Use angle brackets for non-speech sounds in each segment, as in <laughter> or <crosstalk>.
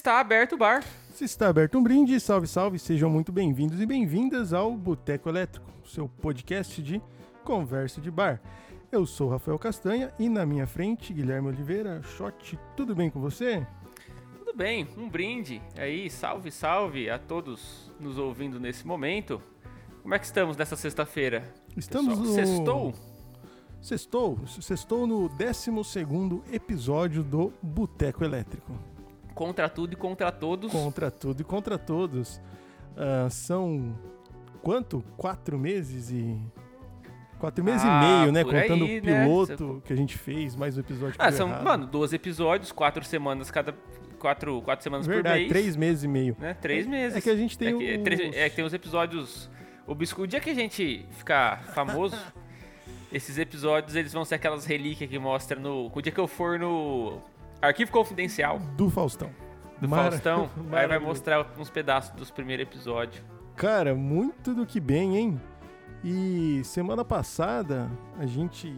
está aberto o bar. Se está aberto um brinde, salve, salve, sejam muito bem-vindos e bem-vindas ao Boteco Elétrico, seu podcast de conversa de bar. Eu sou Rafael Castanha e na minha frente, Guilherme Oliveira. Shot, tudo bem com você? Tudo bem, um brinde aí, salve, salve a todos nos ouvindo nesse momento. Como é que estamos nessa sexta-feira? Estamos Pessoal, no... Sextou? Sextou. Sextou no 12º episódio do Boteco Elétrico. Contra tudo e contra todos. Contra tudo e contra todos. Ah, são quanto? Quatro meses e. Quatro meses Ah, e meio, né? por Contando aí, o né? piloto que a gente fez, mais o episódio Ah, são, errado. mano, 12 episódios, quatro semanas cada. Quatro, quatro semanas por Verdade, mês. três meses e meio. Né? Três É- meses. É que a gente tem é que, é os- três- é que tem os episódios obscuros. O dia que a gente ficar famoso, <laughs> esses episódios eles vão ser aquelas relíquias que mostra no. O dia que eu for no Arquivo Confidencial do Faustão. do Mara- Faustão, <laughs> aí vai mostrar uns pedaços dos primeiros episódios. Cara, muito do que bem, hein? E semana passada a gente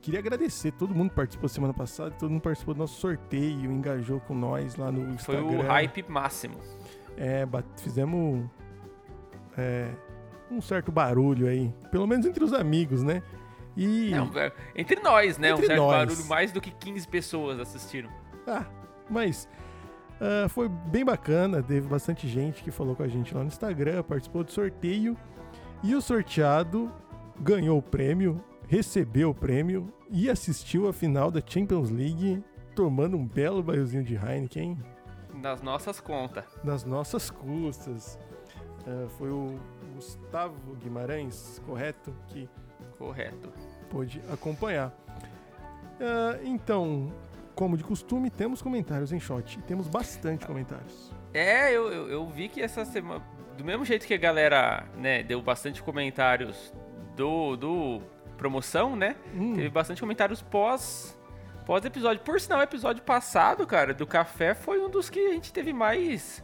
queria agradecer todo mundo que participou semana passada, todo mundo participou do nosso sorteio, engajou com nós lá no Foi Instagram. o hype máximo. É, fizemos é, um certo barulho aí, pelo menos entre os amigos, né? E Não, é, entre nós, né? Entre um certo nós. barulho, mais do que 15 pessoas assistiram. Ah, mas ah, foi bem bacana, teve bastante gente que falou com a gente lá no Instagram, participou do sorteio e o sorteado ganhou o prêmio, recebeu o prêmio e assistiu a final da Champions League tomando um belo barrilzinho de Heineken Nas nossas contas. nas nossas custas. Ah, foi o Gustavo Guimarães, correto, que Correto. pôde acompanhar. Ah, então, como de costume, temos comentários em shot. E temos bastante comentários. É, eu, eu, eu vi que essa semana. Do mesmo jeito que a galera, né, deu bastante comentários do, do promoção, né? Hum, Teve bastante comentários pós. Pós episódio. Por sinal, o episódio passado, cara, do café foi um dos que a gente teve mais.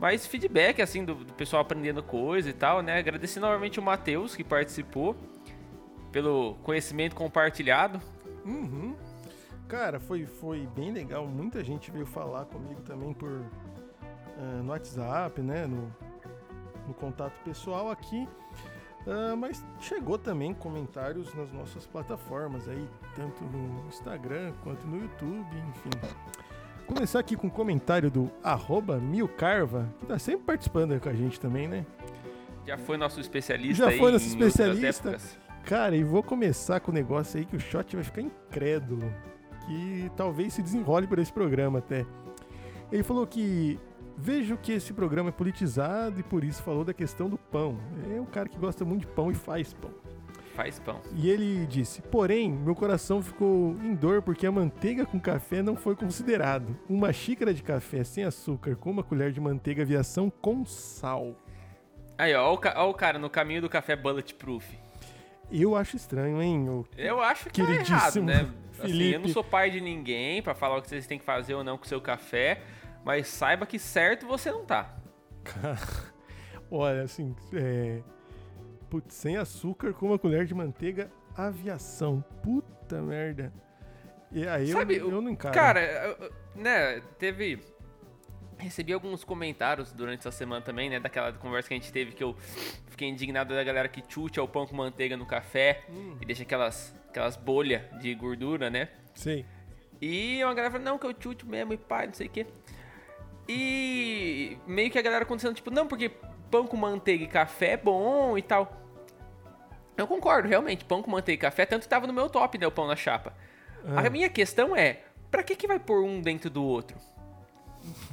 Mais feedback, assim, do, do pessoal aprendendo coisa e tal, né? Agradecer novamente o Matheus, que participou, pelo conhecimento compartilhado. uhum. Cara, foi, foi bem legal. Muita gente veio falar comigo também por ah, no WhatsApp, né? No, no contato pessoal aqui. Ah, mas chegou também comentários nas nossas plataformas aí, tanto no Instagram quanto no YouTube, enfim. Começar aqui com um comentário do arroba Milcarva, que tá sempre participando com a gente também, né? Já foi nosso especialista Já foi nosso especialista. Cara, e vou começar com o negócio aí que o Shot vai ficar incrédulo. Que talvez se desenrole por esse programa até. Ele falou que vejo que esse programa é politizado e por isso falou da questão do pão. É um cara que gosta muito de pão e faz pão. Faz pão. E ele disse: Porém, meu coração ficou em dor porque a manteiga com café não foi considerado. Uma xícara de café sem açúcar com uma colher de manteiga aviação com sal. Aí, ó, ó o, ca- ó o cara no caminho do café Bulletproof. Eu acho estranho, hein? ô Eu acho que tá errado, né? Assim, Felipe. eu não sou pai de ninguém pra falar o que vocês têm que fazer ou não com o seu café, mas saiba que certo você não tá. <laughs> Olha, assim, é. Putz, sem açúcar com uma colher de manteiga, aviação. Puta merda. E aí Sabe, eu, eu não encaro. Cara, né, teve. Recebi alguns comentários durante essa semana também, né? Daquela conversa que a gente teve que eu fiquei indignado da galera que chute o pão com manteiga no café Hum. e deixa aquelas, aquelas bolhas de gordura, né? Sei. E uma galera falou, não, que eu chute mesmo e pai, não sei o quê. E meio que a galera acontecendo, tipo, não, porque pão com manteiga e café é bom e tal. Eu concordo, realmente, pão com manteiga e café, tanto que tava no meu top, né, o pão na chapa. Ah. A minha questão é, pra que que vai pôr um dentro do outro?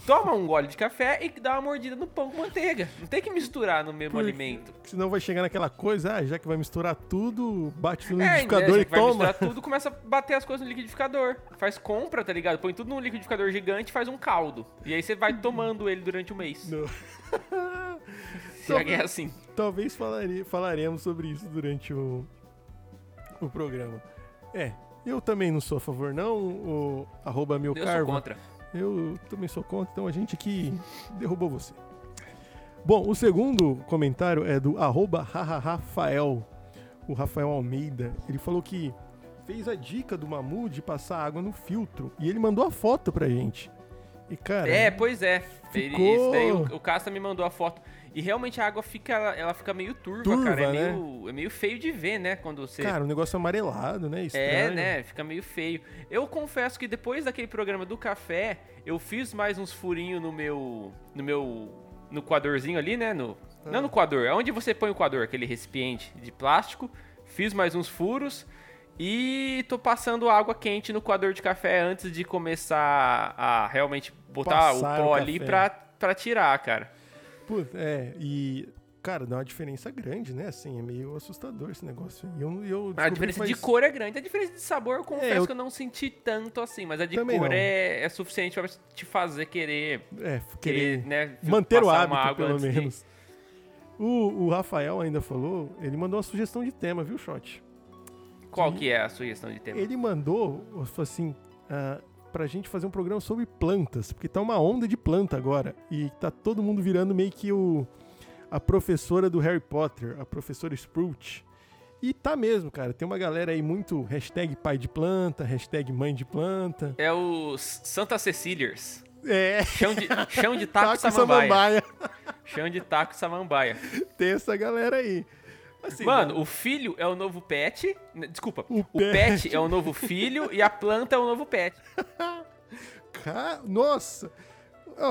Toma um gole de café e dá uma mordida no pão com manteiga. Não tem que misturar no mesmo Por- alimento. Senão vai chegar naquela coisa, ah, já que vai misturar tudo, bate no É, liquidificador né, já e que vai toma. misturar tudo, começa a bater as coisas no liquidificador. Faz compra, tá ligado? Põe tudo num liquidificador gigante e faz um caldo. E aí você vai tomando ele durante o mês. Não. <laughs> Já que é assim. Talvez falare- falaremos sobre isso durante o, o programa. É, eu também não sou a favor, não. O arroba Eu sou contra. Eu também sou contra, então a gente aqui derrubou você. Bom, o segundo comentário é do arroba Rafael, o Rafael Almeida. Ele falou que fez a dica do Mamu de passar água no filtro e ele mandou a foto pra gente. E, cara. É, pois é. Ficou- daí o, o Casta me mandou a foto. E realmente a água fica, ela, fica meio turva, Turva, cara. É né? meio, é meio feio de ver, né? Quando você. Cara, o negócio amarelado, né? é, Estranho. né? Fica meio feio. Eu confesso que depois daquele programa do café, eu fiz mais uns furinhos no meu. No meu. No coadorzinho ali, né? No, Ah. Não no coador, é onde você põe o coador, aquele recipiente de plástico. Fiz mais uns furos. E tô passando água quente no coador de café antes de começar a realmente botar Passar o o pó ali café. pra, pra tirar, cara. Puta, é, e. Cara, dá uma diferença grande, né? Assim, é meio assustador esse negócio. E eu, eu A diferença faz- de cor é grande. A diferença de sabor, eu confesso eu- que eu não senti tanto assim. Mas a de Também cor não. é, é suficiente pra te fazer querer, É, querer, querer né, manter o hábito, pelo antes de- menos. O, o Rafael ainda falou, ele mandou uma sugestão de tema, viu, Shot? Qual que é a sugestão de tema? Ele mandou, assim, ah, pra gente fazer um programa sobre plantas, porque tá uma onda de planta agora. E tá todo mundo virando meio que o, a professora do Harry Potter, a professora Sprout. E tá mesmo, cara. Tem uma galera aí muito hashtag pai de planta, hashtag mãe de planta. É o Santa Ceciliers. É, Chão de, chão de taco, taco samambaia. samambaia. Chão de taco samambaia. Tem essa galera aí. Assim, Mano, o filho é o novo pet. Desculpa. O O, pet. pet é o novo filho e a planta é o novo pet. <laughs> Nossa!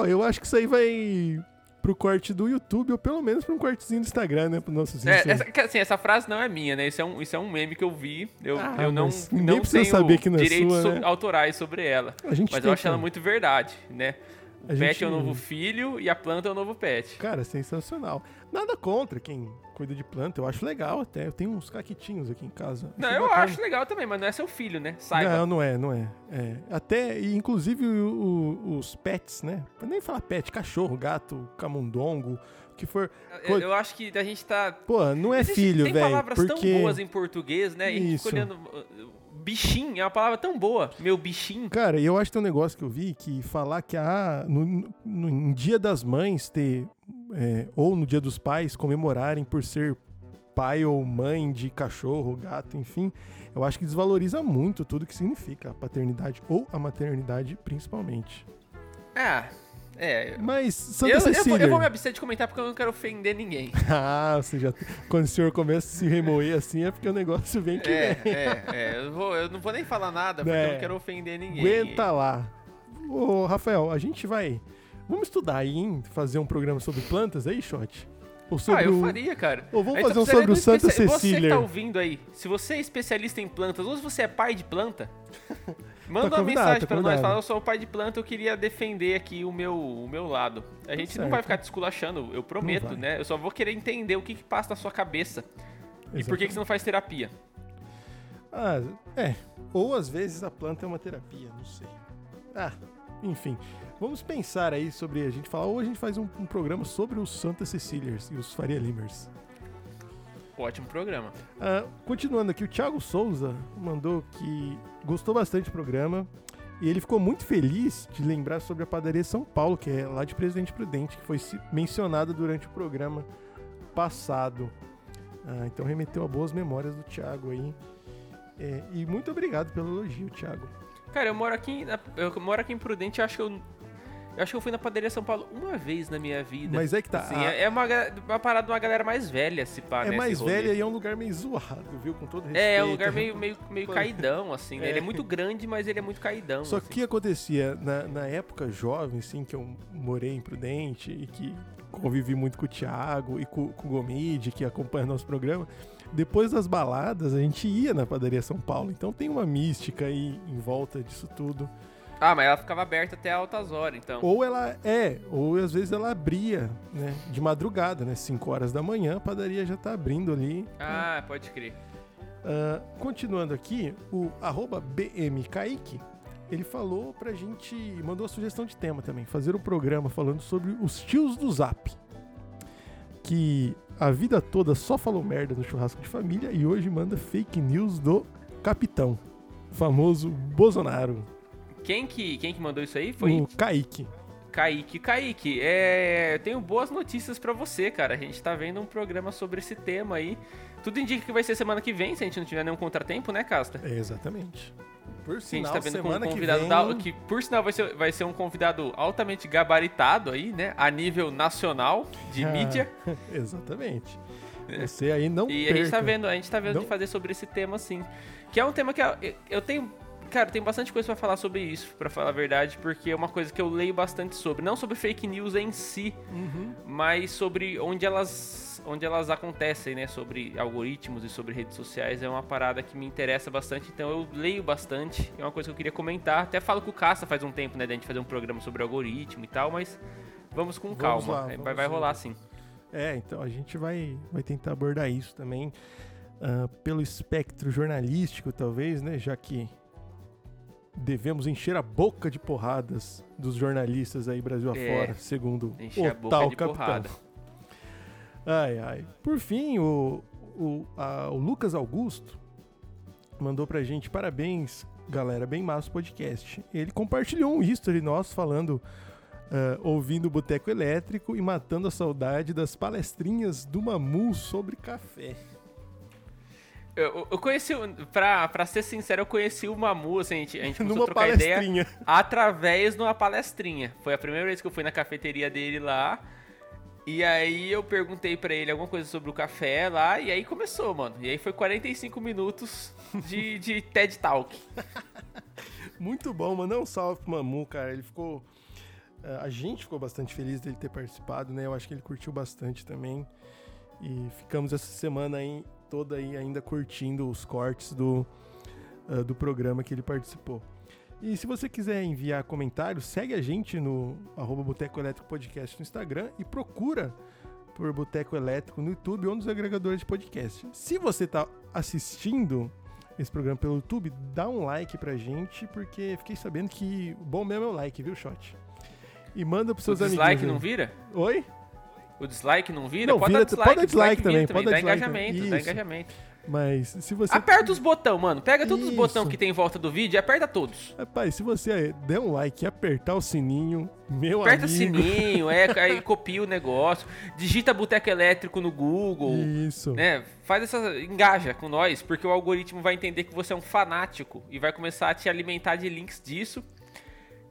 Eu acho que isso aí vai pro corte do YouTube, ou pelo menos pra um cortezinho do Instagram, né? Pro nossos É, essa, assim, essa frase não é minha, né? Isso é um, isso é um meme que eu vi. Eu, Ah, eu não, não tenho saber que não é direitos sua, né? autorais sobre ela. A gente Mas eu acho ela muito verdade, né? O A pet gente- é o novo filho e a planta é o novo pet. Cara, sensacional. Nada contra quem cuida de planta, eu acho legal até. Eu tenho uns caquitinhos aqui em casa. Não, eu bacana. acho legal também, mas não é seu filho, né? Saiba. Não, não é, não é. É, Até, e inclusive o- o- os pets, né? Pra nem falar pet, cachorro, gato, camundongo, o que for. eu, eu acho que a gente tá. Pô, não é Existe- filho, Tem velho. palavras Porque tão boas em português, né? E a gente Isso. olhando. Bichinho é uma palavra tão boa. Meu bichinho. Cara, eu acho que tem um negócio que eu vi que falar que ah, no, no, Dia das Mães ter, é, ou no Dia dos Pais, comemorarem por ser pai ou mãe de cachorro, gato, enfim, eu acho que desvaloriza muito tudo que significa a paternidade ou a maternidade, principalmente. Ah, é. Mas, Santa Eu, eu, vou, Cecília... eu vou me abster de comentar porque eu não quero ofender ninguém. <laughs> ah, você já... Quando o senhor começa a se remoer assim, é porque o negócio vem que É, vem. é, é. Eu, vou, eu não vou nem falar nada porque É. eu não quero ofender ninguém. Aguenta lá. Ô, Rafael, a gente vai... Vamos estudar aí, hein? Fazer um programa sobre plantas aí, Shot? Ou sobre Ah, eu faria, cara. Ou vamos fazer um sobre o Santa especia- Você que Cecília. tá ouvindo aí, se você é especialista em plantas, ou se você é pai de planta, <laughs> manda Tá uma mensagem tá pra nós. Fala, eu sou pai de planta, eu queria defender aqui o meu, o meu lado. A gente não vai certo. ficar te esculachando, eu prometo, né? Eu só vou querer entender o que, que passa na sua cabeça. E por que, que você não faz terapia? Ah, é. Ou às vezes a planta é uma terapia, não sei. Ah, enfim. Vamos pensar aí sobre a gente falar, ou a gente faz um, um programa sobre os Santa Cecílias e os Faria Limers. Ótimo programa. Ah, continuando aqui, o Thiago Souza mandou que gostou bastante do programa e ele ficou muito feliz de lembrar sobre a padaria São Paulo, que é lá de Presidente Prudente, que foi ci- mencionada durante o programa passado. Ah, então remeteu a boas memórias do Thiago aí. É, e muito obrigado pelo elogio, Thiago. Cara, eu moro aqui, eu moro aqui em Prudente, acho que eu, eu acho que eu fui na padaria São Paulo uma vez na minha vida. Mas é que tá. Assim, a- é é uma, uma parada de uma galera mais velha, se pá, é né, mais velha e é um lugar meio zoado, viu? Com todo respeito. É, é um lugar meio, meio, meio <laughs> caidão, assim, né? É. Ele é muito grande, mas ele é muito caidão. Só assim. que o que acontecia na, na época jovem, assim, que eu morei em Prudente e que convivi muito com o Thiago e com, com o Gomide, que acompanha nosso programa, depois das baladas a gente ia na padaria São Paulo. Então tem uma mística aí em volta disso tudo. Ah, mas ela ficava aberta até altas horas, então. Ou ela é, ou às vezes ela abria, né, de madrugada, né, 5 horas da manhã, a padaria já tá abrindo ali. Ah, pode crer. Ah, continuando aqui, o arroba BMKaique, ele falou pra gente, mandou a sugestão de tema também, fazer um programa falando sobre os tios do Zap. Que a vida toda só falou merda no churrasco de família e hoje manda fake news do capitão, famoso Bolsonaro, Quem que, quem que mandou isso aí? Foi o Kaique. Kaique. Kaique, é, eu tenho boas notícias para você, cara. A gente tá vendo um programa sobre esse tema aí. Tudo indica que vai ser semana que vem, se a gente não tiver nenhum contratempo, né, Casta? É, exatamente. Por sinal, a gente tá vendo com um convidado que, vem... da, que, por sinal, vai ser, vai ser um convidado altamente gabaritado aí, né? A nível nacional de ah, mídia. <laughs> Exatamente. Você aí não E perca. a gente tá vendo, a gente tá vendo não... de fazer sobre esse tema, sim. Que é um tema que eu tenho cara, tem bastante coisa para falar sobre isso, para falar a verdade, porque é uma coisa que eu leio bastante sobre, não sobre fake news em si, uhum. mas sobre onde elas, onde elas acontecem, né, sobre algoritmos e sobre redes sociais, é uma parada que me interessa bastante, então eu leio bastante, é uma coisa que eu queria comentar, até falo com o Caça faz um tempo, né, da gente fazer um programa sobre algoritmo e tal, mas vamos com vamos calma, lá, é, vai, vai rolar sim. É, então a gente vai, vai tentar abordar isso também. Uh, pelo espectro jornalístico, talvez, né? Já que devemos encher a boca de porradas dos jornalistas aí Brasil é, afora, segundo o tal capitão. Porrada. Ai, ai. Por fim, o, o, a, o Lucas Augusto mandou pra gente parabéns, galera, bem massa o podcast. Ele compartilhou um history nosso falando, uh, ouvindo o Boteco Elétrico e matando a saudade das palestrinhas do Mamu sobre café. Eu, eu conheci, pra, pra ser sincero, eu conheci o Mamu, assim, a gente, a gente começou a trocar ideia através de uma palestrinha. Foi a primeira vez que eu fui na cafeteria dele lá. E aí eu perguntei para ele alguma coisa sobre o café lá, e aí começou, mano. E aí foi 45 minutos de, de TED Talk. <laughs> Muito bom, mano. Não salve pro Mamu, cara. Ele ficou. Eh, a gente ficou bastante feliz dele ter participado, né? Eu acho que ele curtiu bastante também. E ficamos essa semana aí toda aí ainda curtindo os cortes do, uh, do programa que ele participou. E se você quiser enviar comentários, segue a gente no arroba Boteco Elétrico Podcast no Instagram e procura por Boteco Elétrico no YouTube ou nos agregadores de podcast. Se você está assistindo esse programa pelo YouTube, dá um like pra gente, porque fiquei sabendo que bom mesmo é o like, viu, Shot? E manda pros seus amigos. Dislike não vira? Oi? O dislike não vira? Não, pode, vira, dar dislike, pode dar dislike, também, pode dar dá dislike engajamento, também. dá engajamento. Mas se você. Aperta os botões, mano. Pega todos Isso. os botões que tem em volta do vídeo e aperta todos. Rapaz, se você der um like e apertar o sininho, meu aperta amigo. Aperta o sininho, é, <laughs> aí copia o negócio. Digita boteco elétrico no Google. Isso. Né? Faz essa. Engaja com nós, porque o algoritmo vai entender que você é um fanático e vai começar a te alimentar de links disso.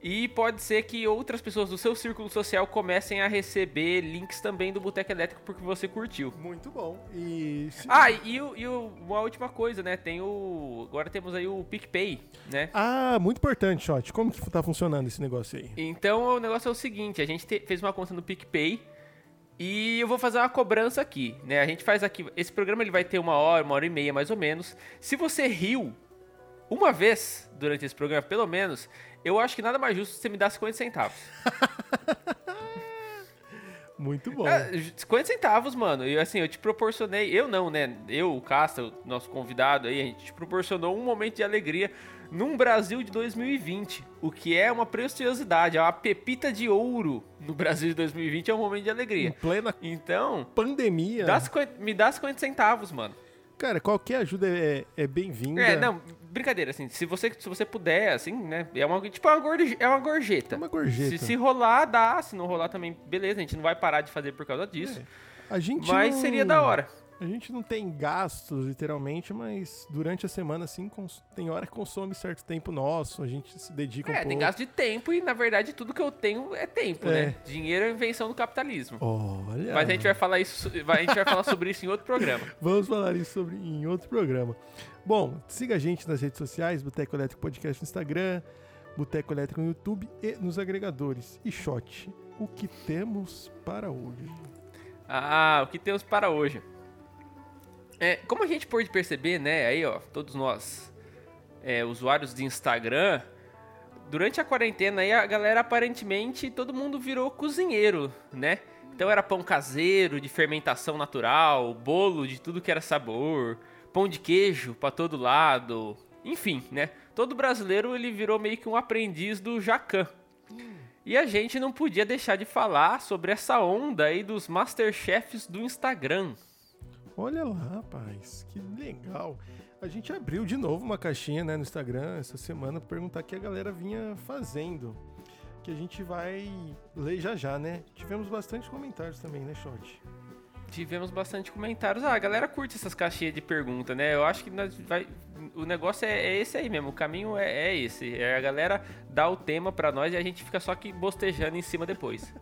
E pode ser que outras pessoas do seu círculo social comecem a receber links também do Boteco Elétrico porque você curtiu. Muito bom. E... Ah, e, e uma última coisa, né? Tem o. Agora temos aí o PicPay, né? Ah, muito importante, Shot. Como que tá funcionando esse negócio aí? Então o negócio é o seguinte: a gente te, fez uma conta no PicPay. E eu vou fazer uma cobrança aqui, né? A gente faz aqui. Esse programa ele vai ter uma hora, uma hora e meia mais ou menos. Se você riu uma vez durante esse programa, pelo menos, eu acho que nada mais justo você me dar 50 centavos. <laughs> Muito bom. É, 50 centavos, mano. E assim, eu te proporcionei. Eu não, né? Eu, o Casta, o nosso convidado aí, a gente te proporcionou um momento de alegria num Brasil de 2020. O que é uma preciosidade, é uma pepita de ouro no Brasil de 2020, é um momento de alegria. Em plena então, pandemia. Dá 50, me dá 50 centavos, mano. Cara, qualquer ajuda é, é bem-vinda. É, não, brincadeira, assim, se você, se você puder, assim, né, é uma, tipo, é uma, gorje, é uma gorjeta. É uma gorjeta. Se, se rolar, dá, se não rolar também, beleza, a gente não vai parar de fazer por causa disso. É. A gente Mas não... seria da hora. A gente não tem gastos, literalmente, mas durante a semana, assim, tem hora que consome certo tempo nosso, a gente se dedica um é, pouco. É, tem gasto de tempo e, na verdade, tudo que eu tenho é tempo, é. né? Dinheiro é invenção do capitalismo. Olha. Mas a gente vai falar isso, a gente vai falar sobre isso em outro programa. <laughs> Vamos falar isso sobre, em outro programa. Bom, siga a gente nas redes sociais, Boteco Elétrico Podcast no Instagram, Boteco Elétrico no YouTube e nos agregadores. E Shot, o que temos para hoje? Ah, o que temos para hoje? É, como a gente pode perceber, né, aí ó, todos nós é, usuários de Instagram, durante a quarentena aí a galera aparentemente todo mundo virou cozinheiro, né? Então era pão caseiro, de fermentação natural, bolo de tudo que era sabor, pão de queijo para todo lado, enfim, né? Todo brasileiro ele virou meio que um aprendiz do Jacan. E a gente não podia deixar de falar sobre essa onda aí dos Masterchefs do Instagram. Olha lá, rapaz, que legal. A gente abriu de novo uma caixinha né, no Instagram essa semana para perguntar o que a galera vinha fazendo. que a gente vai ler já já, né? Tivemos bastante comentários também, né, Shot? Tivemos bastante comentários. Ah, a galera curte essas caixinhas de pergunta, né? Eu acho que vai... o negócio é, é, esse aí mesmo. O caminho é, é, esse. É a galera dá o tema para nós e a gente fica só que bostejando em cima depois.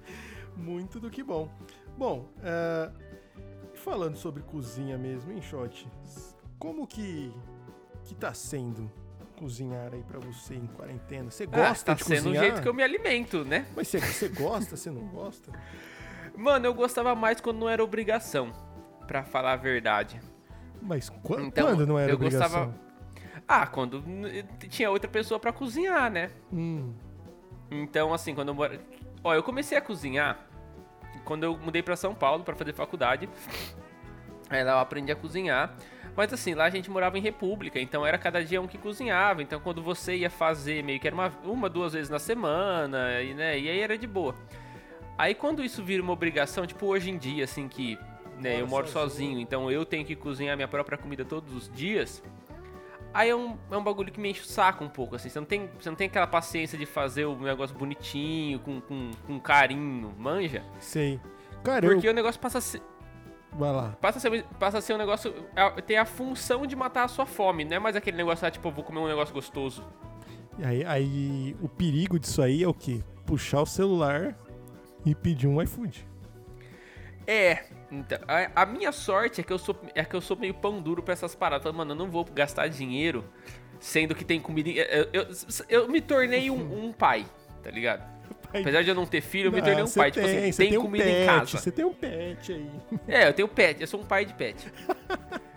<laughs> Muito do que bom. Bom, uh, falando sobre cozinha mesmo, hein, Shot? Como que, que tá sendo cozinhar aí para você em quarentena? Você ah, gosta ah, tá de cozinhar? Tá sendo o jeito que eu me alimento, né? Mas você, você gosta, você não gosta? Mano, eu gostava mais quando não era obrigação, pra falar a verdade. Mas qu então, quando não era eu obrigação? Gostava... Ah, quando tinha outra pessoa para cozinhar, né? Hum. Então, assim, quando eu moro... Ó, eu comecei a cozinhar quando eu mudei para São Paulo para fazer faculdade. Aí lá eu aprendi a cozinhar. Mas assim, lá a gente morava em república, então era cada dia um que cozinhava. Então quando você ia fazer meio que era uma, uma duas vezes na semana, e, né, e aí era de boa. Aí quando isso vira uma obrigação, tipo hoje em dia, assim, que né, eu moro sozinho. sozinho, então eu tenho que cozinhar minha própria comida todos os dias. Aí é um, é um bagulho que me enche o saco um pouco, assim. Você não tem, você não tem aquela paciência de fazer o negócio bonitinho, com, com, com carinho, manja? Sei. Cara, Porque eu... o negócio passa a ser... Vai lá. Passa a, ser, passa a ser um negócio... É, tem a função de matar a sua fome, não é mais aquele negócio, ah, tipo, eu vou comer um negócio gostoso. E aí, aí o perigo disso aí é o quê? Puxar o celular e pedir um iFood. É, então, a, a, minha sorte é que eu sou é que eu sou meio pão duro pra essas paradas. Falo, mano, eu não vou gastar dinheiro sendo que tem comida. Eu, eu, eu me tornei um, um, pai, tá ligado? <laughs> Apesar de eu não ter filho, eu me tornei um pai. Tipo tem, tipo assim, tem, tem comida um pet, em casa. Você tem um pet aí. <laughs> É, eu tenho pet, eu sou um pai de pet.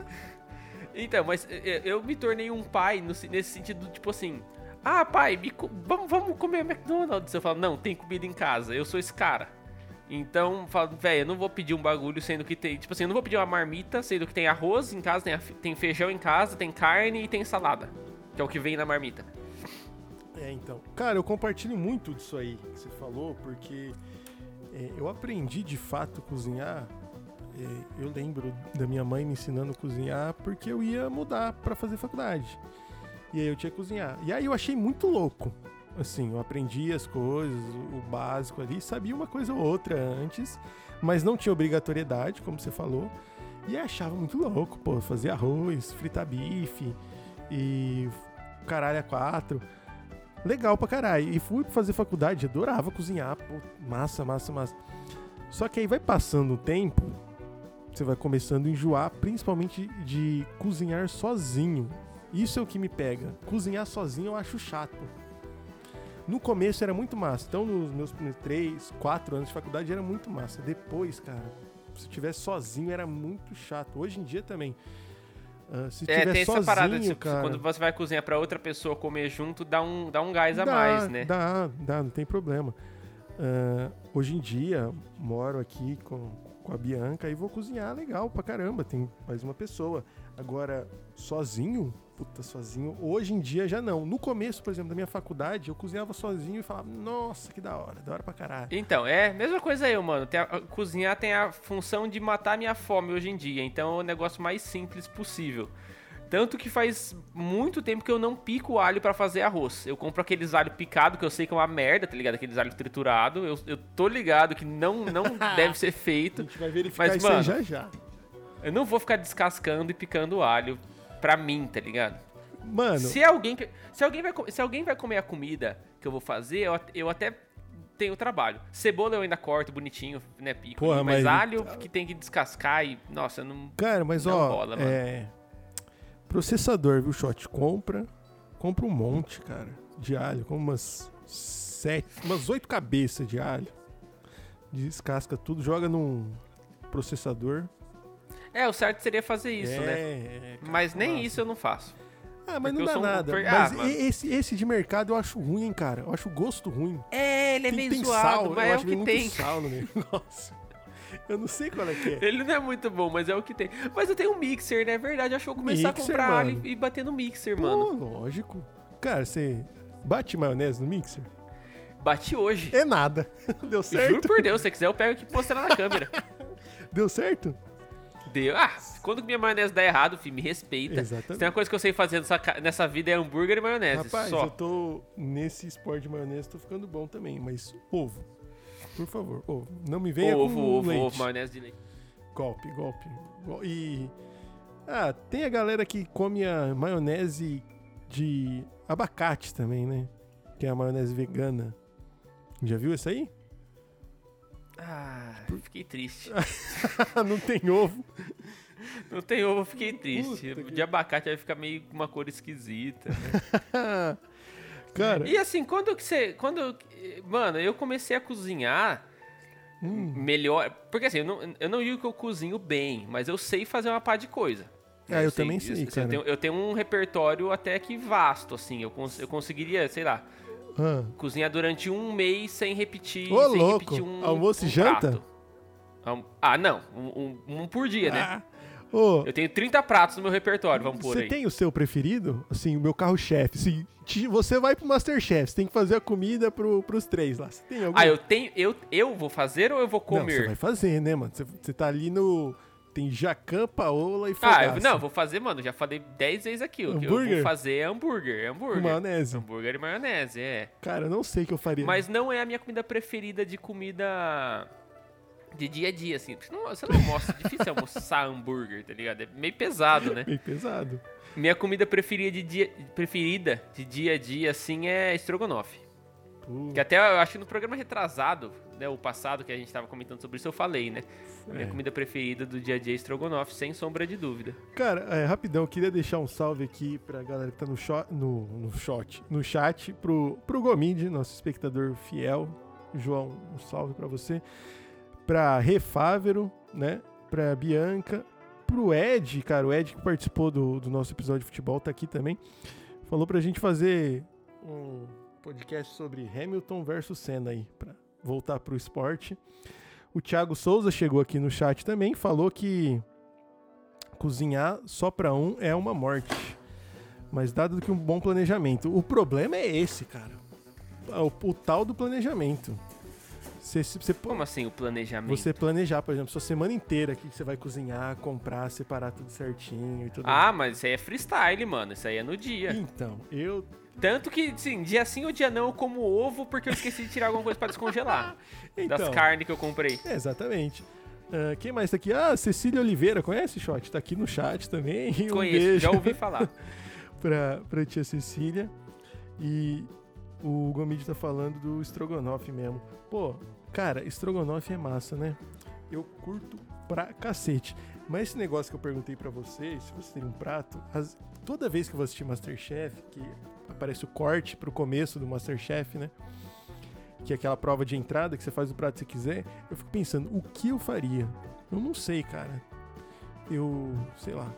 <laughs> então, mas eu me tornei um pai nesse sentido, tipo assim. Ah, pai, vamos, vamos comer McDonald's. Eu falo, não, tem comida em casa, eu sou esse cara. Então, velho, eu não vou pedir um bagulho sendo que tem. Tipo assim, eu não vou pedir uma marmita, sendo que tem arroz em casa, tem, tem feijão em casa, tem carne e tem salada. Que é o que vem na marmita. É, então. Cara, eu compartilho muito disso aí que você falou, porque é, eu aprendi de fato cozinhar. É, eu lembro da minha mãe me ensinando a cozinhar porque eu ia mudar para fazer faculdade. E aí eu tinha que cozinhar. E aí eu achei muito louco. Assim, eu aprendi as coisas, o básico ali, sabia uma coisa ou outra antes, mas não tinha obrigatoriedade, como você falou. E achava muito louco, pô, fazer arroz, fritar bife e caralho a quatro. Legal pra caralho. E fui fazer faculdade, adorava cozinhar, pô, massa, massa, massa. Só que aí vai passando o tempo, você vai começando a enjoar, principalmente de cozinhar sozinho. Isso é o que me pega. Cozinhar sozinho eu acho chato. No começo era muito massa. Então, nos meus primeiros 3, 4 anos de faculdade era muito massa. Depois, cara, se tivesse sozinho era muito chato. Hoje em dia também. Uh, se é, tem sozinho, essa parada de cara, quando você vai cozinhar para outra pessoa comer junto, dá um, dá um gás dá, a mais, né? Dá, dá, não tem problema. Uh, hoje em dia, moro aqui com, com a Bianca e vou cozinhar legal pra caramba. Tem mais uma pessoa. Agora, sozinho, puta, sozinho. Hoje em dia já não. No começo, por exemplo, da minha faculdade, eu cozinhava sozinho e falava, nossa, que da hora, da hora pra caralho. Então, é, mesma coisa aí, mano. Tem a, cozinhar tem a função de matar minha fome hoje em dia. Então é o negócio mais simples possível. Tanto que faz muito tempo que eu não pico alho para fazer arroz. Eu compro aqueles alho picado que eu sei que é uma merda, tá ligado? Aqueles alho triturado. Eu, eu tô ligado que não, não <laughs> deve ser feito. A gente vai verificar mas, isso mano, já já. Eu não vou ficar descascando e picando alho pra mim, tá ligado? Mano. Se alguém, se alguém, vai, se alguém vai comer a comida que eu vou fazer, eu, eu até tenho trabalho. Cebola eu ainda corto bonitinho, né, pico. Porra, mas, mas, alho que tem que descascar e, nossa, não. Cara, mas não ó, rola, é. Processador, viu, Shot? Compra. Compra um monte, cara, de alho. Com umas sete, umas oito cabeças de alho. Descasca tudo, joga num processador. É, o certo seria fazer isso, né? é, né? Cara, mas nem nossa. isso eu não faço. Ah, mas não dá nada. Um... Ah, mas esse, esse de mercado eu acho ruim, hein, cara. Eu acho o gosto ruim. É, ele é tem, meio tem zoado, sal, mas é o que tem. sal no <laughs> negócio. Eu não sei qual é que é. Ele não é muito bom, mas é o que tem. Mas eu tenho um mixer, né? É verdade. Acho que eu vou começar mixer, a comprar ali e bater no mixer, mano. Pô, lógico. Cara, você bate maionese no mixer? Bati hoje. É nada. <laughs> Deu certo? Juro por Deus, se você quiser eu pego aqui e mostrar na câmera. <laughs> Deu certo? Deus. Ah, quando minha maionese dá errado, filho, me respeita. Exatamente. Se tem uma coisa que eu sei fazer nessa, nessa vida é hambúrguer e maionese. Rapaz, só. eu tô nesse esporte de maionese, tô ficando bom também, mas ovo. Por favor, ovo. Não me venha ovo, com ovo, leite. ovo, maionese de leite. Golpe, golpe. Go- E. Ah, tem a galera que come a maionese de abacate também, né? Que é a maionese vegana. Já viu essa aí? Ah, fiquei triste. <laughs> Não tem ovo. Não tem ovo, fiquei triste. Puta que- De abacate vai ficar meio com uma cor esquisita. né? <laughs> Cara, E assim, quando que você. Quando. Mano, eu comecei a cozinhar hum, melhor. Porque assim, eu não, eu não digo que eu cozinho bem, mas eu sei fazer uma pá de coisa. Ah, eu também sei, assim, cara. Eu tenho, eu tenho um repertório até que vasto, assim. Eu, cons- eu conseguiria, sei lá, ah, cozinhar durante um mês sem repetir. Ô, sem louco! repetir um. Almoço e um janta? prato. Ah, não. Um, um- um por dia, né? ah. Ô, Eu tenho 30 pratos no meu repertório, vamos por Você aí. tem o seu preferido? Assim, o meu carro-chefe. Assim, você vai pro Masterchef, você tem que fazer a comida pro, pros três lá. Você tem algum? Ah, eu tenho. Eu, eu vou fazer ou eu vou Não, você comer? vai fazer, né, mano? Você, você tá ali no... Tem Jacan, Paola e ah, Fogaça. eu, não, vou fazer, mano. Já falei 10 vezes aqui. O que eu Hambúrguer? vou fazer é hambúrguer. É Com hambúrguer. maionese. Hambúrguer e maionese, é. Cara, eu não sei o que eu faria. Mas não é a minha comida preferida de comida de dia a dia, assim. Porque não- Você não almoça, é difícil almoçar hambúrguer, tá ligado? É meio pesado, né? Meio pesado. Minha comida preferida de dia, preferida de dia a dia, assim, é estrogonofe. Que até eu acho que no programa retrasado, né, o passado que a gente tava comentando sobre isso, eu falei, né? A minha É. comida preferida do dia a dia é estrogonofe, sem sombra de dúvida. Cara, é, rapidão, eu queria deixar um salve aqui pra galera que tá no, shot, no, no, shot, no chat, pro, pro Gomide, nosso espectador fiel. João, um salve pra você. Pra Refávero, né? Pra Bianca. Pro Ed, cara, o Ed que participou do, do nosso episódio de futebol tá aqui também. Falou pra gente fazer um podcast sobre Hamilton versus Senna aí, pra voltar pro esporte. O Thiago Souza chegou aqui no chat também, falou que cozinhar só pra um é uma morte. Mas dado que um bom planejamento. O problema é esse, cara. O, o tal do planejamento. Você, você, Como assim o planejamento? você planejar, por exemplo, sua semana inteira que você vai cozinhar, comprar, separar tudo certinho e tudo Ah, mas isso aí é freestyle, mano. Isso aí é no dia. Então, eu. Tanto que, sim, dia sim ou dia não eu como ovo porque eu esqueci de tirar alguma coisa pra descongelar. <laughs> Então, das carnes que eu comprei. exatamente. Ah, quem mais tá aqui? Ah, Cecília Oliveira, conhece, Shot? Tá aqui no chat também. <laughs> Um Conheço, beijo. já ouvi falar. <laughs> pra, pra tia Cecília. E o Gomide tá falando do estrogonofe mesmo. Pô, cara, estrogonofe é massa, né? Eu curto pra cacete. Mas esse negócio que eu perguntei pra vocês, se você tem um prato, as- toda vez que eu vou assistir Masterchef, que aparece o corte pro começo do Masterchef, né? Que é aquela prova de entrada que você faz o prato que você quiser, eu fico pensando, o que eu faria? Eu não sei, cara. Eu, sei lá,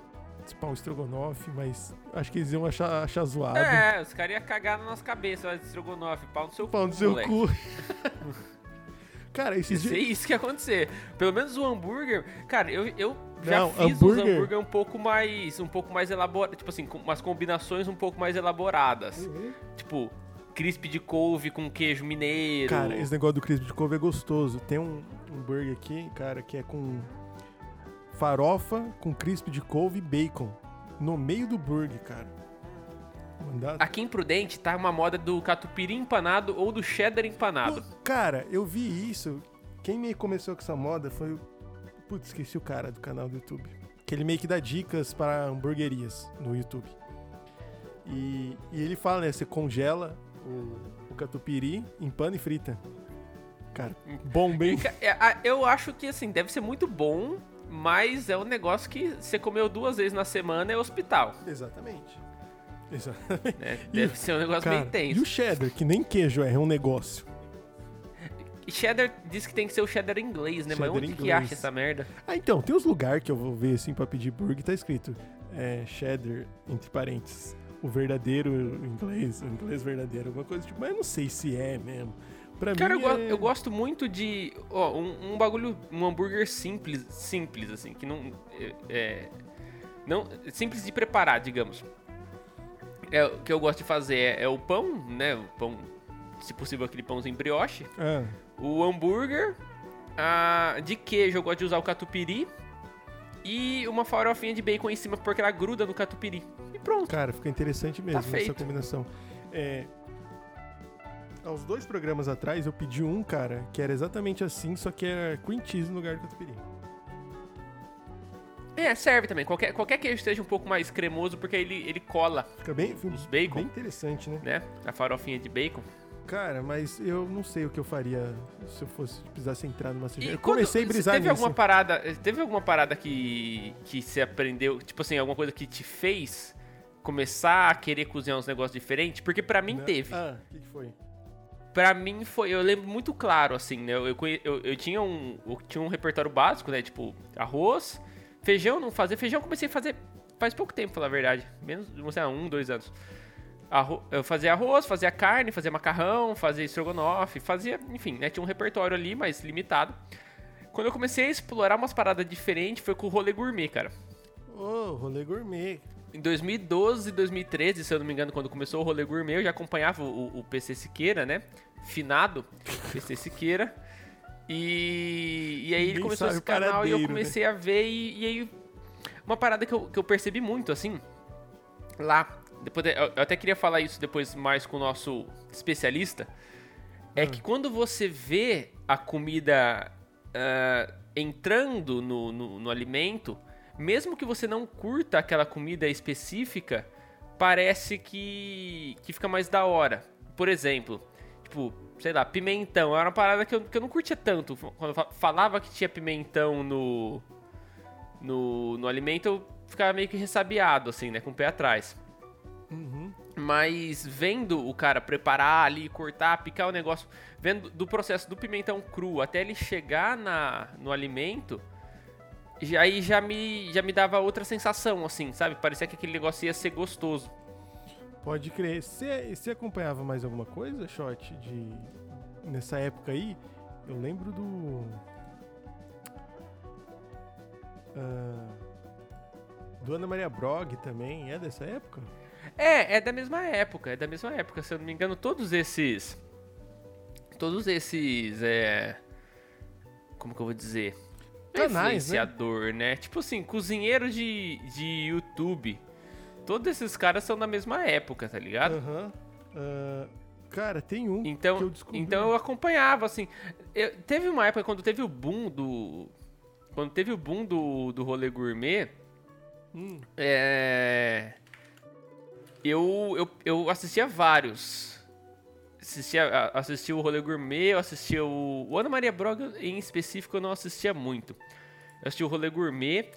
pau estrogonofe, mas acho que eles iam achar, achar zoado. É, os caras iam cagar na nossa cabeça, de estrogonofe, pau no seu Pau cu, no seu moleque. cu. <laughs> cara, esses Isso é dias. isso que ia acontecer. Pelo menos o hambúrguer, cara, eu, eu já Não, fiz hambúrguer- os hambúrguer um pouco mais, um pouco mais elaborados, tipo assim, com umas combinações um pouco mais elaboradas. Tipo, crisp de couve com queijo mineiro. Cara, esse negócio do crisp de couve é gostoso. Tem um hambúrguer aqui, cara, que é com farofa, com crisp de couve e bacon. No meio do burger, cara. Mandar... Aqui em Prudente tá uma moda do catupiry empanado ou do cheddar empanado. Cara, eu vi isso. Quem me começou com essa moda foi o. Putz, esqueci o cara do canal do YouTube. Que ele meio que dá dicas para hamburguerias no YouTube. E, e ele fala, né? Você congela o, o catupiry, empana e frita. Cara, bom bem. É, Eu acho que assim, deve ser muito bom, mas é um negócio que você comeu duas vezes na semana é hospital. Exatamente. <laughs> Exatamente. E- Deve ser um negócio Cara, bem tenso. e o cheddar, que nem queijo é, é um negócio. E cheddar diz que tem que ser o cheddar inglês, né? Cheddar Mas onde que inglês. acha essa merda? Ah, então, tem uns lugares que eu vou ver assim pra pedir burger, tá escrito é, cheddar, entre parênteses. O verdadeiro inglês, o inglês verdadeiro, alguma coisa tipo, mas eu não sei se é mesmo. Pra Cara, eu, mim go- é... eu gosto muito de. Ó, um, um bagulho. Um hambúrguer simples, simples, assim, que não. É, é- não simples de preparar, digamos. É, o que eu gosto de fazer é, é o pão, né? O pão, se possível, aquele pãozinho brioche. Ah, O hambúrguer. ah, de queijo, eu gosto de usar o catupiry. e uma farofinha de bacon em cima porque ela gruda no catupiry. E pronto. Cara, fica interessante mesmo Tá essa combinação. É, uns dois programas atrás eu pedi um, cara, que era exatamente assim, só que era cream cheese no lugar do catupiry. É, serve também. Qualquer, qualquer queijo esteja um pouco mais cremoso porque ele, ele cola, Fica bem, Os bacon. bem interessante, né? né? A farofinha de bacon. Cara, mas eu não sei o que eu faria se eu fosse precisasse entrar numa cerveja. Eu comecei a brisar teve nisso. alguma parada, teve alguma parada que que você aprendeu, tipo assim, alguma coisa que te fez começar a querer cozinhar uns negócios diferentes? Porque pra mim né? teve. Ah, o que, que foi? Pra mim foi, eu lembro muito claro assim, né? Eu, eu, eu, eu tinha um eu tinha um repertório básico, né, tipo arroz, feijão, não fazia feijão, eu comecei a fazer faz pouco tempo, falar a verdade, menos, não sei, um, dois anos. Arro- eu fazia arroz, fazia carne, fazia macarrão, fazia estrogonofe, fazia, enfim, né? Tinha um repertório ali, mas limitado. Quando eu comecei a explorar umas paradas diferentes, foi com o rolê gourmet, cara. Ô, rolê gourmet. Em 2012 e 2013, se eu não me engano, quando começou o rolê gourmet, eu já acompanhava o, o PC Siqueira, né? Finado <laughs> PC Siqueira. E, e aí ele começou esse canal e eu né? comecei a ver. E, e aí, uma parada que eu, que eu percebi muito, assim, lá. Depois, eu até queria falar isso depois mais com o nosso especialista. É Ah. que quando você vê a comida ah, entrando no, no, no alimento, mesmo que você não curta aquela comida específica, parece que, que fica mais da hora. Por exemplo, tipo, sei lá, pimentão. Era uma parada que eu, que eu não curtia tanto. Quando eu fa- falava que tinha pimentão no, no, no alimento, eu ficava meio que ressabiado, assim, né? Com o pé atrás. Uhum. Mas vendo o cara preparar ali, cortar, picar o negócio, vendo do processo do pimentão cru até ele chegar na, no alimento, já, aí já me, já me dava outra sensação, assim, sabe? Parecia que aquele negócio ia ser gostoso. Pode crer. Você acompanhava mais alguma coisa, Shot, de nessa época aí? Eu lembro do ah, do Ana Maria Brog também, é dessa época? É, é da mesma época, é da mesma época. Se eu não me engano, todos esses. Todos esses. É. Como que eu vou dizer? Canais, né? influenciador, né? Tipo assim, cozinheiro de, de YouTube. Todos esses caras são da mesma época, tá ligado? Aham. Ah, cara, tem um que Então, eu descobri. então eu acompanhava, assim. Eu- teve uma época quando teve o boom do. Quando teve o boom do, do rolê gourmet. Hum, É. Eu, eu, eu assistia vários. Assistia, assistia o Rolê Gourmet, eu assistia o. O Ana Maria Broga em específico eu não assistia muito. Eu assistia o Rolê Gourmet,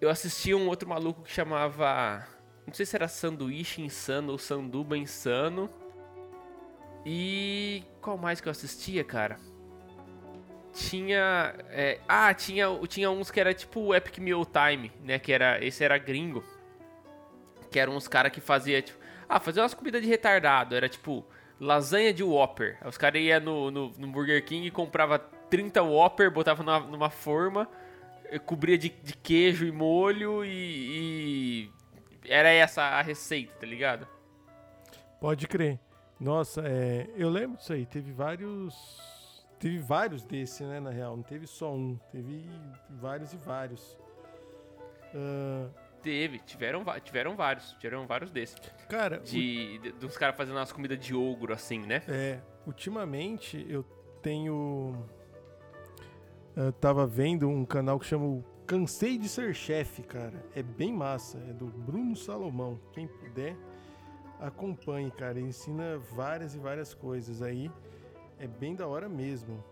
eu assistia um outro maluco que chamava. Não sei se era Sanduíche Insano ou Sanduba Insano. E. Qual mais que eu assistia, cara? Tinha. é, ah, tinha, tinha uns que era tipo Epic Meal Time, né? Que era. Esse era gringo. Que eram uns caras que fazia, tipo. Ah, fazia umas comidas de retardado. Era tipo lasanha de Whopper. Os caras iam no, no, no Burger King e comprava 30 Whopper, botava numa, numa forma, eh, cobria de, de queijo e molho e, e Era essa a receita, tá ligado? Pode crer. Nossa, é, eu lembro disso aí. Teve vários. Teve vários desse, né, na real. Não teve só um. Teve vários e vários. Ah, Teve, tiveram, tiveram vários, tiveram vários desses. cara, De, de, dos caras fazendo umas comidas de ogro, assim, né? É, ultimamente eu tenho. Eu tava vendo um canal que chama o Cansei de Ser Chefe, cara. É bem massa. É do Bruno Salomão. Quem puder, acompanhe, cara. Ele ensina várias e várias coisas aí. É bem da hora mesmo.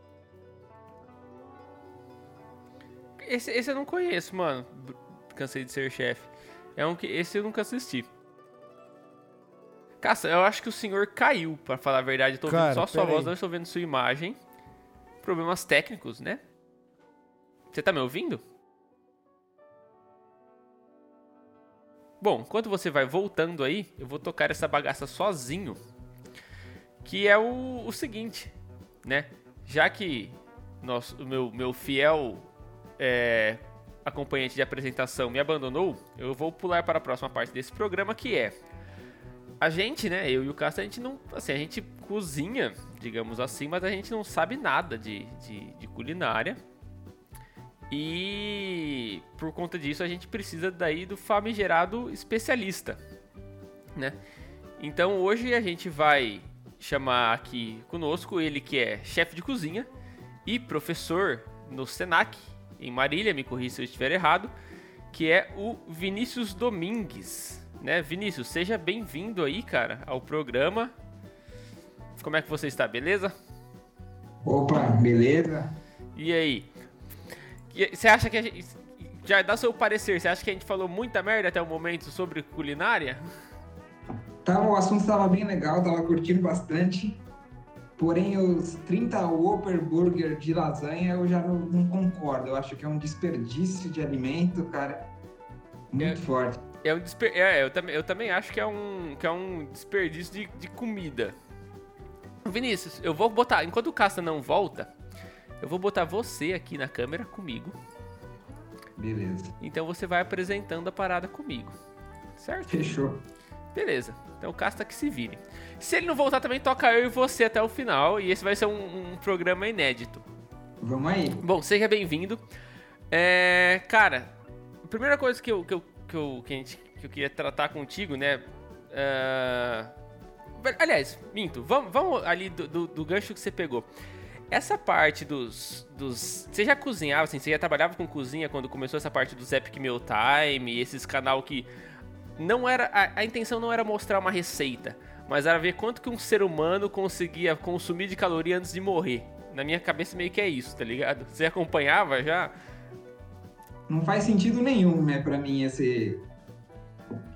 Esse, esse eu não conheço, mano. Cansei de ser chefe. É um que. Esse eu nunca assisti. Caça, eu acho que o senhor caiu, pra falar a verdade. Eu tô Cara, vendo só sua pera voz, aí. não estou vendo sua imagem. Problemas técnicos, né? Você tá me ouvindo? Bom, enquanto você vai voltando aí, eu vou tocar essa bagaça sozinho. Que é o, o seguinte, né? Já que nosso, o meu, meu fiel é, acompanhante de apresentação me abandonou, eu vou pular para a próxima parte desse programa que é a gente, né, eu e o Castro, a gente não, assim, a gente cozinha, digamos assim, mas a gente não sabe nada de, de, de culinária. E por conta disso a gente precisa daí do famigerado especialista, né? Então hoje a gente vai chamar aqui conosco ele que é chefe de cozinha e professor no Senac em Marília, me corrija se eu estiver errado, que é o Vinícius Domingues, né? Vinícius, seja bem-vindo aí, cara, ao programa. Como é que você está, beleza? Opa, beleza? E aí? Você acha que a gente. Já dá seu parecer, você acha que a gente falou muita merda até o momento sobre culinária? Tá, o assunto estava bem legal, tava curtindo bastante. Porém, os 30 Whopper Burger de lasanha eu já não, não, concordo. Eu acho que é um desperdício de alimento, cara. Muito é, forte. É um desper... é, eu, também, eu também acho que é um, que é um desperdício de, de comida. Vinícius, eu vou botar. Enquanto o Casta não volta, eu vou botar você aqui na câmera comigo. Beleza. Então você vai apresentando a parada comigo. Certo? Fechou. Beleza. Então o Casta que se vire. Se ele não voltar também, toca eu e você até o final. E esse vai ser um, um programa inédito. Vamos aí. Bom, seja bem-vindo. É, cara, a primeira coisa que eu, que eu, que eu, que a gente, que eu queria tratar contigo, né? Uh, aliás, minto. Vamos, vamos ali do, do, do gancho que você pegou. Essa parte dos, dos. Você já cozinhava, assim, você já trabalhava com cozinha quando começou essa parte dos Epic Meal Time, esses canal que não era. A, a, intenção não era mostrar uma receita, mas era ver quanto que um ser humano conseguia consumir de caloria antes de morrer. Na minha cabeça meio que é isso, tá ligado? Você acompanhava já? Não faz sentido nenhum, né, pra mim, esse.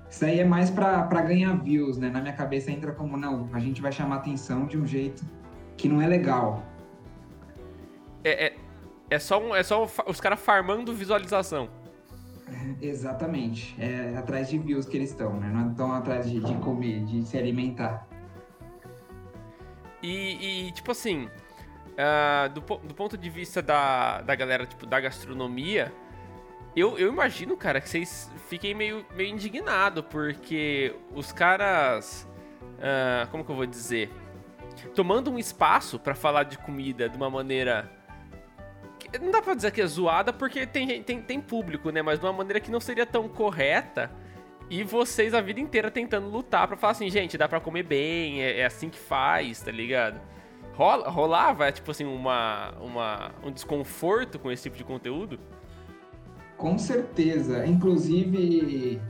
Isso aí é mais pra, pra ganhar views, né? Na minha cabeça entra como, não, a gente vai chamar atenção de um jeito que não é legal é, é, é só, um, é só os caras farmando visualização. <laughs> Exatamente. É atrás de views que eles estão, né? Não estão atrás de, de, comer, de se alimentar. E, e tipo assim, uh, do, do ponto de vista da, da galera, tipo, da gastronomia, eu, eu imagino, cara, que vocês fiquem meio, meio indignados, porque os caras. Uh, como que eu vou dizer? Tomando um espaço para falar de comida de uma maneira não dá pra dizer que é zoada porque tem, tem, tem público, né? Mas de uma maneira que não seria tão correta. E vocês a vida inteira tentando lutar pra falar assim, gente, dá pra comer bem, é, é assim que faz, tá ligado? Rola, rolava, tipo assim, uma, uma, um desconforto com esse tipo de conteúdo? Com certeza. Inclusive,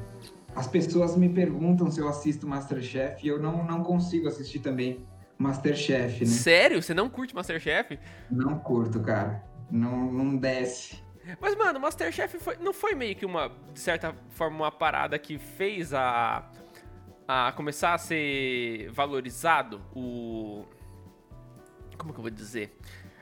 as pessoas me perguntam se eu assisto Masterchef e eu não, não consigo assistir também Masterchef, né? Sério? Você não curte Masterchef? Não curto, cara não, não desce. Mas, mano, Masterchef foi, não foi meio que uma, de certa forma, uma parada que fez a, a começar a ser valorizado o. Como que eu vou dizer?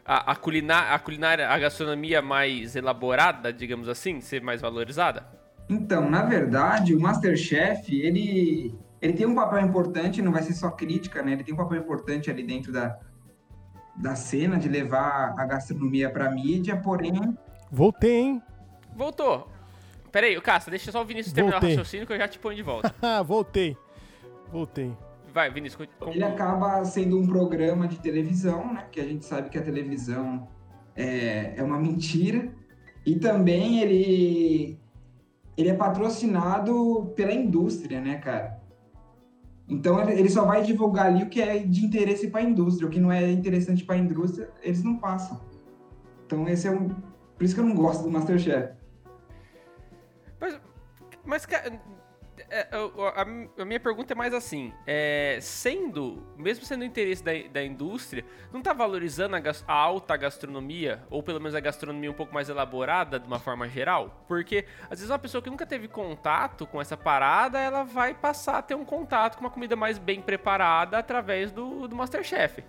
A, a, culinária, a culinária, a gastronomia mais elaborada, digamos assim, ser mais valorizada? Então, na verdade, o Masterchef, ele, ele tem um papel importante, não vai ser só crítica, né? Ele tem um papel importante ali dentro da, da cena, de levar a gastronomia para mídia, porém. Voltei, hein? Voltou. Peraí, Cássio, deixa só o Vinícius terminar Voltei. o raciocínio que eu já te ponho de volta. <laughs> Voltei. Voltei. Vai, Vinícius. Como... Ele acaba sendo um programa de televisão, né? Que a gente sabe que a televisão é, é uma mentira. E também ele, ele é patrocinado pela indústria, né, cara? Então ele só vai divulgar ali o que é de interesse para a indústria, o que não é interessante para a indústria, eles não passam. Então esse é um, por isso que eu não gosto do MasterChef. Mas, mas é, a, a, minha pergunta é mais assim: é, sendo, mesmo sendo interesse da, da indústria, não está valorizando a, a, alta gastronomia, ou pelo menos a gastronomia um pouco mais elaborada de uma forma geral? Porque às vezes uma pessoa que nunca teve contato com essa parada, ela vai passar a ter um contato com uma comida mais bem preparada através do, do Masterchef.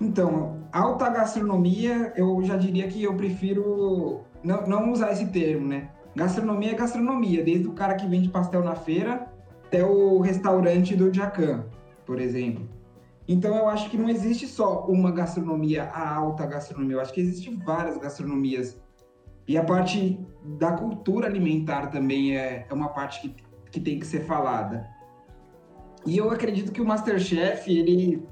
Então, alta gastronomia, eu já diria que eu prefiro não, não usar esse termo, né? Gastronomia é gastronomia, desde o cara que vende pastel na feira até o restaurante do Jacan, por exemplo. Então eu acho que não existe só uma gastronomia, a alta gastronomia. Eu acho que existem várias gastronomias. E a parte da cultura alimentar também é, é uma parte que, que tem que ser falada. E eu acredito que o Masterchef, ele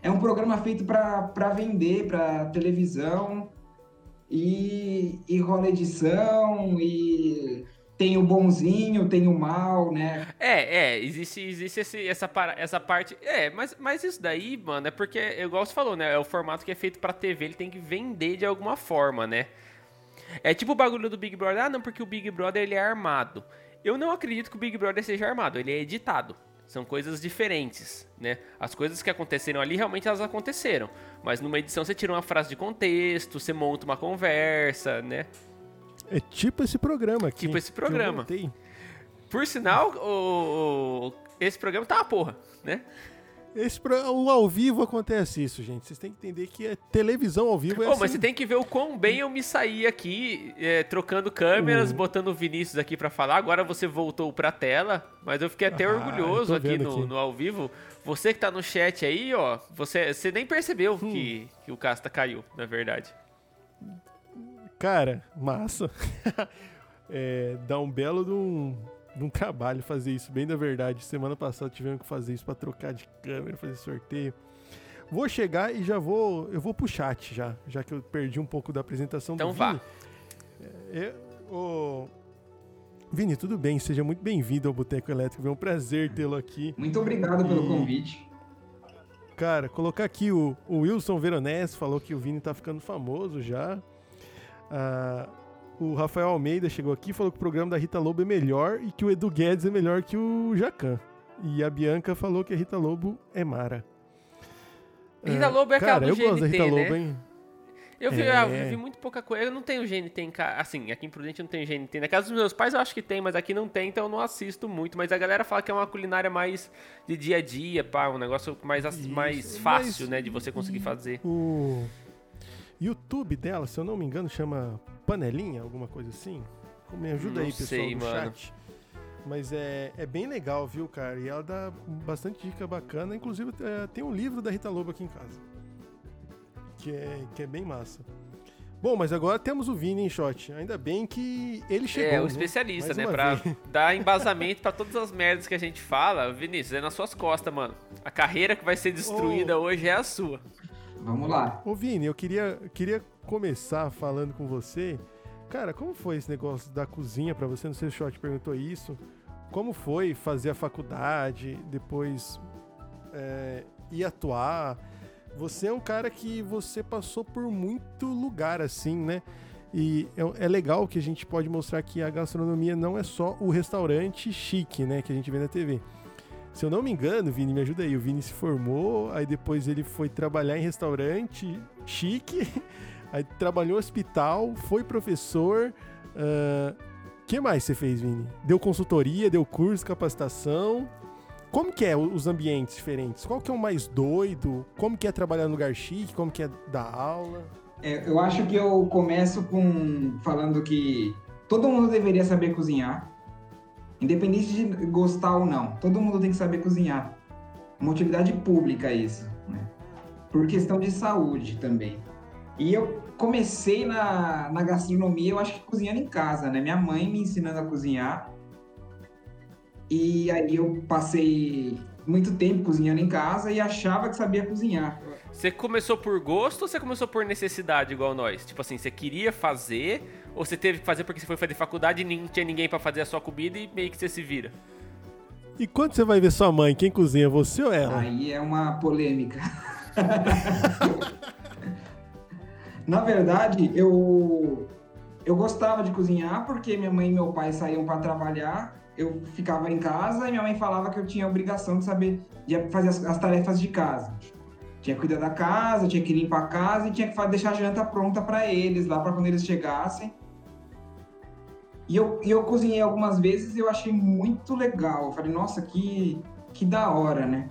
é um programa feito para vender, para televisão, e, e rola edição, e tem o bonzinho, tem o mal, né? É, é, existe, existe esse, essa, essa parte. É, mas, mas isso daí, mano, é porque, igual você falou, né? É o formato que é feito pra TV, ele tem que vender de alguma forma, né? É tipo o bagulho do Big Brother. Ah, não, porque o Big Brother ele é armado. Eu não acredito que o Big Brother seja armado, ele é editado. São coisas diferentes, né? As coisas que aconteceram ali realmente elas aconteceram, mas numa edição você tira uma frase de contexto, você monta uma conversa, né? É tipo esse programa aqui. Tipo esse programa. Por sinal, o, o, esse programa tá uma porra, né? Esse, o ao vivo acontece isso, gente. Vocês têm que entender que é televisão ao vivo é oh, assim. Mas você tem que ver o quão bem eu me saí aqui, é, trocando câmeras, uhum. botando o Vinícius aqui para falar. Agora você voltou pra tela, mas eu fiquei até ah, orgulhoso aqui no, aqui no, ao vivo. Você que tá no chat aí, ó, você, você nem percebeu hum. que, que o Casta caiu, na verdade. Cara, massa. <laughs> é, dá um belo de um um trabalho fazer isso, bem da verdade. Semana passada tivemos que fazer isso para trocar de câmera, fazer sorteio. Vou chegar e já vou. Eu vou pro chat já, já que eu perdi um pouco da apresentação então do Vini. Então vá. É, o... Vini, tudo bem? Seja muito bem-vindo ao Boteco Elétrico. É um prazer tê-lo aqui. Muito obrigado e... pelo convite. Cara, colocar aqui o, o Wilson Veronese falou que o Vini tá ficando famoso já. Ah, o Rafael Almeida chegou aqui e falou que o programa da Rita Lobo é melhor e que o Edu Guedes é melhor que o Jacan. E a Bianca falou que a Rita Lobo é Mara. Rita é, Lobo é aquela do eu GNT, gosto da Rita né? Lobo, hein? Eu vi, é... eu vi muito pouca coisa. Eu não tenho GNT em casa. Assim, aqui em Prudente não tem GNT. Na casa dos meus pais eu acho que tem, mas aqui não tem, então eu não assisto muito. Mas a galera fala que é uma culinária mais de dia a dia, pá, um negócio mais, mais fácil, mas... né, de você conseguir fazer. O YouTube dela, se eu não me engano, chama Panelinha, alguma coisa assim. Me ajuda não aí, pessoal, sei, no mano. chat. Mas é, é bem legal, viu, cara? E ela dá bastante dica bacana. Inclusive, é, tem um livro da Rita Lobo aqui em casa. Que é, que é bem massa. Bom, mas agora temos o Vini em shot. Ainda bem que ele chegou. É, o especialista, né? Pra vez. <laughs> dar embasamento para todas as merdas que a gente fala. Vinícius, é nas suas costas, mano. A carreira que vai ser destruída oh. hoje é a sua. Vamos lá. Ô, Vini, eu queria, queria começar falando com você. Cara, como foi esse negócio da cozinha para você? Não sei se o Short perguntou isso. Como foi fazer a faculdade, depois é, ir atuar? Você é um cara que você passou por muito lugar assim, né? E é, é, legal que a gente pode mostrar que a gastronomia não é só o restaurante chique, né? Que a gente vê na TV. Se eu não me engano, Vini, me ajuda aí. O Vini se formou, aí depois ele foi trabalhar em restaurante chique, <laughs> Aí trabalhou no hospital, foi professor. O uh, que mais você fez, Vini? Deu consultoria, deu curso, capacitação. Como que é os ambientes diferentes? Qual que é o mais doido? Como que é trabalhar no lugar chique? Como que é dar aula? É, eu acho que eu começo com falando que todo mundo deveria saber cozinhar, independente de gostar ou não. Todo mundo tem que saber cozinhar. Uma utilidade pública isso, né? Por questão de saúde também. E eu comecei na, na gastronomia, eu acho que cozinhando em casa, né? Minha mãe me ensinando a cozinhar. E aí eu passei muito tempo cozinhando em casa e achava que sabia cozinhar. Você começou por gosto ou você começou por necessidade, igual nós? Tipo assim, você queria fazer ou você teve que fazer porque você foi fazer faculdade e não tinha ninguém para fazer a sua comida e meio que você se vira? E quando você vai ver sua mãe, quem cozinha, você ou ela? Aí é uma polêmica. <laughs> Na verdade, eu eu gostava de cozinhar porque minha mãe e meu pai saíam para trabalhar, eu ficava em casa e minha mãe falava que eu tinha a obrigação de saber de fazer as, as tarefas de casa. Tinha que cuidar da casa, tinha que limpar a casa e tinha que deixar a janta pronta para eles lá para quando eles chegassem. E eu, e eu cozinhei algumas vezes e eu achei muito legal. Eu falei, nossa, que, que da hora, né?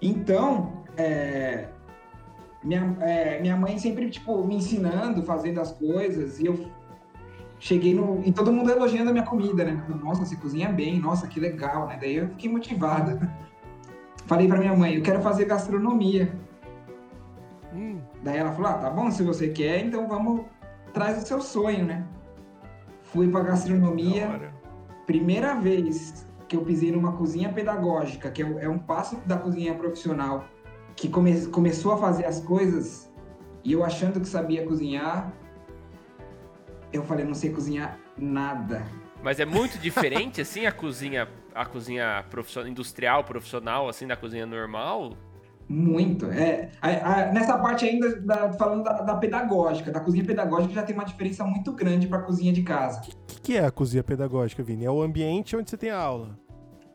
Então, é, minha, é, minha mãe sempre, tipo, me ensinando, fazendo as coisas, e eu cheguei no. E todo mundo elogiando a minha comida, né? Nossa, você cozinha bem, nossa, que legal, né? Daí eu fiquei motivada. Falei pra minha mãe, eu quero fazer gastronomia. Hum. Daí ela falou: ah, tá bom, se você quer, então vamos, traz o seu sonho, né? Fui pra gastronomia. Primeira vez que eu pisei numa cozinha pedagógica, que é, é um passo da cozinha profissional que come, começou a fazer as coisas E eu achando que sabia cozinhar, eu falei, não sei cozinhar nada. Mas é muito diferente, assim, a cozinha, a cozinha profissional, industrial, profissional, assim, da cozinha normal? Muito. É, a, a, nessa parte ainda, da, falando da, da, pedagógica, da cozinha pedagógica, já tem uma diferença muito grande para a cozinha de casa. O que, que, é a cozinha pedagógica, Vini? É o ambiente onde você tem a aula.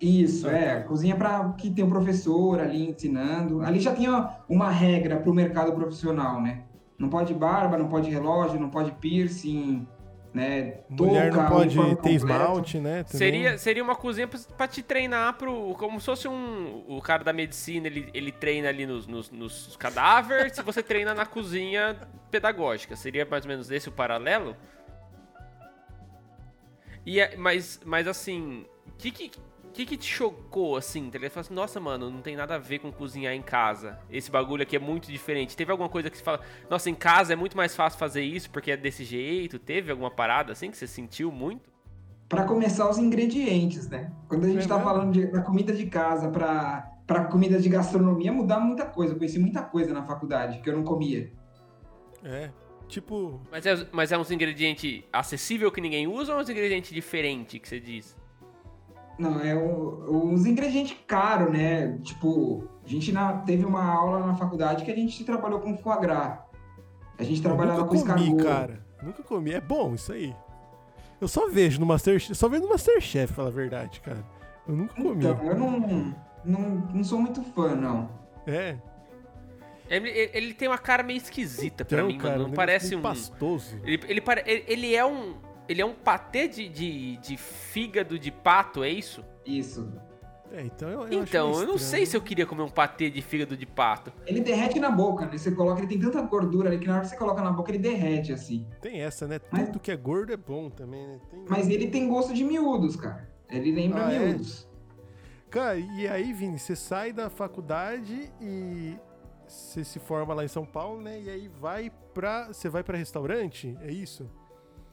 Isso, é. Cozinha para que tem um professor ali ensinando. Ali já tinha uma regra para o mercado profissional, né? Não pode barba, não pode relógio, não pode piercing, né? Mulher não pode ter esmalte, né? Seria, seria uma cozinha para te treinar pro. Como se fosse um. O cara da medicina, ele, ele treina ali nos, nos, nos cadáveres, se você treina na cozinha pedagógica. Seria mais ou menos esse o paralelo? E, é, mas, mas assim, o que, que, que que te chocou, assim, tá ligado? assim, nossa, mano, não tem nada a ver com cozinhar em casa. Esse bagulho aqui é muito diferente. Teve alguma coisa que você fala, nossa, em casa é muito mais fácil fazer isso porque é desse jeito? Teve alguma parada, assim, que você sentiu muito? Para começar, os ingredientes, né? Quando a gente é tá mesmo? falando de, da comida de casa para para comida de gastronomia, mudar muita coisa. Eu conheci muita coisa na faculdade que eu não comia. É, tipo... Mas é, mas é uns ingredientes acessível que ninguém usa ou uns ingredientes diferentes que você diz? Não, é uns ingredientes caros, né? Tipo, a gente na, teve uma aula na faculdade que a gente trabalhou com foie gras. A gente trabalhava com escargot. Nunca comi, cara. Nunca comi. É bom isso aí. Eu só vejo no Masterchef, só vejo no Masterchef, pela verdade, cara. Eu nunca comi. Então, eu não, não, não sou muito fã, não. É. Ele, ele tem uma cara meio esquisita então, pra mim, cara, mano. Não parece um. Pastoso. Ele, ele, ele, ele é um ele é um patê de, de, de fígado de pato, é isso? Isso. É, então eu, eu Então, eu não sei se eu queria comer um patê de fígado de pato. Ele derrete na boca, né? Você coloca, ele tem tanta gordura ali que na hora que você coloca na boca ele derrete assim. Tem essa, né? Mas, Tudo que é gordo é bom também, né? Tem... Mas ele tem gosto de miúdos, cara. Ele lembra ah, é? miúdos. É? Cara, e aí, Vini, você sai da faculdade e você se forma lá em São Paulo, né? E aí vai pra. Você vai pra restaurante? É isso?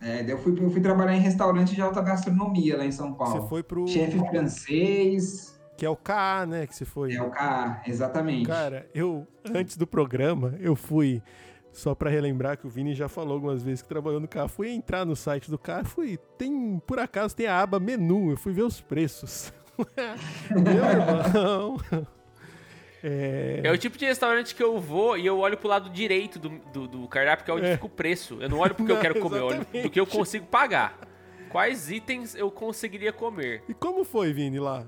É, eu fui, eu fui trabalhar em restaurante de alta gastronomia lá em São Paulo. Você foi pro. Chefe francês. Que é o KA, né? Que você foi. É o KA, exatamente. Cara, eu, antes do programa, eu fui. Só para relembrar que o Vini já falou algumas vezes que trabalhou no carro. Fui entrar no site do carro, fui. Tem, por acaso, tem a aba menu. Eu fui ver os preços. <laughs> Meu irmão. É... é o tipo de restaurante que eu vou e eu olho pro lado direito do, do, do cardápio, que é onde é. fica o preço. Eu não olho porque não, eu quero comer, eu olho do que eu consigo pagar. Quais itens eu conseguiria comer. E como foi, Vini, lá?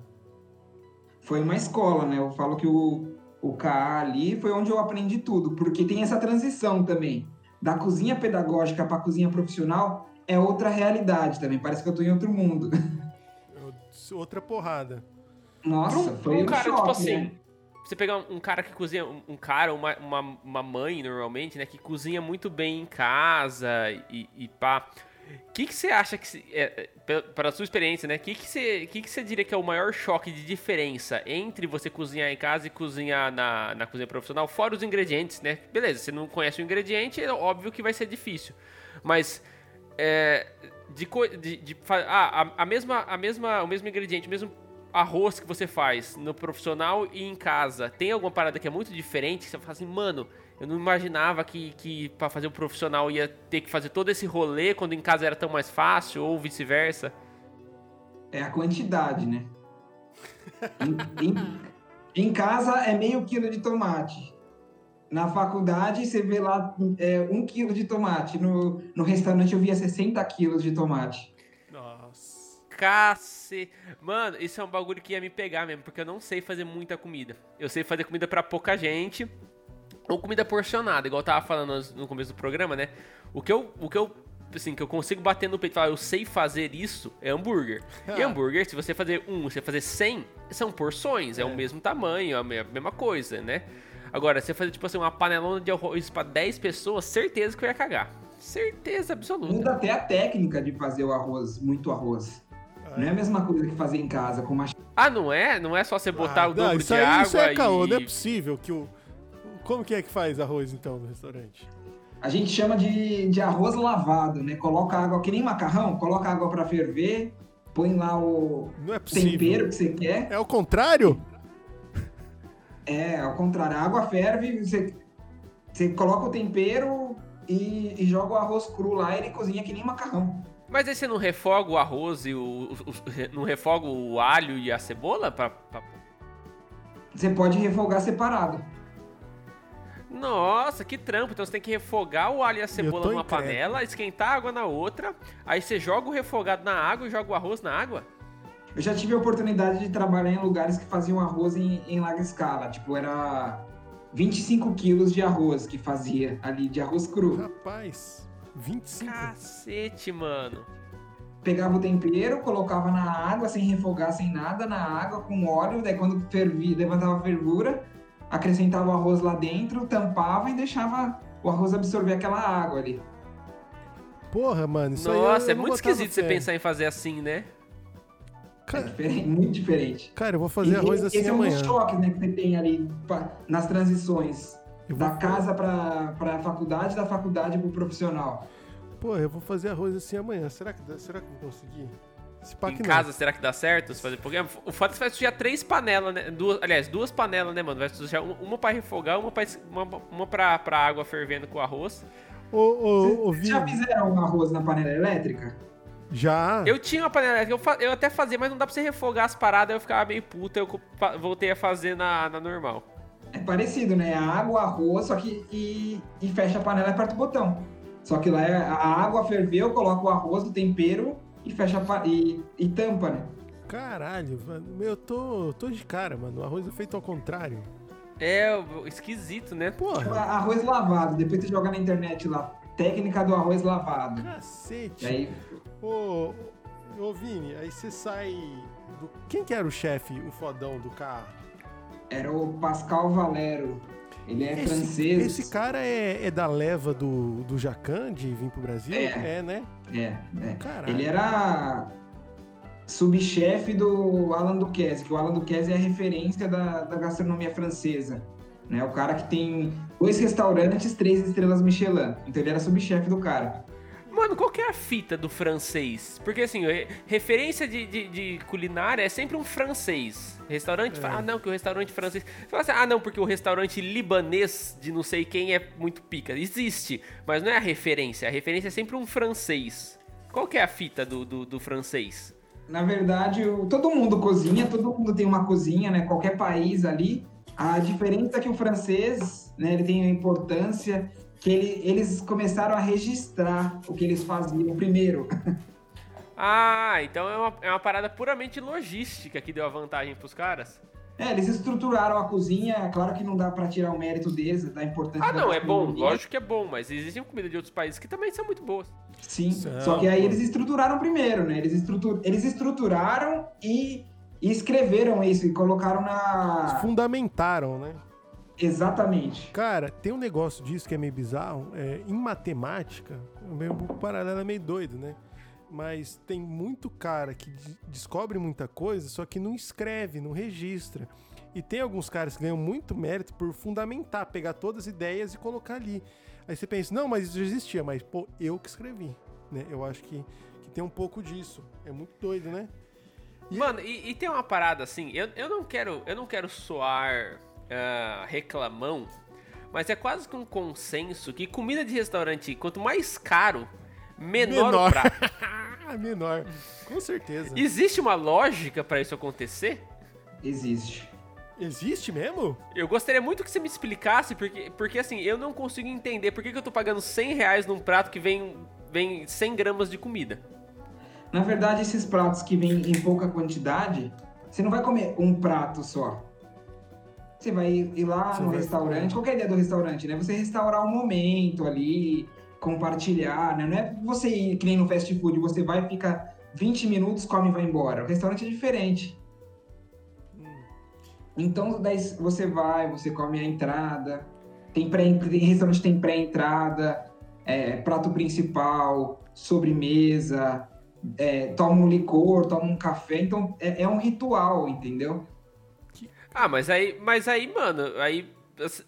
Foi uma escola, né? Eu falo que o, o KA ali foi onde eu aprendi tudo, porque tem essa transição também. Da cozinha pedagógica para cozinha profissional é outra realidade também. Parece que eu tô em outro mundo. Outra porrada. Nossa, foi um, um cara, tipo choque, tipo assim, né? Você pegar um, cara que cozinha, um, cara, uma, uma, uma, mãe normalmente, né, que cozinha muito bem em casa e, e pá. O que, que você acha que, é, é para a sua experiência, né? O que, que, você, que, que você diria que é o maior choque de diferença entre você cozinhar em casa e cozinhar na, na cozinha profissional? Fora os ingredientes, né? Beleza, você não conhece o ingrediente, é óbvio que vai ser difícil. Mas é, de, de, de, ah, a, a, mesma, a mesma, o mesmo ingrediente, o mesmo arroz que você faz no profissional e em casa, tem alguma parada que é muito diferente? Você fala assim, mano, eu não imaginava que, que para fazer o profissional ia ter que fazer todo esse rolê quando em casa era tão mais fácil, ou vice-versa. É a quantidade, né? em, em, em, casa é meio quilo de tomate. Na faculdade você vê lá é, um quilo de tomate. No, no restaurante eu via 60 quilos de tomate. Cace. Mano, isso é um bagulho que ia me pegar mesmo, porque eu não sei fazer muita comida. Eu sei fazer comida para pouca gente. Ou comida porcionada, igual eu tava falando no começo do programa, né? O que eu, o que eu assim, que eu consigo bater no peito e falar, eu sei fazer isso, é hambúrguer. E hambúrguer, se você fazer um, você fazer 100, são porções, é, é o mesmo tamanho, é a mesma coisa, né? Agora, se você fazer, tipo assim, uma panelona de arroz pra 10 pessoas, certeza que eu ia cagar. Certeza absoluta. Muda até a técnica de fazer o arroz, muito arroz. Não é a mesma coisa que fazer em casa com uma. Ah, não é? Não é só você botar ah, o dobro de aí, água isso é caô, e... não é possível que o. Como que é que faz arroz então no restaurante? A gente chama de, de arroz lavado, né? Coloca água que nem macarrão, coloca água para ferver, põe lá o é tempero que você quer. É o contrário? É, ao contrário. A água ferve, você Você coloca o tempero e, e joga o arroz cru lá e ele cozinha que nem macarrão. Mas aí você não refoga o arroz e o. o- o- não refoga o alho e a cebola? Pra, pra- Você pode refogar separado. Nossa, que trampo. Então você tem que refogar o alho e a cebola numa incrédulo. panela, esquentar a água na outra, aí você joga o refogado na água e joga o arroz na água? Eu já tive a oportunidade de trabalhar em lugares que faziam arroz em, em larga escala. Tipo, era 25 quilos de arroz que fazia ali, de arroz cru. Rapaz, 25. Cacete, mano. Pegava o tempero, colocava na água, sem refogar, sem nada, na água, com óleo. Daí quando fervia, levantava a fervura, acrescentava o arroz lá dentro, tampava e deixava o arroz absorver aquela água ali. Porra, mano, isso Nossa, é não muito esquisito você pensar em fazer assim, né? É Cara, diferente, muito diferente. cara, eu vou fazer E arroz assim esse é um amanhã. dos choques né, que você tem ali nas transições. Eu vou Da casa para a faculdade, da faculdade para o profissional. Pô, eu vou fazer arroz assim amanhã. Será que, dá- será que eu vou conseguir? Em não. casa, será que dá certo você fazer programa? O foda é que você vai sujar três panelas, né? Duas, aliás, duas panelas, né, mano? Vai sujar uma, uma pra refogar, uma pra, es- uma, uma pra, pra água fervendo com arroz. Ô, ô, ô, Vocês já fizeram um arroz na panela elétrica? já. Eu tinha uma panela elétrica, eu, fa- eu até fazia, mas não dá pra você refogar as paradas, eu ficava meio puta, eu voltei a fazer na, na normal. É parecido, né? A água, arroz, só que e, e fecha a panela e aperta o botão. Só que lá é- a água ferveu, coloca o arroz, o tempero e fecha a e, e tampa, né? Caralho, mano. Meu, eu tô, tô de cara, mano. O arroz é feito ao contrário. É, esquisito, né? Porra, Arroz lavado, depois você joga na internet lá. Técnica do arroz lavado. cacete. E aí, Ô, ô, Vini, aí você sai. Do... Quem que era o chefe, o fodão do carro? Era o Pascal Valero. Ele é francês. Esse cara é, é da leva do, do Jacan de vir pro Brasil? É. né? É, é. Caralho. Ele era subchefe do Alan Duquesne, que o Alan Duquesne é a referência da, da gastronomia francesa. Né? O cara que tem dois restaurantes, três estrelas Michelin. Então ele era subchefe do cara. Mano, qual que é a fita do francês? Porque assim, re- referência de, de- de culinária é sempre um francês. Restaurante, fala, ah não, que o restaurante francês. Você fala assim, ah não, porque o restaurante libanês de não sei quem é muito pica. Existe, mas não é a referência. A referência é sempre um francês. Qual que é a fita do, do, do francês? Na verdade, o- todo mundo cozinha, todo mundo tem uma cozinha, né? Qualquer país ali. A diferença é que o francês, né, ele tem a importância que ele- eles começaram a registrar o que eles faziam primeiro. <laughs> Ah, então é uma, é uma parada puramente logística que deu a vantagem pros caras? É, eles estruturaram a cozinha, é claro que não dá pra tirar o mérito deles, da importância Ah da não, é bom, lógico que é bom, mas existem comida de outros países que também são muito boas. Sim, São, só que aí pô. eles estruturaram primeiro, né? Eles, estrutur... eles estruturaram e... e escreveram isso e colocaram na... Fundamentaram, né? Exatamente. Cara, tem um negócio disso que é meio bizarro. É, em matemática, o meu paralelo é meio doido, né? Mas tem muito cara que de- descobre muita coisa, só que não escreve, não registra. E tem alguns caras que ganham muito mérito por fundamentar, pegar todas as ideias e colocar ali. Aí você pensa, não, mas isso já existia, mas pô, eu que escrevi. Né? Eu acho que, que tem um pouco disso. É muito doido, né? E- Mano, e, e tem uma parada assim, eu, eu não quero eu não quero soar ah, reclamão, mas é quase que um consenso que comida de restaurante, quanto mais caro, menor, Menor. o prato. <laughs> Menor. Com certeza. Existe uma lógica pra isso acontecer? Existe. Existe mesmo? Eu gostaria muito que você me explicasse, porque, porque assim, eu não consigo entender por que, que eu tô pagando 100 reais num prato que vem, vem 100 gramas de comida. Na verdade, esses pratos que vêm em pouca quantidade, você não vai comer um prato só. Você vai ir lá Você no restaurante, qual é a ideia do restaurante, né? Você restaurar o momento ali, compartilhar, né? Não é você ir que nem no fast food, você vai, fica 20 minutos, come e vai embora. O restaurante é diferente. Então, daí você vai, você come a entrada, tem, pré, tem restaurante que tem pré-entrada, é, prato principal, sobremesa, é, toma um licor, toma um café, então é, é um ritual, entendeu? Ah, mas aí, mas aí, mano, aí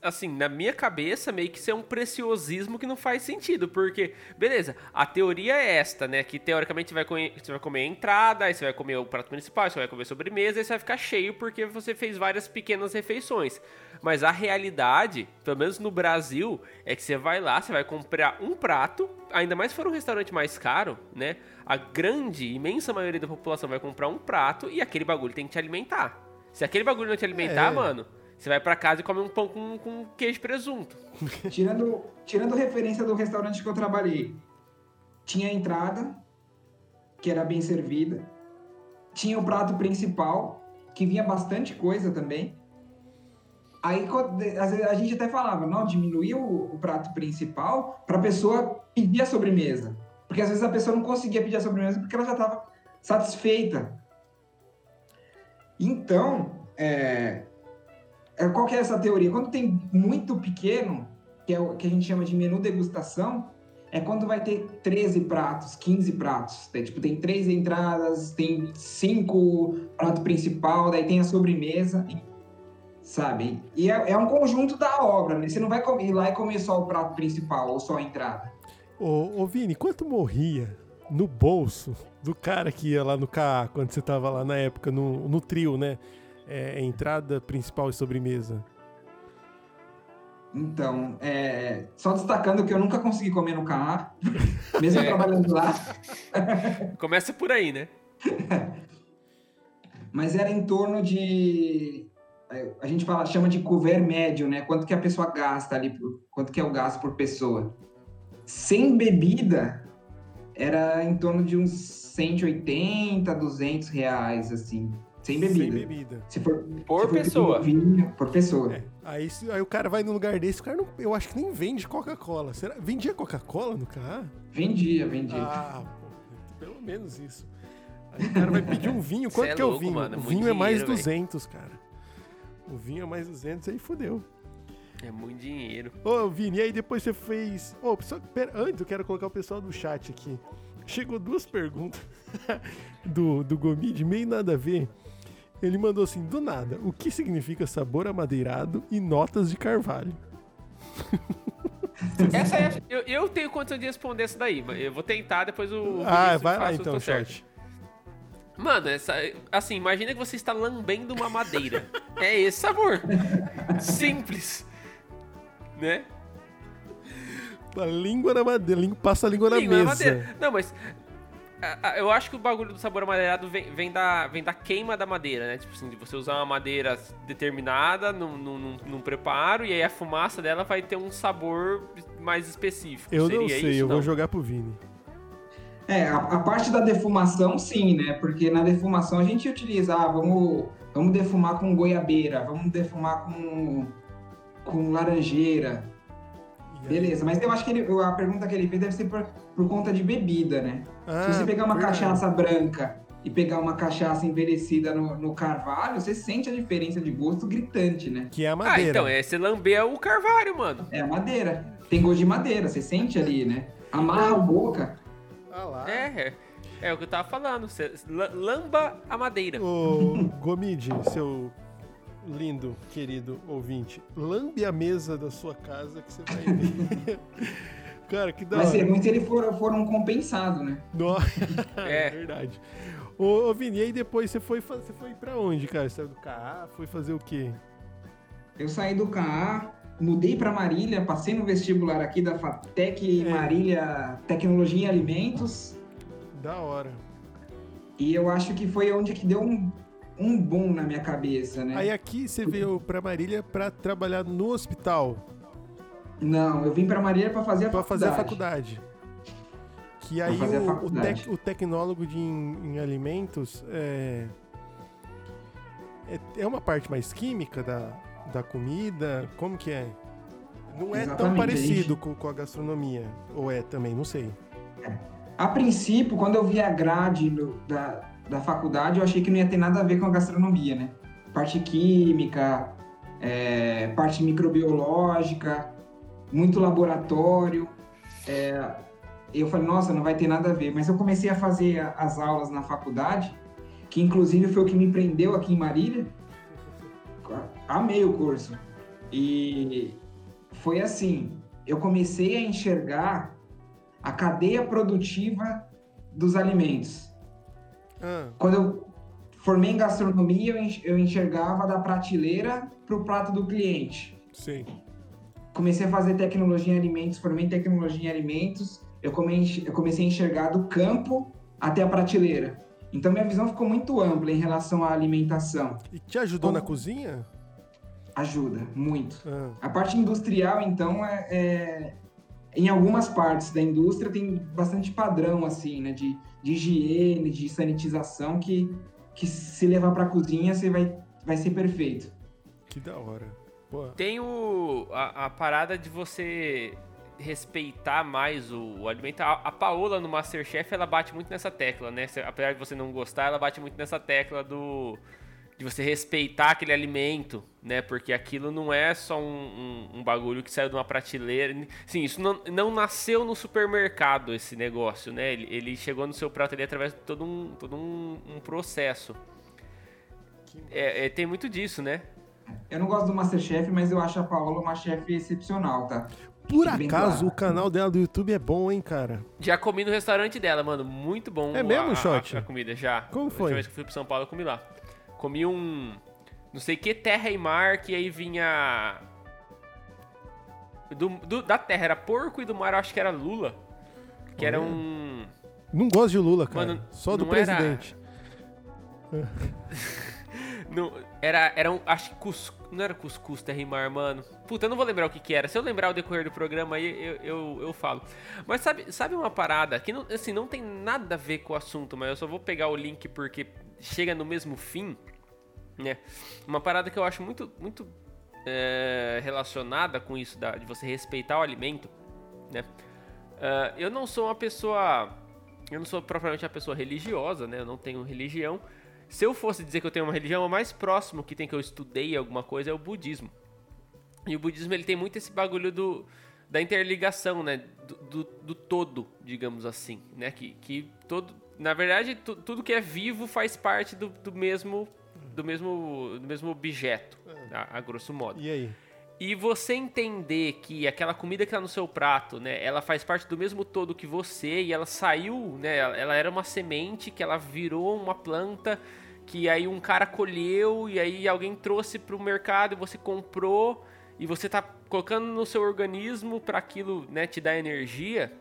assim, na minha cabeça, meio que isso é um preciosismo que não faz sentido, porque, beleza, a teoria é esta, né, que teoricamente você vai, comer, você vai comer a entrada, aí você vai comer o prato principal, você vai comer sobremesa, e você vai ficar cheio porque você fez várias pequenas refeições. Mas a realidade, pelo menos no Brasil, é que você vai lá, você vai comprar um prato, ainda mais se for um restaurante mais caro, né, a grande, imensa maioria da população vai comprar um prato e aquele bagulho tem que te alimentar. Se aquele bagulho não te alimentar, é. mano, você vai para casa e come um pão com, com queijo e presunto. <laughs> Tirando, tirando referência do restaurante que eu trabalhei, tinha a entrada, que era bem servida. Tinha o prato principal, que vinha bastante coisa também. Aí a gente até falava, não, diminuir o, o prato principal para a pessoa pedir a sobremesa. Porque às vezes a pessoa não conseguia pedir a sobremesa porque ela já estava satisfeita. Então, é, é, qual que é essa teoria? Quando tem muito pequeno, que é o que a gente chama de menu degustação, é quando vai ter 13 pratos, 15 pratos. Tem, tipo, tem três entradas, tem cinco prato principal, daí tem a sobremesa, sabe? E é, é um conjunto da obra, né? Você não vai ir lá e comer só o prato principal ou só a entrada. Ô, ô Vini, quanto morria no bolso do cara que ia lá no KA, quando você tava lá na época, no, no trio, né? é, entrada principal e sobremesa? Então, é, só destacando que eu nunca consegui comer no KA, <laughs> mesmo é. trabalhando lá. <laughs> Começa por aí, né? Mas era em torno de. A gente fala, chama de couvert médio, né? Quanto que a pessoa gasta ali, quanto que é o gasto por pessoa. Sem bebida, era em torno de uns 180, 200 reais, assim. Sem bebida. Sem bebida. Se for, por se for pessoa. Vinho, por pessoa. É. Aí, aí o cara vai num lugar desse, o cara não, eu acho que nem vende Coca-Cola. Será? Vendia Coca-Cola no carro? Vendia, vendia. Ah, pô, pelo menos isso. Aí o cara vai pedir um vinho. Quanto é que é o vinho? Mano, é o vinho é mais dinheiro, 200, véio. cara. O vinho é mais 200, aí fodeu. É muito dinheiro. Ô, Vini, e aí depois você fez. Ô, pessoal, pera, antes eu quero colocar o pessoal do chat aqui. Chegou duas perguntas <laughs> do, do Gomid, meio nada a ver. Ele mandou assim, do nada, o que significa sabor amadeirado e notas de carvalho? <laughs> Essa é, eu, eu, tenho condição de responder essa daí, mas eu vou tentar, depois o. Ah, vai lá então, chat. Mano, essa, assim, imagina que você está lambendo uma madeira. <laughs> é esse sabor. Simples. Né? A língua na madeira, passa a língua, língua na mesa. Na Não, mas eu acho que o bagulho do sabor amadeirado vem, vem, da, vem da queima da madeira, né? Tipo assim, de você usar uma madeira determinada num, num, num preparo e aí a fumaça dela vai ter um sabor mais específico. Eu Seria não sei, isso? eu não? vou jogar pro Vini. É, a, a, parte da defumação, sim, né? Porque na defumação a gente utiliza, ah, vamos, vamos defumar com goiabeira, vamos defumar com, com laranjeira. Beleza, mas eu acho que ele, a pergunta que ele fez deve ser por, por conta de bebida, né? Ah, Se você pegar uma cachaça branca e pegar uma cachaça envelhecida no, no, carvalho, você sente a diferença de gosto gritante, né? Que é a madeira. Ah, então, é esse lamber o carvalho, mano. É a madeira. Tem gosto de madeira, você sente ali, né? Amarra a boca. Ah lá. É, é. É o que eu tava falando. Você lamba a madeira. Ô, <laughs> Gomide, seu lindo, querido ouvinte, lambe a mesa da sua casa que você vai <laughs> ver. Cara, que da Vai ser ruim se ele for, for um compensado, né? Nossa, <laughs> é. é verdade. Ô, ô, Vini, e aí depois você foi, você foi pra onde, cara? Você saiu do CA, foi fazer o quê? Eu saí do CA, mudei para Marília, passei no vestibular aqui da FATEC é. Marília Tecnologia e Alimentos. Da hora. E eu acho que foi onde que deu um, um boom na minha cabeça, né? Aí aqui você veio para Marília para trabalhar no hospital. Não, eu vim para Marília para fazer a pra faculdade. fazer a faculdade. Que aí o, o, tec, o, tecnólogo de, em, em alimentos é, é, é, uma parte mais química da, da comida? Como que é? Não é Exatamente, tão parecido gente... com, com, a gastronomia. Ou é também, não sei. É. A princípio, quando eu vi a grade no, da, da faculdade, eu achei que não ia ter nada a ver com a gastronomia, né? Parte química, é, parte microbiológica, muito laboratório. É, eu falei, nossa, não vai ter nada a ver. Mas eu comecei a fazer as aulas na faculdade, que inclusive foi o que me prendeu aqui em Marília. Amei o curso. E foi assim, eu comecei a enxergar a cadeia produtiva dos alimentos. Ah, Quando eu formei em gastronomia, eu enx- eu enxergava da prateleira para o prato do cliente. sim. Comecei a fazer tecnologia em alimentos, formei em tecnologia em alimentos, eu come- eu comecei a enxergar do campo até a prateleira. Então minha visão ficou muito ampla em relação à alimentação. E te ajudou Bom. na cozinha? Ajuda, muito. Ah, A parte industrial, então, é, é- em algumas partes da indústria tem bastante padrão, assim, né, de, de higiene, de sanitização, que, que se levar para a cozinha, você vai, vai ser perfeito. que da hora. Pô, Tem o, a, a parada de você respeitar mais o, o alimento. A, a Paola no Masterchef, ela bate muito nessa tecla, né? Apesar de você não gostar, ela bate muito nessa tecla do de você respeitar aquele alimento, né? Porque aquilo não é só um, um- um bagulho que saiu de uma prateleira. Sim, isso não, não nasceu no supermercado, esse negócio, né? Ele, ele chegou no seu prato ali através de todo um, todo um, um processo. É, é, tem muito disso, né? Eu não gosto do Masterchef, mas eu acho a Paola uma chefe excepcional, tá? Por acaso claro. o canal dela do YouTube é bom, hein, cara? Já comi no restaurante dela, mano. Muito bom. É mesmo, a, a- Shot? A, comida, já. Como A última foi? vez que eu fui pro São Paulo, eu comi lá. Comi um. Não sei que terra e mar, que aí vinha. Do, do- da terra era porco e do mar eu acho que era lula. Que era um. Não gosto de Lula, cara. Mano, Só do não era- presidente. <laughs> Não, era, era um. Acho que cuscuz. Não era cuscuz terra e mar, mano. Puta, eu não vou lembrar o que, que era. Se eu lembrar o decorrer do programa aí, eu, eu, eu falo. Mas sabe, sabe uma parada que não, assim, não tem nada a ver com o assunto, mas eu só vou pegar o link porque chega no mesmo fim, né? Uma parada que eu acho muito, muito é, relacionada com isso da- de você respeitar o alimento, né? Ah, eu não sou uma pessoa. Eu não sou propriamente uma pessoa religiosa, né? Eu não tenho religião. Se eu fosse dizer que eu tenho uma religião, o mais próximo que tem que eu estudei alguma coisa é o budismo. E o budismo ele tem muito esse bagulho do, da interligação, né? Do, do, do todo, digamos assim, né? Que, que todo, na verdade, tu- tudo que é vivo faz parte do, do mesmo do mesmo do mesmo objeto, a, a grosso modo. E aí? E você entender que aquela comida que tá no seu prato, né, ela faz parte do mesmo todo que você e ela saiu, né, ela era uma semente que ela virou uma planta que aí um cara colheu e aí alguém trouxe pro mercado e você comprou e você tá colocando no seu organismo para aquilo, né, te dar energia.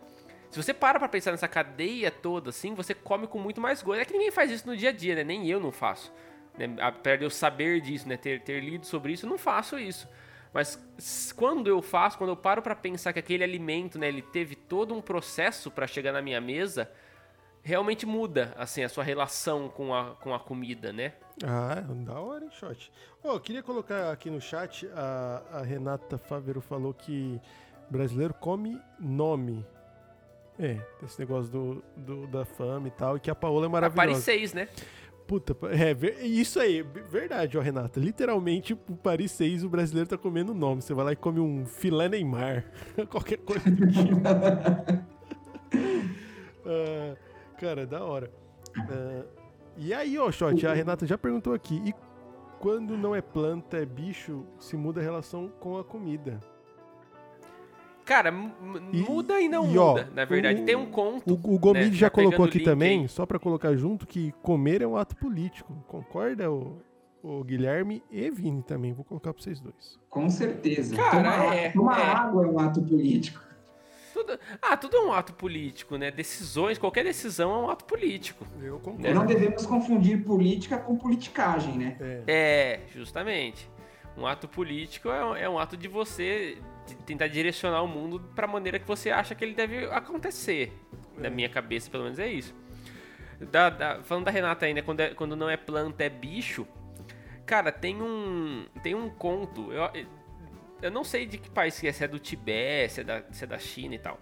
Se você para pra pensar nessa cadeia toda assim, você come com muito mais gosto. É que ninguém faz isso no dia a dia, né? Nem eu não faço. Né? Apesar de eu saber disso, né? Ter, ter lido sobre isso, eu não faço isso. Mas quando eu faço, quando eu paro pra pensar que aquele alimento, né, ele teve todo um processo pra chegar na minha mesa, realmente muda, assim, a sua relação com a, com a comida, né? Ah, da hora, hein, shot. Eu queria colocar aqui no chat, a, a Renata Fávero falou que brasileiro come nome. É, esse negócio do, do- da fama e tal, e que a Paola é A maravilhosa. Paris 6, né? Puta, é isso aí, verdade, ó, Renata. Literalmente, o Paris 6, o brasileiro tá comendo nome. Você vai lá e come um filé Neymar, <laughs> qualquer coisa do tipo. <laughs> Ah, cara, da hora. Ah, e aí, ó, Shot, a Renata já perguntou aqui. E quando não é planta, é bicho, se muda a relação com a comida? Cara, E- muda e não e, ó, muda, na verdade. o- Tem um conto. O, o né, já tá colocou aqui também, aí. só pra colocar junto, que comer é um ato político. Concorda, o, o Guilherme e Vini também? Vou colocar pra vocês dois. Com certeza. Cara, tomar é, tomar é. água é um ato político. Tudo, ah, tudo é um ato político, né? Decisões, qualquer decisão é um ato político. Eu concordo. É. Não devemos confundir política com politicagem, né? É. É, justamente. Um ato político é, um- é um ato de você tentar direcionar o mundo para a maneira que você acha que ele deve acontecer. Na minha cabeça, pelo menos é isso. Da- da- falando da Renata ainda, quando, é- quando não é planta, é bicho. Cara, tem um tem um conto. Eu, eu não sei de que país que é, se é do Tibete, se é da, se é da China e tal.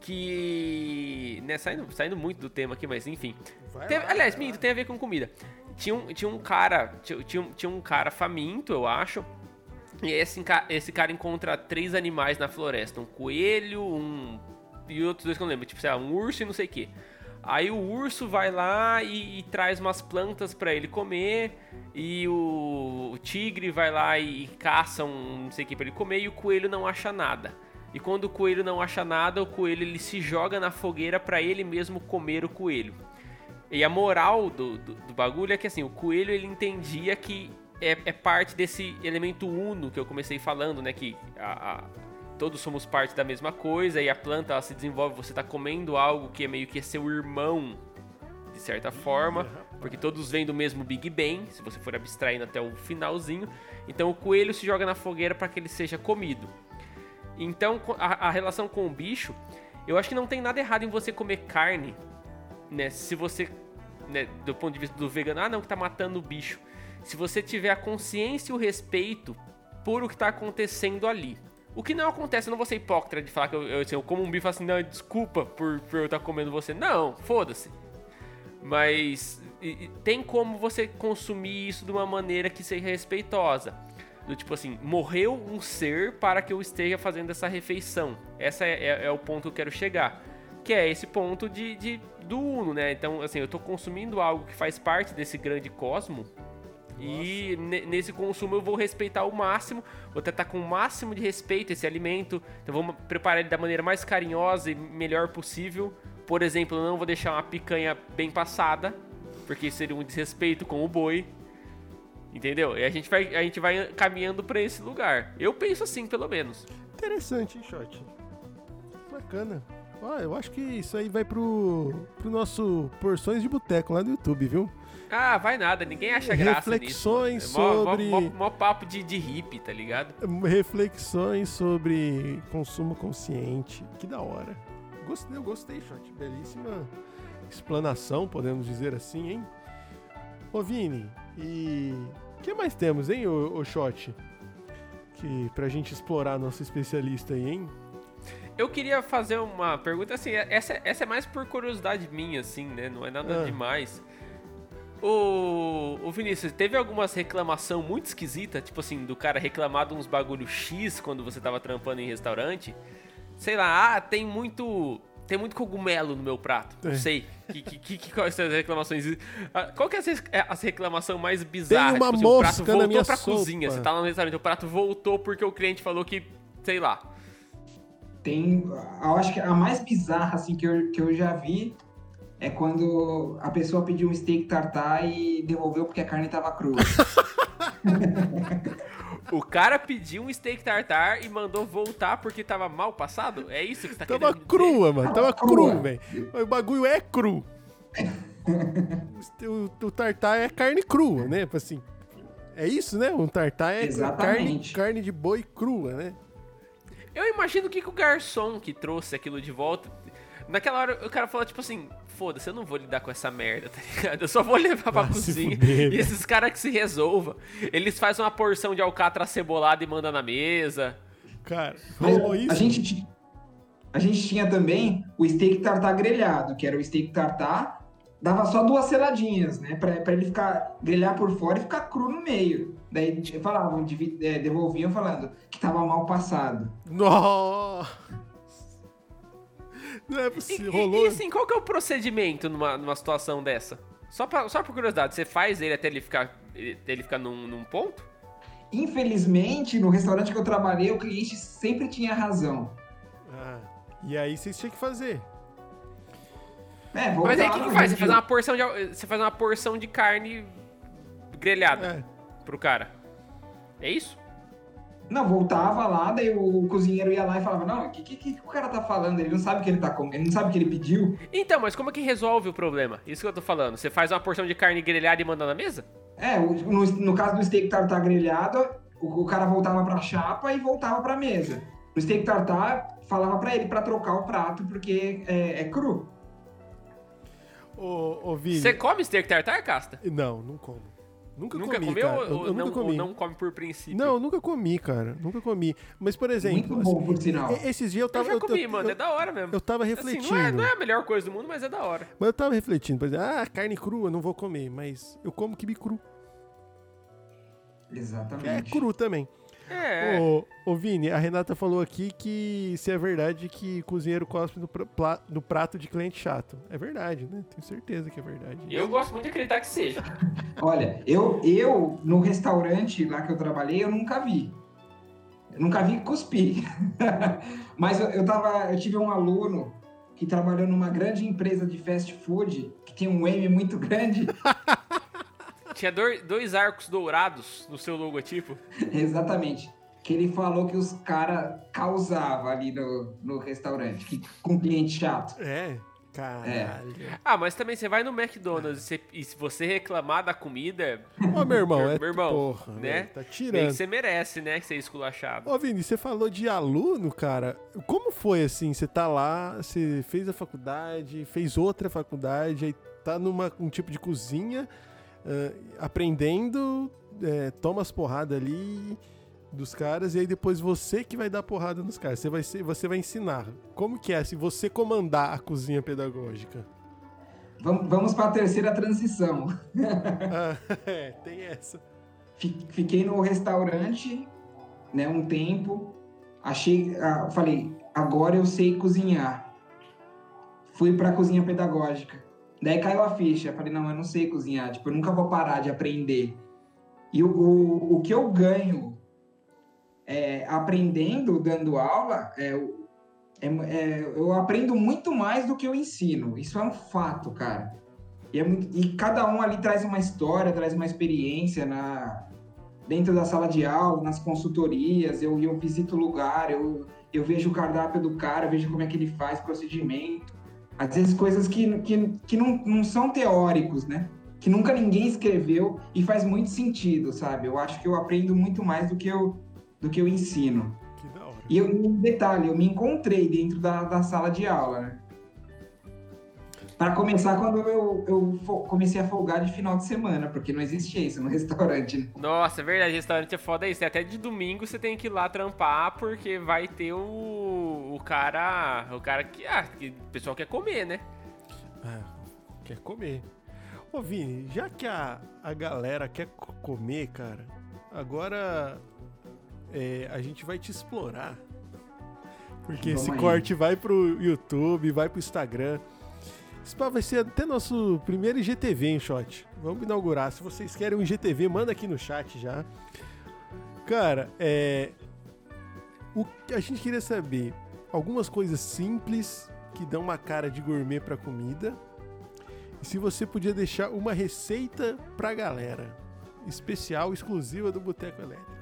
Que. Né, saindo, saindo muito do tema aqui, mas enfim. Vai Teve- lá, aliás, minto, tem a ver com comida. Tinha um, tinha um cara, tinha, tinha um cara faminto, eu acho. E esse, esse cara encontra três animais na floresta: um coelho, um. E outros dois que eu não lembro, tipo, sei lá, um urso e não sei o quê. Aí o urso vai lá e, e traz umas plantas para ele comer, e o, o, tigre vai lá e, e caça um não sei o que para ele comer, e o coelho não acha nada. E quando o coelho não acha nada, o coelho ele se joga na fogueira para ele mesmo comer o coelho. E a moral do, do, do, bagulho é que assim, o coelho ele entendia que é, é, parte desse elemento uno que eu comecei falando, né? Que a, a, todos somos parte da mesma coisa e a planta se desenvolve, você está comendo algo que é meio que seu irmão, de certa forma, porque todos vêm do mesmo Big Bang, se você for abstraindo até o finalzinho. Então o coelho se joga na fogueira para que ele seja comido. Então a, a, relação com o bicho, eu acho que não tem nada errado em você comer carne, né? Se você, né, do ponto de vista do vegano, ah não, que tá matando o bicho. Se você tiver a consciência e o respeito por o que está acontecendo ali. O que não acontece, eu não vou ser hipócrita de falar que eu, eu, assim, eu como um bife assim, não, desculpa por, por eu estar tá comendo você. Não, foda-se. Mas e, tem como você consumir isso de uma maneira que seja respeitosa. Do tipo assim, morreu um ser para que eu esteja fazendo essa refeição. Esse é, é, é, o ponto que eu quero chegar. Que é esse ponto de, de, do Uno, né? Então, assim, eu estou consumindo algo que faz parte desse grande cosmo. Nossa. E nesse consumo eu vou respeitar o máximo, vou tratar com o máximo de respeito esse alimento. Então vamos preparar ele da maneira mais carinhosa e melhor possível. Por exemplo, eu não vou deixar uma picanha bem passada, porque seria um desrespeito com o boi. Entendeu? E a gente vai, a gente vai caminhando para esse lugar. Eu penso assim, pelo menos. Interessante, hein, Shot? Bacana. Ah, eu acho que isso aí vai pro, pro nosso Porções de Boteco lá no YouTube, viu? Ah, vai nada, ninguém acha graça Reflexões nisso. sobre... Mó, mó, mó, papo de, de hippie, tá ligado? Reflexões sobre consumo consciente. Que da hora. Gostei, eu gostei, Shot. Belíssima explanação, podemos dizer assim, hein? Ô, Vini, e o que mais temos, hein, ô, ô Shot? Que, pra gente explorar nosso especialista aí, hein? Eu queria fazer uma pergunta assim, essa, essa é mais por curiosidade minha, assim, né? Não é nada ah. demais. O, o Vinícius, teve algumas reclamação muito esquisita, tipo assim, do cara reclamar de uns bagulho X quando você tava trampando em restaurante? Sei lá, ah, tem muito tem muito cogumelo no meu prato. Não sei. Que, que, que, que quais são as reclamações? Ah, qual que é a reclamação mais bizarra? Tem uma tipo, assim, mosca o prato voltou na minha pra sopa. cozinha. Você tá no restaurante, o prato voltou porque o cliente falou que, sei lá. Tem. Eu acho que a mais bizarra, assim, que eu, que eu já vi é quando a pessoa pediu um steak tartar e devolveu porque a carne tava crua. <laughs> o cara pediu um steak tartar e mandou voltar porque tava mal passado? É isso que você tá tava querendo crua, dizer? mano. Tava, tava cru, velho. O bagulho é cru. <laughs> o, o tartar é carne crua, né? Tipo assim, é isso, né? Um tartar é carne, carne de boi crua, né? Eu imagino que, que o garçom que trouxe aquilo de volta Naquela hora o cara falou, tipo assim, foda-se, eu não vou lidar com essa merda, tá ligado? Eu só vou levar pra cozinha. Fuder, e esses caras que se resolvam. Eles fazem uma porção de alcatra cebolada e mandam na mesa. Cara, rolou isso. A gente, a gente tinha também o steak tartar grelhado, que era o steak tartar, dava só duas seladinhas, né? Pra, pra ele ficar, grelhar por fora e ficar cru no meio. Daí falavam, é, devolviam falando que tava mal passado. Nossa! Não é possível. E, Rolou. E, e assim, qual que é o procedimento numa, numa situação dessa? Só, pra, só por curiosidade, você faz ele até ele ficar, até ele ficar num, num ponto? Infelizmente, no restaurante que eu trabalhei, o cliente sempre tinha razão. Ah, e aí vocês tinham que fazer. É, Mas aí o que, que faz? Você faz, uma porção de, você faz uma porção de carne grelhada é. pro cara. É isso? Não, voltava lá, daí o cozinheiro ia lá e falava, não, o que, que, que, o cara tá falando? Ele não sabe o que ele tá comendo, ele não sabe o que ele pediu. Então, mas como é que resolve o problema? Isso que eu tô falando. Você faz uma porção de carne grelhada e manda na mesa? É, no, no caso do steak tartar grelhado, o, o, cara voltava pra chapa e voltava pra mesa. No steak tartar, falava pra ele pra trocar o prato, porque é, é cru. Ô, ô Vini... Você come steak tartar, Casta? Não, não como. Nunca, nunca comi, comeu cara. ou, eu, eu não, nunca comi. não come por princípio? Não, nunca comi, cara. Nunca comi. Mas, por exemplo... Muito bom, por sinal. Esses dias eu tava... Eu já comi, eu, mano. é da hora mesmo. Eu tava refletindo. Assim, não, é, não, é, a melhor coisa do mundo, mas é da hora. Mas eu tava refletindo. Por exemplo, ah, carne crua, não vou comer. Mas eu como quibe cru. Exatamente. É cru também. É. Ô, ô, Vini, a Renata falou aqui que se é verdade que cozinheiro cospe no, pra- no prato de cliente chato. É verdade, né? Tenho certeza que é verdade. Eu gosto muito de acreditar que seja. Olha, eu, eu no restaurante lá que eu trabalhei, eu nunca vi. Eu nunca vi cuspir. <laughs> Mas eu, eu, tava, eu tive um aluno que trabalhou numa grande empresa de fast food, que tem um M muito grande. <laughs> Tinha dois arcos dourados no seu logotipo. <laughs> Exatamente. Que ele falou que os caras causavam ali no, no restaurante, que, com cliente chato. É? Caralho. Ah, mas também você vai no McDonald's e, você- e se você reclamar da comida, Ô, meu irmão, <laughs> é Meu irmão, porra, né? velho, Tá meio que tirando. você merece, né? Que ser esculachado. Ô, Vini, você falou de aluno, cara. Como foi assim? Você tá lá, você fez a faculdade, fez outra faculdade, aí tá numa um tipo de cozinha, ah, aprendendo, é, toma as porradas ali dos caras, e aí depois você que vai dar porrada nos caras. Você vai, ser, você vai ensinar. Como que é se você comandar a cozinha pedagógica? Vamos, vamos para a terceira transição. <laughs> Ah, é, tem essa. Fi- Fiquei no restaurante, né, um tempo. Achei, ah, falei, agora eu sei cozinhar. Fui para a cozinha pedagógica. Daí caiu a ficha. Falei, não, eu não sei cozinhar. Tipo, eu nunca vou parar de aprender. E o, o, o que eu ganho é, aprendendo, dando aula, é, é, é, eu aprendo muito mais do que eu ensino. Isso é um fato, cara. E, é muito- e cada um ali traz uma história, traz uma experiência na, dentro da sala de aula, nas consultorias. Eu, eu visito o lugar, eu, eu vejo o cardápio do cara, vejo como é que ele faz procedimento. Às vezes coisas que, que, que não, não são teóricos, né? Que nunca ninguém escreveu e faz muito sentido, sabe? Eu acho que eu aprendo muito mais do que eu, do que eu ensino. Que. E eu, um detalhe, eu me encontrei dentro da, da sala de aula, né? Para começar, quando eu, eu comecei a folgar de final de semana, porque não existia isso no <laughs> restaurante. né? Nossa, é verdade, restaurante é foda isso. Até de domingo você tem que ir lá trampar, porque vai ter o, o cara. O cara que. Ah, que o pessoal quer comer, né? Ah, quer comer. Ô, Vini, já que a, a galera quer co- comer, cara, agora é, a gente vai te explorar. Porque Vamos esse aí. corte vai pro YouTube, vai pro Instagram. Esse vai ser até nosso primeiro IGTV, hein, Shot? Vamos inaugurar. Se vocês querem um IGTV, manda aqui no chat já. Cara, é. O que a gente queria saber algumas coisas simples que dão uma cara de gourmet pra comida. E se você podia deixar uma receita pra galera, especial, exclusiva do Boteco Elétrico.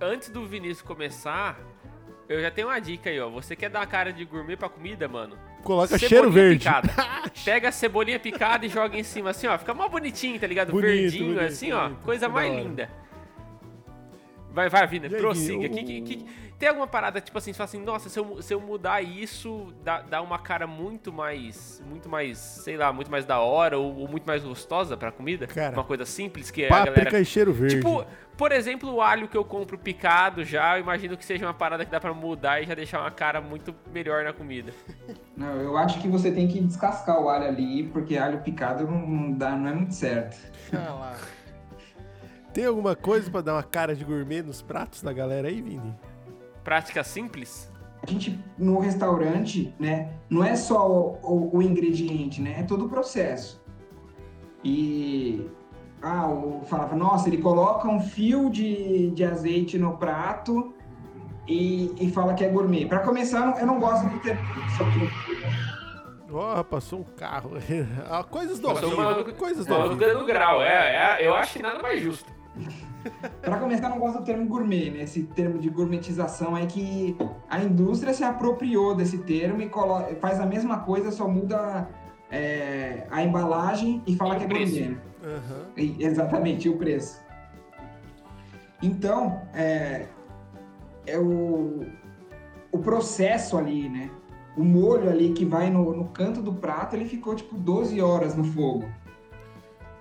Antes do Vinícius começar, eu já tenho uma dica aí, ó. Você quer dar uma cara de gourmet pra comida, mano? Coloca Cebolinha cheiro verde. picada. <laughs> Pega a cebolinha picada e joga em cima assim, ó. Fica mó bonitinho, tá ligado? Bonito, Verdinho, bonito, assim, ó. bonito. Coisa Da mais linda. Vai, vai, Vina, prossiga. o- Que- que- que- tem alguma parada, tipo assim, você fala assim, nossa, se eu, se eu mudar isso, dá, dá uma cara muito mais, muito mais, sei lá, muito mais da hora ou, ou muito mais gostosa pra comida? Cara, uma coisa simples que a Páprica galera... e cheiro verde. Tipo, por exemplo, o alho que eu compro picado já, eu imagino que seja uma parada que dá pra mudar e já deixar uma cara muito melhor na comida. Não, eu acho que você tem que descascar o alho ali, porque alho picado não, dá, não é muito certo. Ah lá. Tem alguma coisa pra dar uma cara de gourmet nos pratos da galera aí, Vini? Prática simples? A gente, no restaurante, né, não é só o, o- o ingrediente, né, é todo o processo. E, ah, eu falava, nossa, ele coloca um fio de, de azeite no prato e, e fala que é gourmet. Para começar, eu não- eu não gosto de ter... Ó, passou um carro. <laughs> Ah, coisas do Passou uma- Coisas do horrível. dando grau, é, é, eu acho que nada mais justo. <laughs> Para começar, eu não gosto do termo gourmet, né? Esse termo de gourmetização é que a indústria se apropriou desse termo e colo- faz a mesma coisa, só muda é, a embalagem e fala E que é preço. gourmet. E- Exatamente, o preço. Então, é, é o, o processo ali, né? O molho ali que vai no, no canto do prato, ele ficou tipo 12 horas no fogo.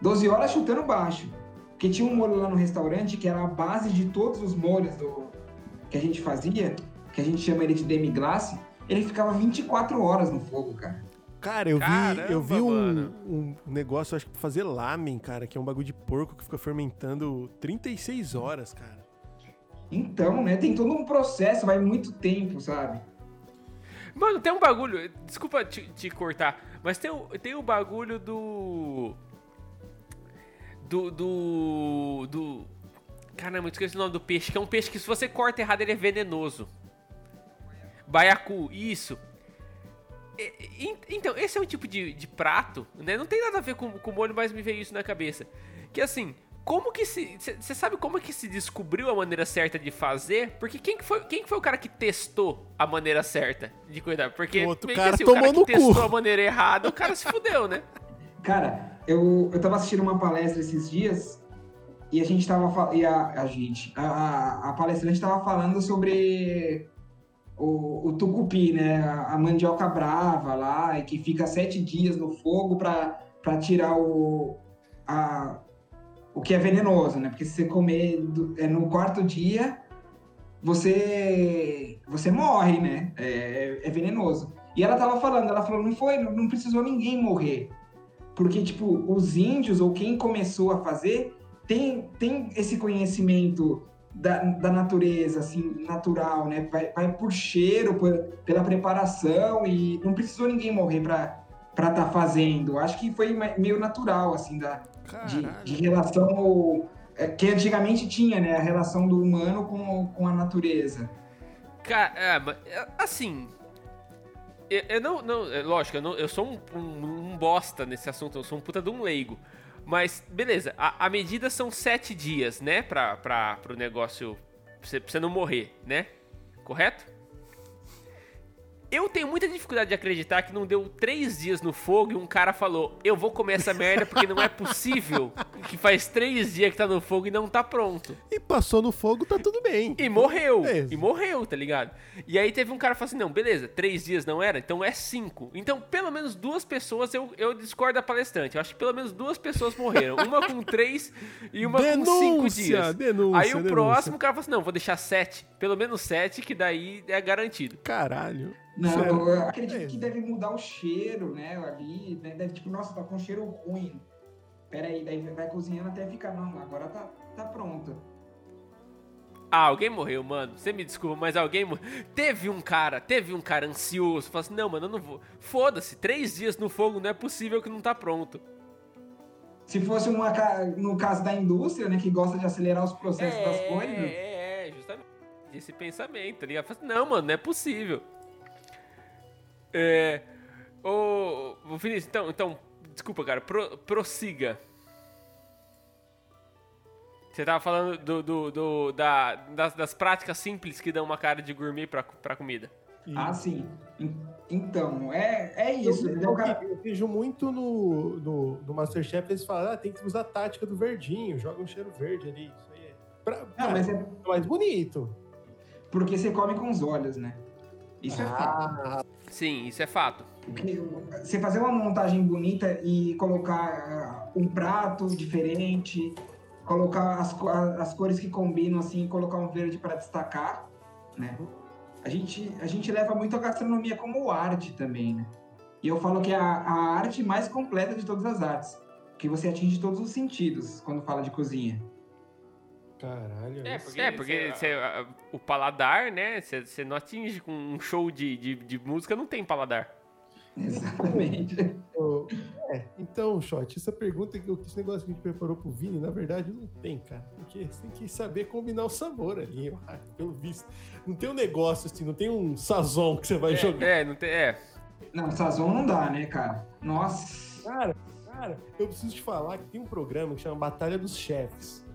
12 horas chutando baixo. Porque tinha um molho lá no restaurante que era a base de todos os molhos do, que a gente fazia, que a gente chama ele de demi-glace, ele ficava 24 horas no fogo, cara. Cara, eu vi, Caramba, eu vi um, um negócio, acho que pra fazer lamen, cara, que é um bagulho de porco que fica fermentando 36 horas, cara. Então, né? Tem todo um processo, vai muito tempo, sabe? Mano, tem um bagulho. Desculpa te, te cortar, mas tem o, tem o bagulho do. Do. Do. do caramba, eu esqueci o nome do peixe. Que é um peixe que se você corta errado ele é venenoso. Baiacu, isso. E, então, esse é um tipo de, de prato, né? Não tem nada a ver com, com molho, mas me veio isso na cabeça. Que assim, como que se. Você sabe como que se descobriu a maneira certa de fazer? Porque quem que foi, quem que foi o cara que testou a maneira certa de cuidar? Porque o outro cara assim, tomou o cara que no testou cu. a maneira errada, o cara se fudeu, né? <laughs> Cara, eu, eu tava assistindo uma palestra esses dias e a gente tava e a, a gente, a, a, a palestrante tava falando sobre o, o tucupi, né? A, mandioca brava lá, que fica sete dias no fogo pra tirar o, a, o que é venenoso, né? Porque se você comer do- é, no quarto dia, você você morre, né? É, é venenoso. E ela tava falando, ela falou, não foi, não, não precisou ninguém morrer. Porque, tipo, os índios, ou quem começou a fazer, tem, tem esse conhecimento da, da natureza, assim, natural, né? Vai, vai por cheiro, por- pela preparação, e não precisou ninguém morrer pra estar tá fazendo. Acho que foi me- meio natural, assim, da, de, de relação ao, é, que antigamente tinha, né? A relação do humano com, com a natureza. Cara, é, é, assim. Eu, eu não, não. é, Lógico, eu, não- eu sou um, um- um bosta nesse assunto, eu sou um puta de um leigo. Mas, beleza, a, a medida são sete dias, né? Pra, pra, pro negócio. Pra você, não morrer, né? Correto? Eu tenho muita dificuldade de acreditar que não deu três dias no fogo e um cara falou: Eu vou comer essa merda porque não é possível que faz três dias que tá no fogo e não tá pronto. E passou no fogo, tá tudo bem. E morreu. É. E morreu, tá ligado? E aí teve um cara que falou assim: não, beleza, três dias não era, então é cinco. Então, pelo menos duas pessoas, eu, eu discordo da palestrante. Eu acho que pelo menos duas pessoas morreram. Uma com três e uma com cinco Denúncia, dias. denúncia, aí o denúncia. próximo o cara falou assim: não, vou deixar sete. Pelo menos sete, que daí é garantido. Caralho. Não, Sério? eu acredito É. que deve mudar o cheiro, né? Ali, né? Deve, tipo, nossa, tá com cheiro ruim. Pera aí, daí vai cozinhando até ficar, não, agora tá, tá pronto. Ah, alguém morreu, mano. Você me desculpa, mas alguém morreu. Teve um cara, teve um cara ansioso. Falou assim: não, mano, eu não vou. Foda-se, três dias no fogo não é possível que não tá pronto. Se fosse uma, no caso da indústria, né, que gosta de acelerar os processos das coisas, É, é, justamente. Esse pensamento, tá ligado? Assim, Não, mano, não é possível. É. Ô, ô Vinícius, então, então, desculpa, cara, pro- prossiga. Você tava falando do, do, do- da, das, das práticas simples que dão uma cara de gourmet pra, pra comida. Ah, sim. En- Então, é, é isso. eu? O cara- eu vejo muito no, no, no Masterchef, eles falam, ah, tem que usar a tática do verdinho, joga um cheiro verde ali. Isso aí é. Pra, Não, cara, mas é é mais bonito. porque você come com os olhos, né? Isso é fato. Sim, isso é fato. Você fazer uma montagem bonita e colocar ah, um prato diferente, colocar as, as cores que combinam, assim, colocar um verde para destacar, né? A gente, a gente leva muito a gastronomia como arte também, né? E eu falo que é a, a arte mais completa de todas as artes, que você atinge todos os sentidos quando fala de cozinha. Caralho. É, porque, é, porque você, ah, o paladar, né? Você, você não atinge com um show de, de, de música, não tem paladar. Exatamente. <laughs> É, então, Shot, essa pergunta, que esse negócio que a gente preparou pro Vini, na verdade, não tem, cara. Porque você tem que saber combinar o sabor ali, pelo visto. Não tem um negócio assim, não tem um sazon que você vai jogar. É, não tem. É. Não, Sazon não dá, né, cara? Nossa. Cara, cara, eu preciso te falar que tem um programa que chama Batalha dos Chefes.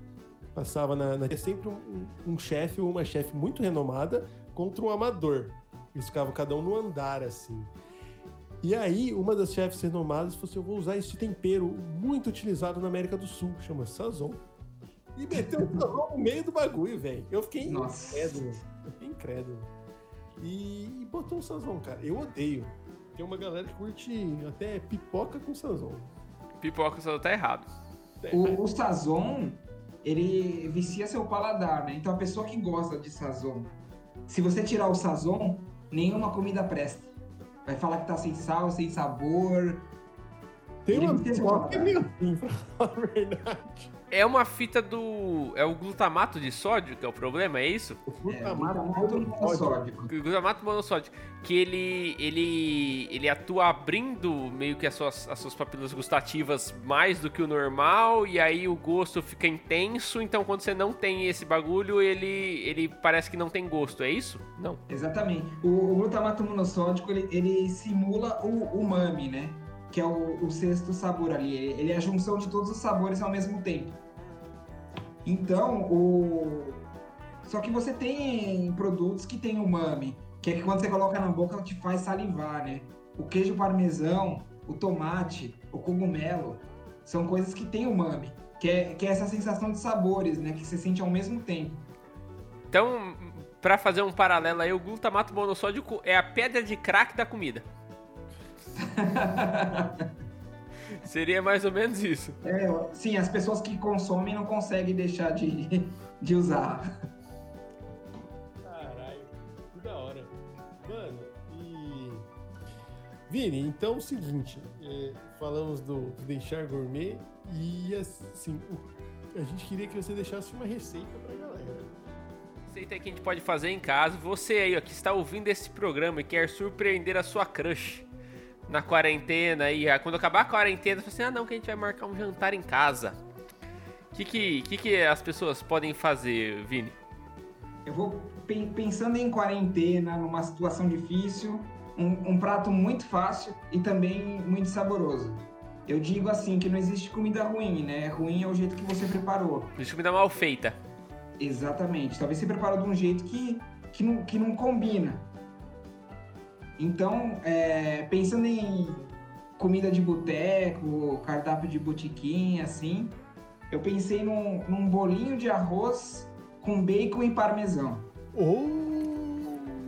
Passava na. na- é sempre um, um- um chefe ou uma chefe muito renomada contra um amador. Eles ficavam cada um no andar, assim. E aí, uma das chefes renomadas falou assim: Eu vou usar esse tempero muito utilizado na América do Sul, chama Sazon. E meteu o sazon no meio do bagulho, velho. Eu fiquei Nossa. incrédulo. Eu fiquei incrédulo. E, e botou um sazon, cara. Eu odeio. Tem uma galera que curte até pipoca com sazon. Pipoca só tá errado. O, o Sazon, ele vicia seu paladar, né? Então a pessoa que gosta de Sazon, se você tirar o Sazon, nenhuma comida presta. Vai falar que tá sem sal, sem sabor. Tem uma pipoca que é meio assim, <laughs> pra falar a verdade. É uma fita do. É o glutamato de sódio que é o problema, é isso? O glutamato é, monossódico. O glutamato monossódico. Que ele, ele, ele atua abrindo meio que as suas, as suas papilas gustativas mais do que o normal, e aí o gosto fica intenso. Então, quando você não tem esse bagulho, ele, ele parece que não tem gosto, é isso? Não. Exatamente. O, o glutamato monossódico ele, ele simula o umami, né? Que é o, o, sexto sabor ali. Ele é a junção de todos os sabores ao mesmo tempo. Então, o... Só que você tem produtos que tem umami, que é que quando você coloca na boca te faz salivar, né? O queijo parmesão, o tomate, o cogumelo, são coisas que tem umami, que é, que é essa sensação de sabores, né? Que você sente ao mesmo tempo. Então, para fazer um paralelo aí, o glutamato monossódico é a pedra de crack da comida. <laughs> Seria mais ou menos isso. É, sim, as pessoas que consomem não conseguem deixar de, <laughs> de usar. Caralho, que da hora. Mano, e. Vini, então é o seguinte: é, falamos do, do deixar gourmet e assim, a gente queria que você deixasse uma receita pra galera. Receita que a gente pode fazer em casa. Você aí, ó, que está ouvindo esse programa e quer surpreender a sua crush na quarentena e quando acabar a quarentena, você assim, ah não, que a gente vai marcar um jantar em casa. O que, que, que, que as pessoas podem fazer, Vini? Eu vou pensando em quarentena, numa situação difícil, um, um, prato muito fácil e também muito saboroso. Eu digo assim que não existe comida ruim, né? Ruim é o jeito que você preparou. Existe comida mal feita. Exatamente. Talvez você preparou de um jeito que, que, não, que não combina. Então, é, pensando em comida de boteco, cardápio de botiquim, assim, eu pensei num, num bolinho de arroz com bacon e parmesão. Oh!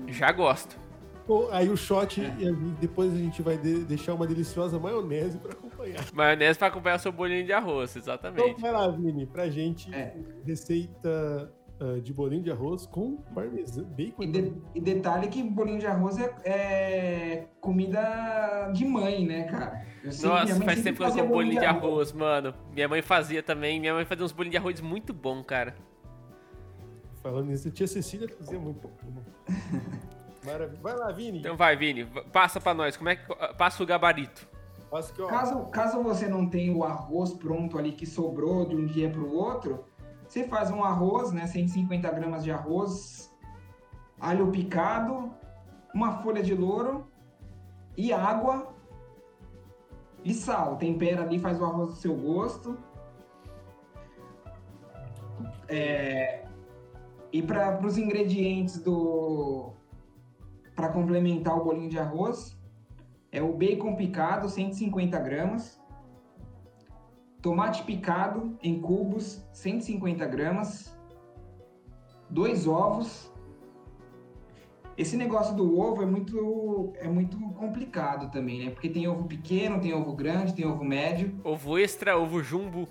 Já gosto. Oh, aí o shot, é. e depois a gente vai de, deixar uma deliciosa maionese para acompanhar. Maionese para acompanhar o seu bolinho de arroz, exatamente. Então vai lá, Vini, pra gente, é. receita uh, de bolinho de arroz com parmesão, bacon. E, de, e, detalhe que bolinho de arroz é, é comida de mãe, né, cara? Nossa, faz tempo que eu como bolinho de arroz, arroz, mano. Minha mãe fazia também. Minha mãe fazia uns bolinhos de arroz muito bom, cara. Falando nisso, a tia Cecília fazia muito bom. <laughs> Maravilha. Vai lá, Vini. Então vai, Vini. Passa pra nós. Como é que passa o gabarito? Caso, caso você não tenha o arroz pronto ali que sobrou de um dia pro outro, você faz um arroz, né? 150 gramas de arroz, alho picado, uma folha de louro e água e sal. Tempera ali, faz o arroz do seu gosto. É, e para os ingredientes do para complementar o bolinho de arroz é o bacon picado 150 gramas tomate picado em cubos, 150 gramas, dois ovos. Esse negócio do ovo é muito, é muito complicado também, né? Porque tem ovo pequeno, tem ovo grande, tem ovo médio. Ovo extra, ovo jumbo.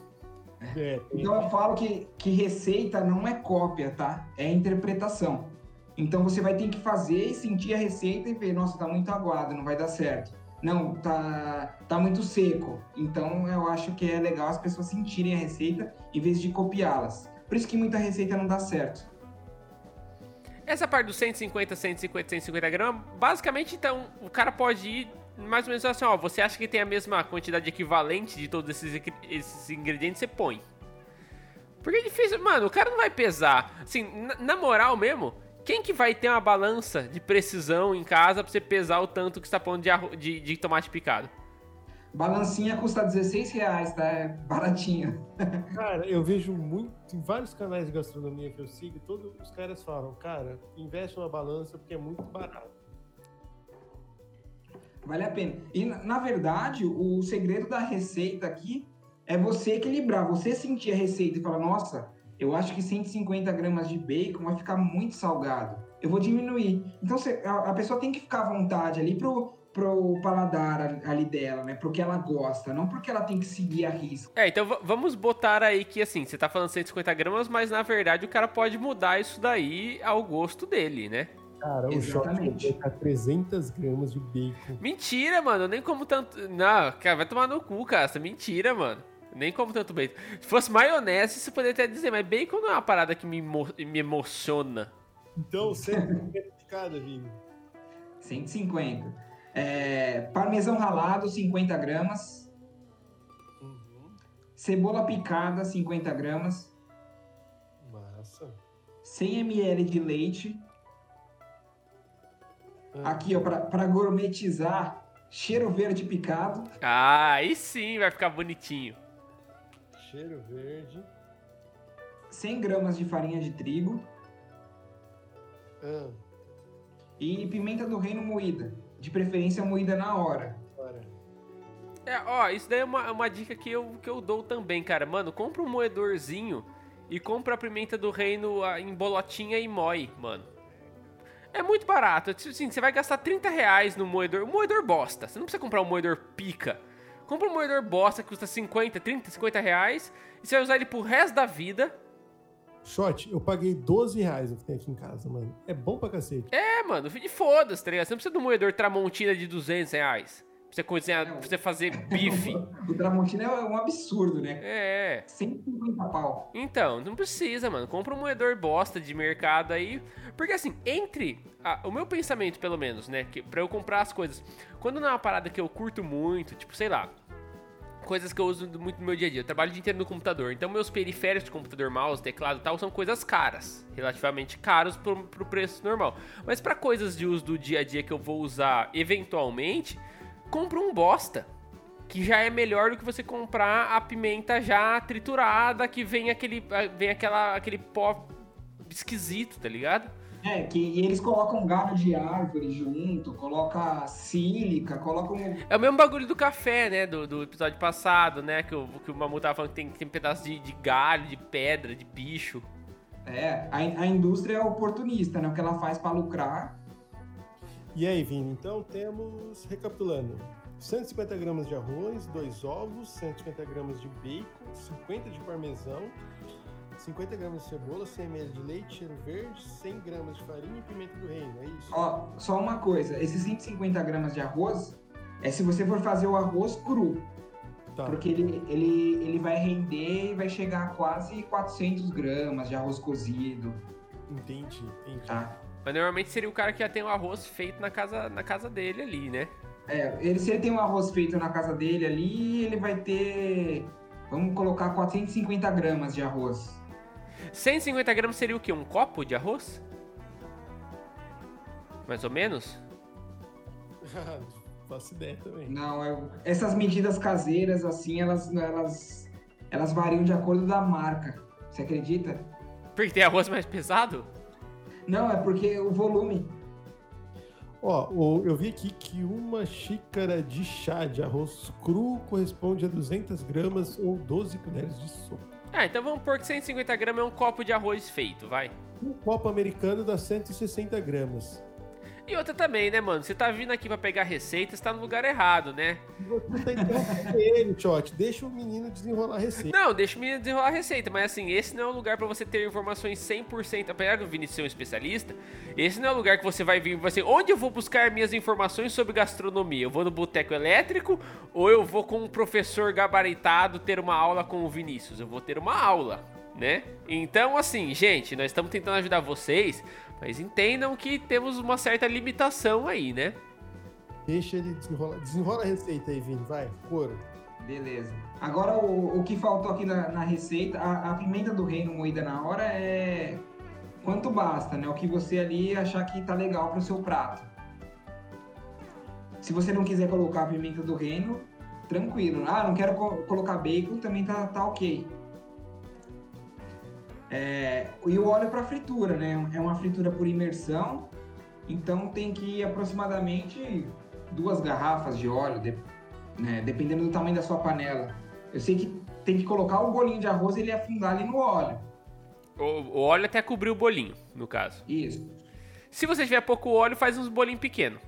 É. Então eu falo que, que receita não é cópia, tá? É interpretação. Então você vai ter que fazer e sentir a receita e ver, nossa, tá muito aguado, não vai dar certo não, tá, tá muito seco. Então eu acho que é legal as pessoas sentirem a receita em vez de copiá-las. Por isso que muita receita não dá certo. Essa parte dos 150, 150, 150 gramas, basicamente então o cara pode ir mais ou menos assim, ó, você acha que tem a mesma quantidade equivalente de todos esses, esses ingredientes, você põe. Porque é difícil, mano, o cara não vai pesar. Assim, na, na moral mesmo, quem que vai ter uma balança de precisão em casa pra você pesar o tanto que você tá pondo de, de, de tomate picado? Balancinha custa 16 reais, tá? É baratinho. <laughs> Cara, eu vejo muito, em vários canais de gastronomia que eu sigo, todos os caras falam, cara, investe uma balança porque é muito barato. Vale a pena. E, na verdade, o segredo da receita aqui é você equilibrar, você sentir a receita e falar, nossa, eu acho que 150 gramas de bacon vai ficar muito salgado. Eu vou diminuir. Então a pessoa tem que ficar à vontade ali pro, pro paladar ali dela, né? Pro que ela gosta, não porque ela tem que seguir a risco. É, então vamos botar aí que assim, você tá falando 150 gramas, mas na verdade o cara pode mudar isso daí ao gosto dele, né? Cara, o Exatamente. shot vai 300 gramas de bacon. Mentira, mano. Eu nem como tanto. Não, cara, vai tomar no cu, cara. Isso é mentira, mano. Nem como tanto bacon. Se fosse maionese, você poderia até dizer, mas bacon não é uma parada que me, emo- me emociona. Então, 150 de cada, Vini. 150. É, parmesão ralado, 50 gramas. Uhum. Cebola picada, 50 gramas. Massa. 100 ml de leite. Ah, Aqui, ó, pra, pra gourmetizar, cheiro verde picado. Ah, aí sim vai ficar bonitinho. Cheiro verde. 100 gramas de farinha de trigo. Ah, E pimenta do reino moída. De preferência moída na hora. É, ó, isso daí é uma, uma dica que eu, que eu dou também, cara. Mano, compra um moedorzinho e compra a pimenta do reino ah, em bolotinha e moe, mano. É muito barato. Tipo Assim, você vai gastar 30 reais no moedor. Um moedor bosta. Você não precisa comprar um moedor pica. Compra um moedor bosta que custa 50, 30, 50 reais. E você vai usar ele pro resto da vida. Shot, eu paguei 12 reais no que tem aqui em casa, mano. É bom pra cacete. É, mano, e foda-se, tá ligado? Você não precisa de um moedor Tramontina de 200 reais. Pra você, cozinhar, pra você fazer bife. <laughs> O Tramontina é um absurdo, né? É. 150 pau. Então, não precisa, mano. Compra um moedor bosta de mercado aí. Porque assim, entre. ah, o meu pensamento, pelo menos, né? Que, pra eu comprar as coisas. Quando não é uma parada que eu curto muito, tipo, sei lá. Coisas que eu uso muito no meu dia a dia. Eu trabalho o dia inteiro no computador. Então, meus periféricos de computador, mouse, teclado e tal, são coisas caras. Relativamente caros pro, pro preço normal. Mas pra coisas de uso do dia a dia que eu vou usar eventualmente, compra um bosta que já é melhor do que você comprar a pimenta já triturada, que vem aquele, vem aquela, aquele pó esquisito, tá ligado? É, que e eles colocam galho de árvore junto, coloca sílica, colocam. É o mesmo bagulho do café, né? Do, do episódio passado, né? Que o, que o Mamu tava falando que tem, tem pedaço de, de galho, de pedra, de bicho. É, a, a indústria é oportunista, né? O que ela faz pra lucrar. E aí, Vini, então temos, recapitulando, 150 gramas de arroz, dois ovos, 150 gramas de bacon, 50 de parmesão, 50 gramas de cebola, 100 ml de leite, cheiro verde, 100 gramas de farinha e pimenta do reino, é isso? Ó, só uma coisa, esses 150 gramas de arroz é se você for fazer o arroz cru, Tá. porque ele, ele, ele vai render e vai chegar a quase 400 gramas de arroz cozido, Entendi, entendi. tá? Mas normalmente seria o cara que já tem o arroz feito na casa, na casa dele ali, né? É, ele, se ele tem um arroz feito na casa dele ali, ele vai ter, vamos colocar 450 gramas de arroz. 150 gramas seria o quê? Um copo de arroz? Mais ou menos? <laughs> Faço ideia também. Não, eu- essas medidas caseiras, assim, elas, elas, elas variam de acordo da marca. Você acredita? Porque tem arroz mais pesado? Não, é porque o volume. Ó, o- eu vi aqui que uma xícara de chá de arroz cru corresponde a 200 gramas ou 12 colheres de sopa. Ah, então vamos pôr que 150 gramas é um copo de arroz feito, vai. Um copo americano dá 160 gramas. E outra também, né, mano? Você tá vindo aqui pra pegar receita, você tá no lugar errado, né? Você tá interrompendo ele, Tiote. Deixa o menino desenrolar a receita. Não, deixa o menino desenrolar a receita, mas assim, esse não é o lugar pra você ter informações 100%, apesar do Vinícius ser um especialista, esse não é o lugar que você vai vir e vai ser, onde eu vou buscar minhas informações sobre gastronomia? Eu vou no boteco elétrico ou eu vou com um professor gabaritado ter uma aula com o Vinícius? Eu vou ter uma aula, né? Então, assim, gente, nós estamos tentando ajudar vocês, mas entendam que temos uma certa limitação aí, né? Deixa ele desenrolar. Desenrola a receita aí, Vini. Vai, couro. Beleza. Agora, o, o que faltou aqui na, na receita, a, a pimenta do reino moída na hora é quanto basta, né? O que você ali achar que tá legal pro seu prato. Se você não quiser colocar a pimenta do reino, tranquilo. Ah, não quero co- colocar bacon, também tá, tá ok. É, e o óleo para fritura, né? É uma fritura por imersão, então tem que ir aproximadamente duas garrafas de óleo, de- né, dependendo do tamanho da sua panela. Eu sei que tem que colocar o bolinho de arroz e ele afundar ali no óleo. O, o óleo até cobrir o bolinho, no caso. Isso. Se você tiver pouco óleo, faz uns bolinhos pequenos.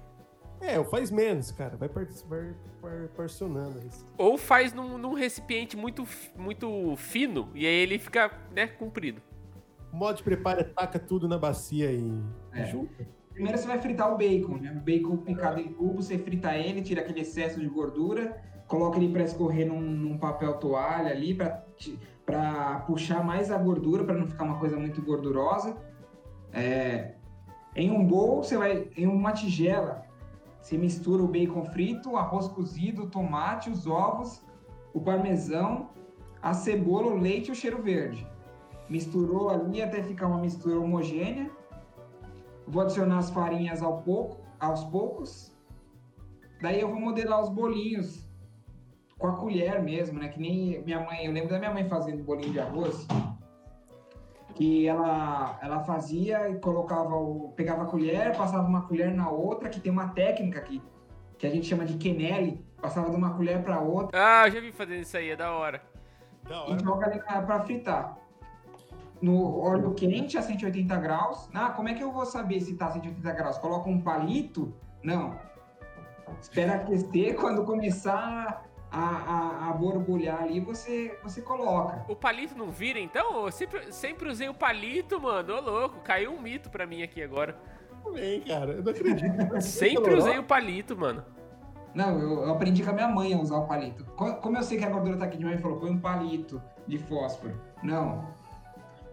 É, faz menos, cara. Vai, par vai par parcionando isso. Ou faz num, num recipiente muito, muito fino e aí ele fica, né, comprido. O modo de preparo é taca tudo na bacia e É. junta. primeiro você vai fritar o bacon, né? O bacon picado em cubo, você frita ele, tira aquele excesso de gordura, coloca ele para escorrer num, num, papel toalha ali, para puxar mais a gordura, para não ficar uma coisa muito gordurosa. É, em um bowl, você vai, em uma tigela, você mistura o bacon frito, o arroz cozido, o tomate, os ovos, o parmesão, a cebola, o leite e o cheiro verde. Misturou ali até ficar uma mistura homogênea. Vou adicionar as farinhas ao pouco, aos poucos. Daí eu vou modelar os bolinhos com a colher mesmo, né? Que nem minha mãe, eu lembro da minha mãe fazendo bolinho de arroz, que ela ela fazia e colocava o pegava a colher, passava uma colher na outra, que tem uma técnica que que a gente chama de quenelle, passava de uma colher para outra. Ah, já vi fazer isso aí, é da hora. Da hora. E joga ali para fritar. No óleo quente a 180 graus. Ah, como é que eu vou saber se tá a 180 graus? Coloca um palito? Não. Espera aquecer <laughs> quando começar a, a, a, borbulhar ali, você, você coloca. O palito não vira, então? Eu sempre, sempre usei o palito, mano. Ô, louco, caiu um mito pra mim aqui agora. Também, cara. Eu não acredito. sempre usei o palito, mano. Não, eu, eu, aprendi com a minha mãe a usar o palito. Como eu sei que a gordura tá aqui, minha mãe falou, põe um palito de fósforo. Não.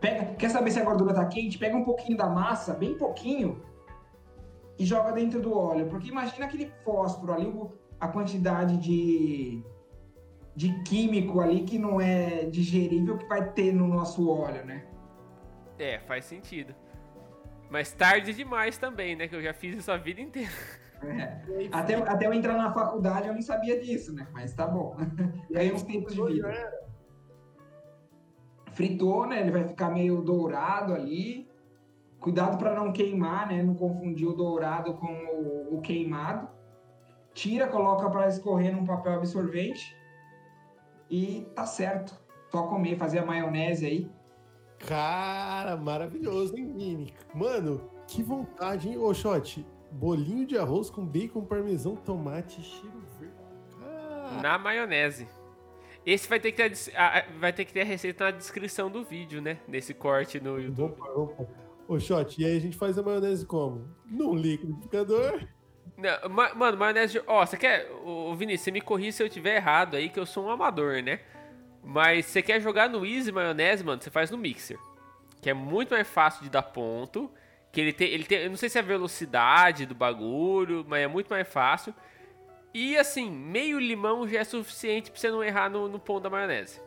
Pega, quer saber se a gordura tá quente? Pega um pouquinho da massa, bem pouquinho, e joga dentro do óleo. Porque imagina aquele fósforo ali, a quantidade de, de químico ali que não é digerível que vai ter no nosso óleo, né? É, faz sentido. Mas tarde demais também, né? Que eu já fiz isso a vida inteira. É. Até, até eu entrar na faculdade eu não sabia disso, né? Mas tá bom. Ganhei uns tempos de vida. Fritou, né? Ele vai ficar meio dourado ali. Cuidado para não queimar, né? Não confundir o dourado com o, o queimado. Tira, coloca para escorrer num papel absorvente. E tá certo. Só comer, fazer a maionese aí. Cara, maravilhoso, hein, Vini? Mano, que vontade, hein? Ô, Shot, bolinho de arroz com bacon, parmesão, tomate, cheiro verde. Ah. Na maionese. Esse vai ter, que ter a, vai ter que ter a receita na descrição do vídeo, né? Nesse corte no YouTube. Opa, opa. Ô, Shot, e aí a gente faz a maionese como? Num liquidificador? Não, ma mano, maionese. Ó, você quer. Ô, Vinícius, você me corri se eu tiver errado aí, que eu sou um amador, né? Mas você quer jogar no Easy maionese, mano, você faz no mixer. Que é muito mais fácil de dar ponto. Que ele tem, ele tem, eu não sei se é a velocidade do bagulho, mas é muito mais fácil. E assim, meio limão já é suficiente pra você não errar no, no pão da maionese.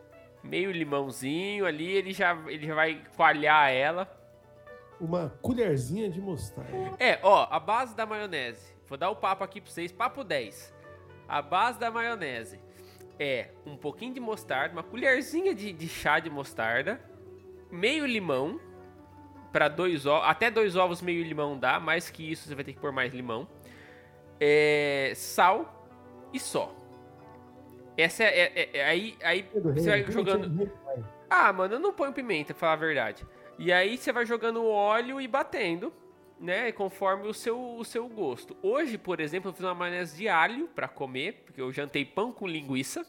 Meio limãozinho ali, ele já, ele já vai coalhar ela. Uma colherzinha de mostarda. É, ó, a base da maionese. Vou dar o papo aqui pra vocês, papo 10. A base da maionese é um pouquinho de mostarda, uma colherzinha de, de chá de mostarda, meio limão, para dois ovos, até dois ovos meio limão dá, mais que isso você vai ter que pôr mais limão. É, sal e só. Essa é, é, é aí aí você vai jogando. Ah, mano, eu não ponho pimenta, pra falar a verdade. E aí você vai jogando óleo e batendo, né, conforme o seu, o seu gosto. Hoje, por exemplo, eu fiz uma maionese de alho para comer, porque eu jantei pão com linguiça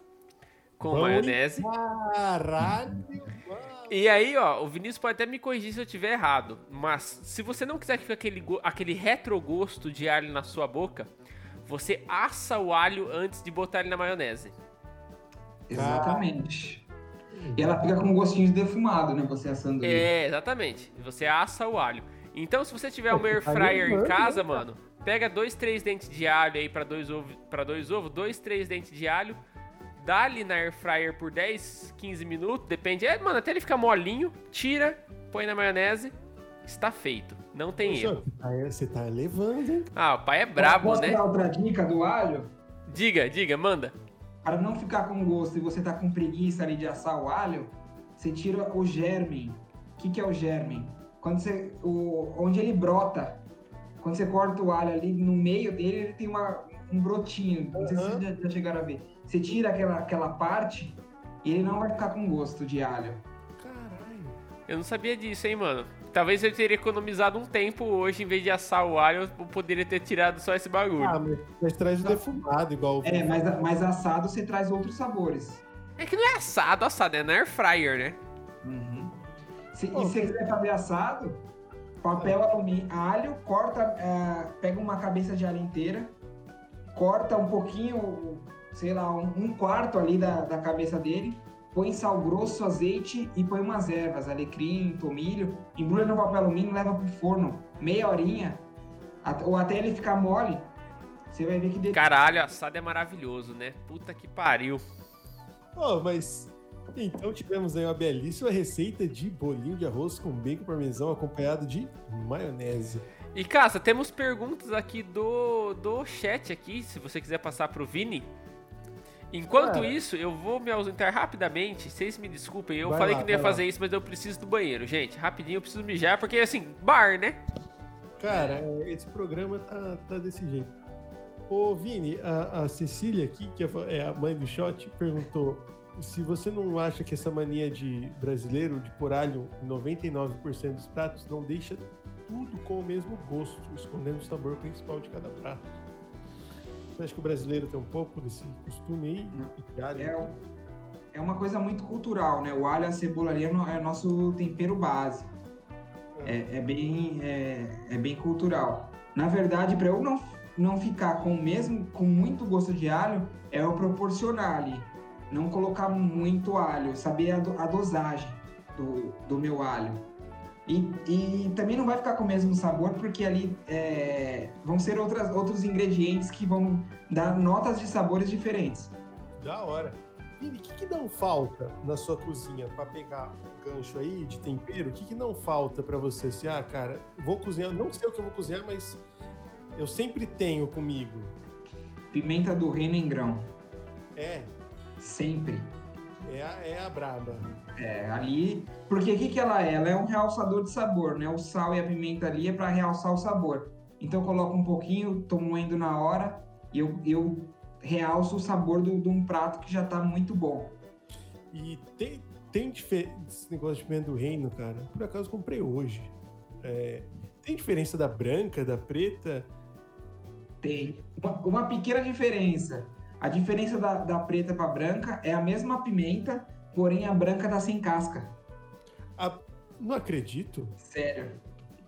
com Bom, maionese. Caralho! E aí, ó, o Vinícius pode até me corrigir se eu tiver errado, mas se você não quiser que fique aquele, aquele retrogosto de alho na sua boca, você assa o alho antes de botar ele na maionese. Exatamente. E ela fica com um gostinho de defumado, né? Você assando ele. É, exatamente. Você assa o alho. Então, se você tiver uma air fryer em casa, mano, pega dois, três dentes de alho aí para dois ovos, para dois ovos, dois, três dentes de alho, dá ali na air fryer por 10, 15 minutos, depende. É, mano, até ele ficar molinho, tira, põe na maionese, está feito. Não tem Poxa, erro. Você tá levando, hein? Ah, o pai é brabo, Posso né? dar outra dica do alho? Diga, diga, manda. Para não ficar com gosto e você tá com preguiça ali de assar o alho, você tira o germen. O que, que é o germen? Quando você, o, onde ele brota, quando você corta o alho ali no meio dele, ele tem uma, um brotinho. Não uhum. sei se vocês já, já chegaram a ver. Você tira aquela, aquela parte e ele não vai ficar com gosto de alho. Caralho. Eu não sabia disso, hein, mano. Talvez eu teria economizado um tempo hoje, em vez de assar o alho, eu poderia ter tirado só esse bagulho. Ah, mas traz defumado, igual o É, mas, mas assado você traz outros sabores. É que não é assado, assado, é na air fryer, né? Uhum. Se, oh. E se você quiser fazer assado, papel alumínio, alho, corta, é, pega uma cabeça de alho inteira, corta um pouquinho, sei lá, um, um quarto ali da, da cabeça dele, põe sal grosso, azeite e põe umas ervas, alecrim, tomilho, embrulha no papel alumínio, leva pro forno, meia horinha, ou até ele ficar mole. Você vai ver que delícia. Caralho, assado é maravilhoso, né? Puta que pariu. Oh, mas então tivemos aí uma belíssima receita de bolinho de arroz com bacon parmesão acompanhado de maionese. E Caça, temos perguntas aqui do, do chat aqui, se você quiser passar pro Vini. Enquanto isso, eu vou me ausentar rapidamente. Vocês me desculpem, eu vai falei lá, que não ia fazer lá. isso, mas eu preciso do banheiro, gente. Rapidinho, eu preciso mijar, porque assim, bar, né? Cara, é, esse programa tá, tá desse jeito. Ô, Vini, a, a Cecília aqui, que é, é a mãe do Shot, perguntou se você não acha que essa mania de brasileiro de pôr alho em 99% dos pratos não deixa tudo com o mesmo gosto, escondendo o sabor principal de cada prato. Você acha que o brasileiro tem um pouco desse costume aí? De alho? É, é uma coisa muito cultural, né? O alho e a cebola ali é, no, é nosso tempero base. É, é, é bem, é, é bem cultural. Na verdade, para eu não, não ficar com o mesmo, com muito gosto de alho, é eu proporcionar ali não colocar muito alho, saber a, do, a dosagem do, do meu alho. E, e, também não vai ficar com o mesmo sabor, porque ali é, vão ser outras, outros ingredientes que vão dar notas de sabores diferentes. Da hora. Vini, o que, que não falta na sua cozinha para pegar o gancho aí de tempero? O que, que não falta para você? Assim, ah, cara, vou cozinhar, não sei o que eu vou cozinhar, mas eu sempre tenho comigo. Pimenta do reino em grão. É, Sempre. É a, é a braba. É, ali. Porque o que, que ela é? Ela é um realçador de sabor, né? O sal e a pimenta ali é para realçar o sabor. Então eu coloco um pouquinho, tô moendo na hora e eu, eu realço o sabor de um prato que já tá muito bom. E tem, tem diferença esse negócio de pimenta do reino, cara. Por acaso comprei hoje. É, tem diferença da branca, da preta? Tem. Uma, uma pequena diferença. A diferença da, da preta para branca é a mesma pimenta, porém a branca tá sem casca. A... Não acredito. Sério.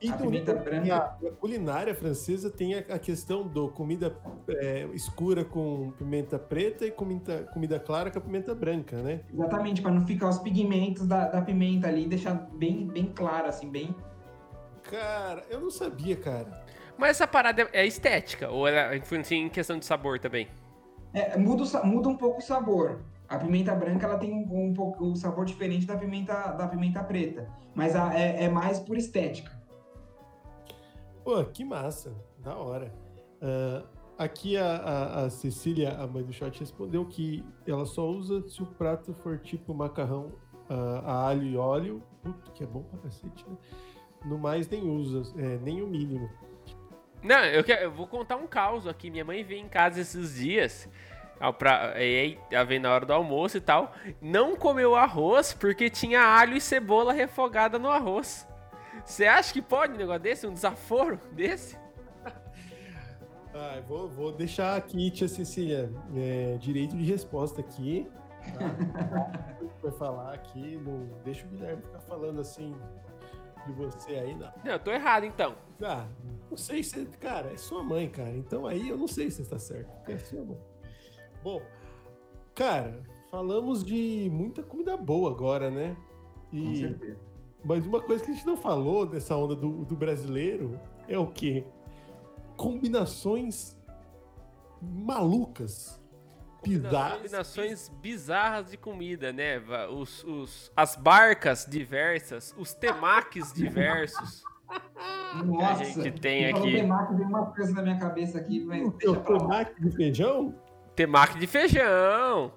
E a pimenta branca. A culinária francesa tem a, a questão do comida é, escura com pimenta preta e comida, comida clara com a pimenta branca, né? Exatamente, para não ficar os pigmentos da, da pimenta ali, deixar bem, bem claro, assim, bem. Cara, eu não sabia, cara. Mas essa parada é estética ou ela influencia em questão de sabor também? É, muda, muda um pouco o sabor. A pimenta branca ela tem um, um pouco o um sabor diferente da pimenta da pimenta preta, mas a, é, é, mais por estética. Pô, que massa, da hora. Uh, aqui a, a, a, Cecília, a mãe do shot, respondeu que ela só usa se o prato for tipo macarrão uh, a alho e óleo, puto, que é bom pra cacete, né? No mais nem usa, é, nem o mínimo. Não, eu, quero, eu vou contar um caos aqui. Minha mãe veio em casa esses dias. Pra, e aí, ela veio na hora do almoço e tal. Não comeu arroz porque tinha alho e cebola refogada no arroz. Você acha que pode um negócio desse? Um desaforo desse? Ah, vou, vou deixar aqui, tia Cecília, é, direito de resposta aqui. Tá? Vai falar aqui, não deixa o Guilherme ficar falando assim de você aí, não. Não, eu tô errado então. Ah, não sei se. Cara, é sua mãe, cara. Então aí eu não sei se está certo. É sua mãe. Bom, cara, falamos de muita comida boa agora, né? E... Com certeza. Mas uma coisa que a gente não falou dessa onda do, do brasileiro é o quê? Combinações malucas bizarras. Combinações bizarras de comida, né? Os, os, as barcas diversas, os temaques diversos. Nossa, <laughs> que a gente tem aqui. Temaki, vem uma coisa na minha cabeça aqui, mas o temaki de feijão? Temaki de feijão.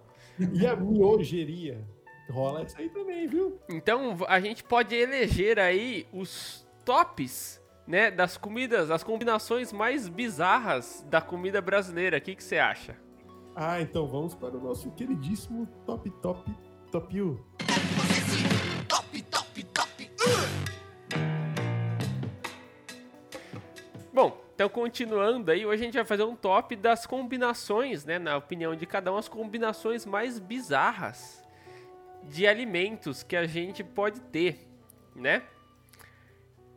E a miogeria. Rola isso aí também, viu? Então a gente pode eleger aí os tops, né, das comidas, as combinações mais bizarras da comida brasileira. O que, que você acha? Ah, então vamos para o nosso queridíssimo Top Top Top U. Top Top Top Bom, então continuando aí, hoje a gente vai fazer um top das combinações, né, na opinião de cada um, as combinações mais bizarras de alimentos que a gente pode ter, né?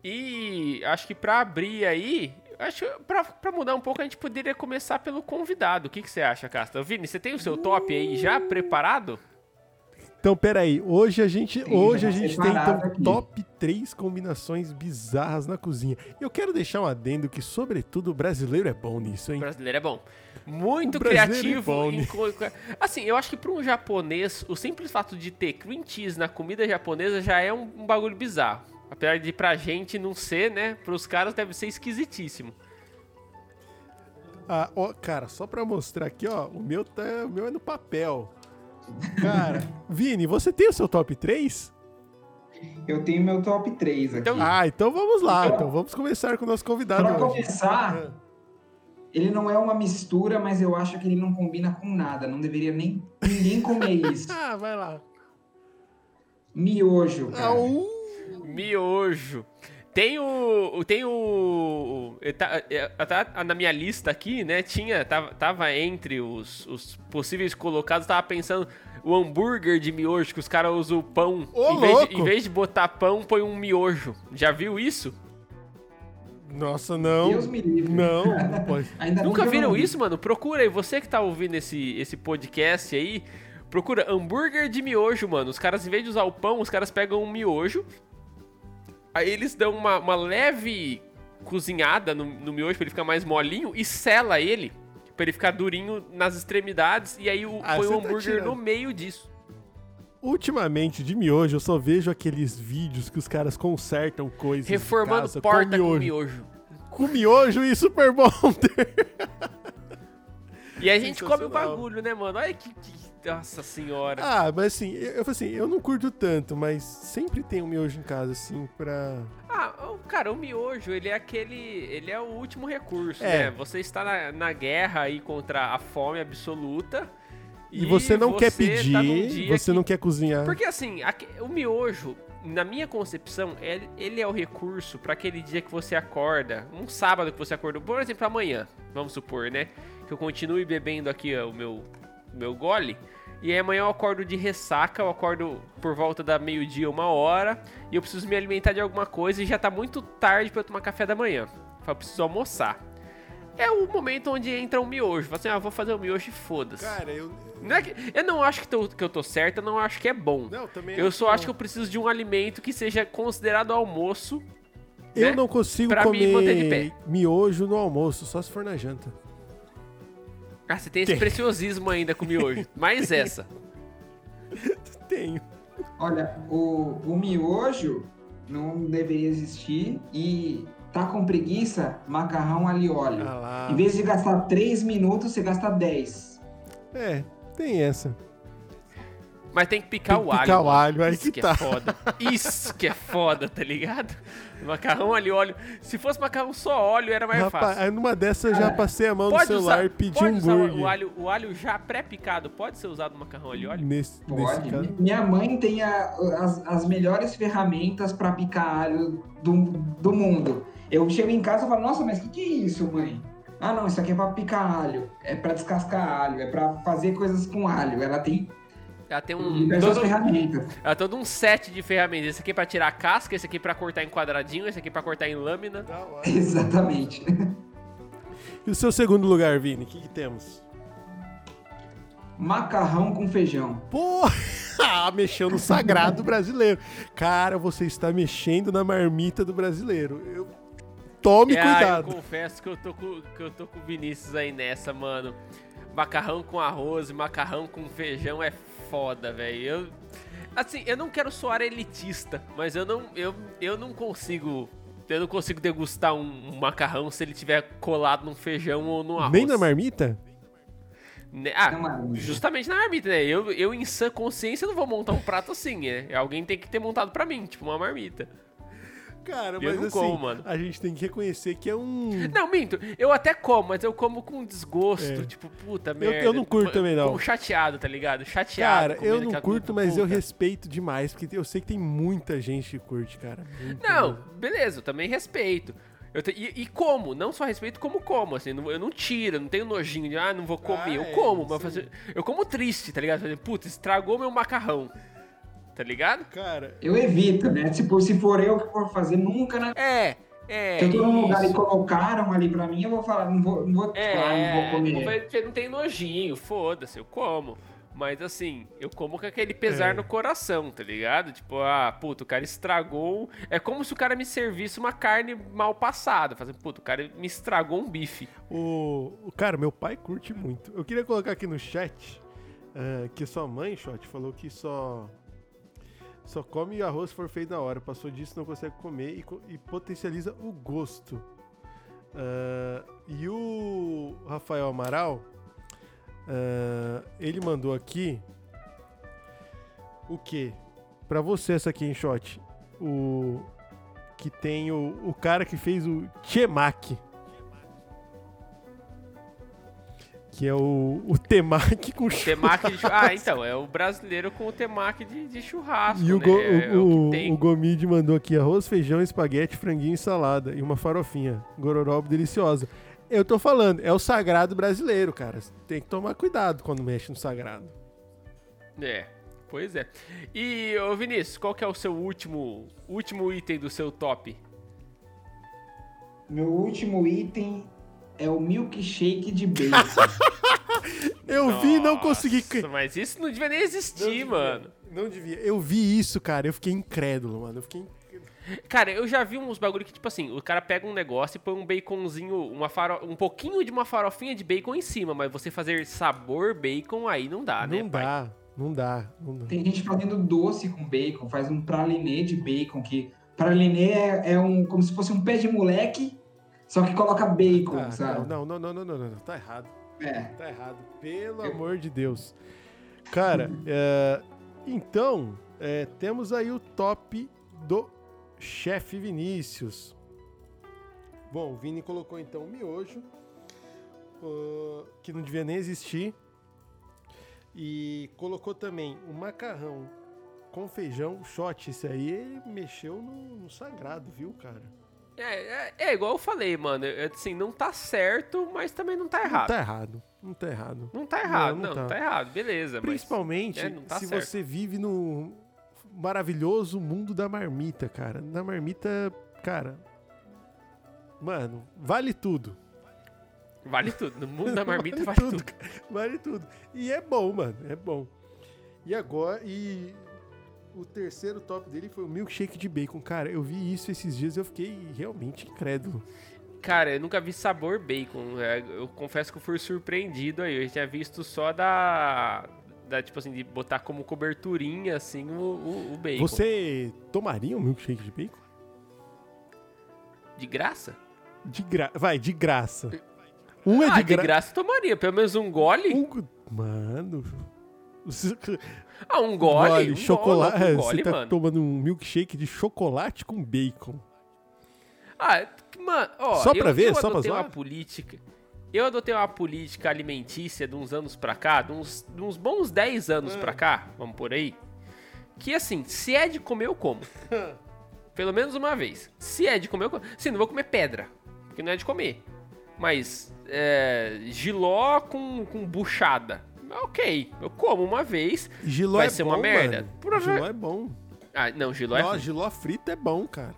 E acho que pra abrir aí, acho pra mudar um pouco, a gente poderia começar pelo convidado. O que, que você acha, Casta? Vini, você tem o seu top aí já preparado? Então, peraí, hoje a gente, Sim, hoje a tá gente tem então aqui. top 3 combinações bizarras na cozinha. Eu quero deixar um adendo que, sobretudo, o brasileiro é bom nisso, O hein? brasileiro é bom. Muito O brasileiro criativo. é bom, em Assim, eu acho que pra um japonês, o simples fato de ter cream cheese na comida japonesa já é um, um bagulho bizarro. Apesar de pra gente não ser, né? Pros caras deve ser esquisitíssimo. Ah, ó, cara, só pra mostrar aqui, ó, o meu, tá, o meu é no papel. Cara, <laughs> Vini, você tem o seu top 3? Eu tenho meu top 3 aqui. Então- Ah, então vamos lá. Então vamos começar com o nosso convidado Pra hoje. começar, ele não é uma mistura, mas eu acho que ele não combina com nada. Não deveria nem ninguém comer <laughs> isso. Ah, vai lá. Miojo, cara. Ah, uh, Miojo. Tem o. Tem o. tá- tá na minha lista aqui, né? Tinha. Tava, tava entre os, os possíveis colocados, tava pensando o hambúrguer de miojo, que os caras usam o pão. Ô, em, vez de, louco! em vez de botar pão, põe um miojo. Já viu isso? Nossa, não. Deus me livre. Não, <laughs> não pode. Nunca viram isso, mano? Procura aí, você que tá ouvindo esse, esse podcast aí, procura hambúrguer de miojo, mano. Os caras, em vez de usar o pão, os caras pegam um miojo, aí eles dão uma, uma leve cozinhada no, no miojo pra ele ficar mais molinho e sela ele, pra ele ficar durinho nas extremidades, e aí o, Ah, põe o tá hambúrguer tirando. no meio disso. Ultimamente, de miojo, eu só vejo aqueles vídeos que os caras consertam coisas. Reformando casa porta com com miojo. miojo. Com miojo e Super Bonder. E a gente come o bagulho, né, mano? Olha que... que- Nossa senhora. Ah, mas assim, eu, eu, assim, eu não curto tanto, mas sempre tem um miojo em casa, assim, pra. Ah, o- cara, o miojo, ele é aquele. Ele é o último recurso, É. né? Você está na, na guerra aí contra a fome absoluta. E, você não quer você pedir, tá você que- não quer cozinhar. Porque assim, aque- o miojo, na minha concepção, ele, ele é o recurso para aquele dia que você acorda, um sábado que você acordou, por exemplo, amanhã, vamos supor, né? Que eu continue bebendo aqui ó, o meu, o meu gole. E aí amanhã eu acordo de ressaca, eu acordo por volta da meio-dia, uma hora, e eu preciso me alimentar de alguma coisa e já tá muito tarde para eu tomar café da manhã. Eu falo, preciso almoçar. É o momento onde entra o miojo. Fala assim, ah, vou fazer o miojo e foda-se. Cara, eu. Não é que- eu não acho que, tô- que eu tô certo, eu não acho que é bom. Não, também Eu só acho que eu preciso de um alimento que seja considerado almoço. Eu né? não consigo Pra me manter de comer miojo no almoço, só se for na janta. Ah, você tem esse preciosismo ainda com miojo. <laughs> Mais essa. Tenho. Olha, o, o miojo não deveria existir e tá com preguiça, macarrão ali óleo. Ah. Em vez de gastar 3 minutos, você gasta 10. É, tem essa. Mas tem que picar Tem que o alho. picar o mano. alho, aí Isso que que tá. é foda. Isso que é foda, tá ligado? Macarrão ali, óleo. Se fosse macarrão só óleo, era mais Rapaz, fácil. aí numa dessa eu já passei a mão no Pode celular usar, e pedi pode um usar hambúrguer. o alho, o alho já pré-picado. Pode ser usado no macarrão ali, óleo? Nesse, nesse Pode. caso. Minha mãe tem a- as, as melhores ferramentas para picar alho do, do mundo. Eu chego em casa e falo, nossa, mas o que, que é isso, mãe? Ah, não, isso aqui é para picar alho, é para descascar alho, é para fazer coisas com alho. Ela tem Ela tem um. Todo, ela tem todo um set de ferramentas. Esse aqui é pra tirar a casca, esse aqui é pra cortar em quadradinho, esse aqui é pra cortar em lâmina. <laughs> Exatamente. E o seu segundo lugar, Vini? O que, que temos? Macarrão com feijão. Pô, <laughs> ah, mexeu no sagrado <laughs> brasileiro. Cara, você está mexendo na marmita do brasileiro. Eu... Tome Ah, cuidado. eu confesso que eu, tô com, que eu tô com o Vinícius aí nessa, mano. Macarrão com arroz e macarrão com feijão é foda, velho. Eu. Assim, eu não quero soar elitista, mas eu não, eu, eu não consigo. Eu não consigo degustar um, um macarrão se ele tiver colado num feijão ou no arroz. Nem na marmita? Né? Ah, justamente na marmita, né? Eu, eu, em sã consciência, não vou montar um prato assim, né? Alguém tem que ter montado pra mim, tipo uma marmita. Cara, Eu mas não assim, como, mano. a gente tem que reconhecer que é um... Não, minto. Eu até como, mas eu como com desgosto. É. Tipo, puta Eu- merda. eu não curto também, não. Como chateado, tá ligado? Chateado. Cara, eu não curto, mas eu puta. respeito demais, porque eu sei que tem muita gente que curte, cara. Muita Não, mesmo. beleza, eu também respeito. Eu te- e, e como, não só respeito, como como, assim, não- eu não tiro, eu não tenho nojinho de, ah, não vou comer, Ah, eu é, como, mas fazer, eu como triste, tá ligado? Puta, estragou meu macarrão. Tá ligado? Cara, Eu evito, né? Tipo, se for eu que for fazer, nunca na. É, é. Se eu tô num lugar e colocaram ali pra mim, eu vou falar, não vou, não vou, falar, não vou É, comer. não, vai- não tem nojinho, foda-se, eu como. Mas assim, eu como com aquele pesar É. no coração, tá ligado? Tipo, ah, puto, o cara estragou. É como se o cara me servisse uma carne mal passada. Fazendo, puto, o cara me estragou um bife. o, o- cara, meu pai curte muito. Eu queria colocar aqui no chat ah, que sua mãe, Shot, falou que só só come arroz se for feito na hora. Passou disso, não consegue comer e, e potencializa o gosto. Ah, e o Rafael Amaral, ah, ele mandou aqui o que? Pra você essa aqui em shot. O que tem o, o cara que fez o Temaki. Que é o, o temaki com churrasco. De churrasco. Ah, então, é o brasileiro com o temaki de, de churrasco. E o, né? go, é, é o, o o, o Gomide mandou aqui arroz, feijão, espaguete, franguinho e salada. E uma farofinha. Gororoba deliciosa. Eu tô falando, é o sagrado brasileiro, cara. Tem que tomar cuidado quando mexe no sagrado. É, pois é. E, ô Vinícius, qual que é o seu último, último item do seu top? Meu último item é o milkshake de bacon. <laughs> Eu vi e não consegui. Nossa, Mas isso não devia nem Não existir, devia, mano. Não devia. Eu vi isso, cara. Eu fiquei incrédulo, mano. Eu fiquei. Cara, eu já vi uns bagulho que, tipo assim, o cara pega um negócio e põe um baconzinho, uma faro... um pouquinho de uma farofinha de bacon em cima, mas você fazer sabor bacon aí não dá, né? não pai? dá, não dá, não dá. Tem gente fazendo doce com bacon, faz um pralinê de bacon, que pralinê é, é um como se fosse um pé de moleque, só que coloca bacon, Ah, sabe? não, não, não, não, não, não, não, tá errado. É. Tá errado. Pelo amor de Deus. Cara, <laughs> é, então, é, temos aí o top do chefe Vinícius. Bom, o Vini colocou então o miojo, ah, que não devia nem existir. E colocou também o macarrão com feijão, shot. Isso aí ele mexeu no, no sagrado, viu, cara? É, é, é igual eu falei, mano. eu- Assim, não tá certo, mas também não tá Não errado. tá errado. Não tá errado. Não tá errado, Não, não, não não tá. tá errado, beleza. mas- Principalmente é, não tá se certo. você vive no maravilhoso mundo da marmita, cara. Na marmita, cara. Mano, vale tudo. Vale tudo. No mundo <laughs> da marmita vale, Vale tudo. tudo, Vale tudo. E é bom, mano. É bom. E agora, e o terceiro top dele foi o milkshake de bacon. Cara, eu vi isso esses dias e eu fiquei realmente incrédulo. Cara, eu nunca vi sabor bacon. é, Eu confesso que eu fui surpreendido aí. Eu tinha visto só da. Da, tipo assim, de botar como coberturinha, assim, o, o, o bacon. Você tomaria um milkshake de bacon? De graça? De gra... Vai, de graça. Um é ah, de, de gra... graça eu tomaria. Pelo menos um gole. Um... Mano. <laughs> Ah, um gole. Gole, um chocolate. Gole, um é, gole, você tá mano. tomando um milkshake de chocolate com bacon. Ah, mano, ó, Só pra eu, ver? eu Só pra adotei uma zoar? política. Eu adotei uma política alimentícia de uns anos pra cá, de uns, de uns bons 10 anos Ah. pra cá, vamos por aí. Que assim, se é de comer, eu como. <laughs> Pelo menos uma vez. Se é de comer, eu como. Sim, não vou comer pedra, porque não é de comer. Mas, é, giló com, com buchada. Ok, eu como uma vez. Giló Vai é ser bom, uma merda? mano. Giló é bom. Ah, não, giló é Nossa, ruim. giló frito é bom, cara.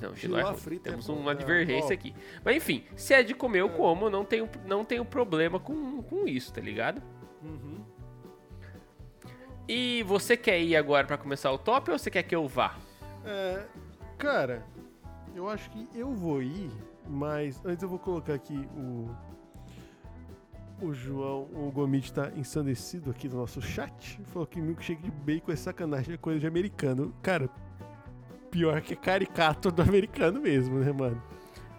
Não, giló é Giló ruim. frito é Temos bom. uma divergência aqui. Mas enfim, se é de comer, eu como. Não tenho, não tenho problema com, com isso, tá ligado? Uhum. E você quer ir agora pra começar o top ou você quer que eu vá? É, cara, eu acho que eu vou ir, mas antes eu vou colocar aqui o. O João, o Gomit tá ensandecido aqui no nosso chat. Falou que milkshake de bacon é sacanagem, é coisa de americano. Cara, pior que é caricato do americano mesmo, né, mano?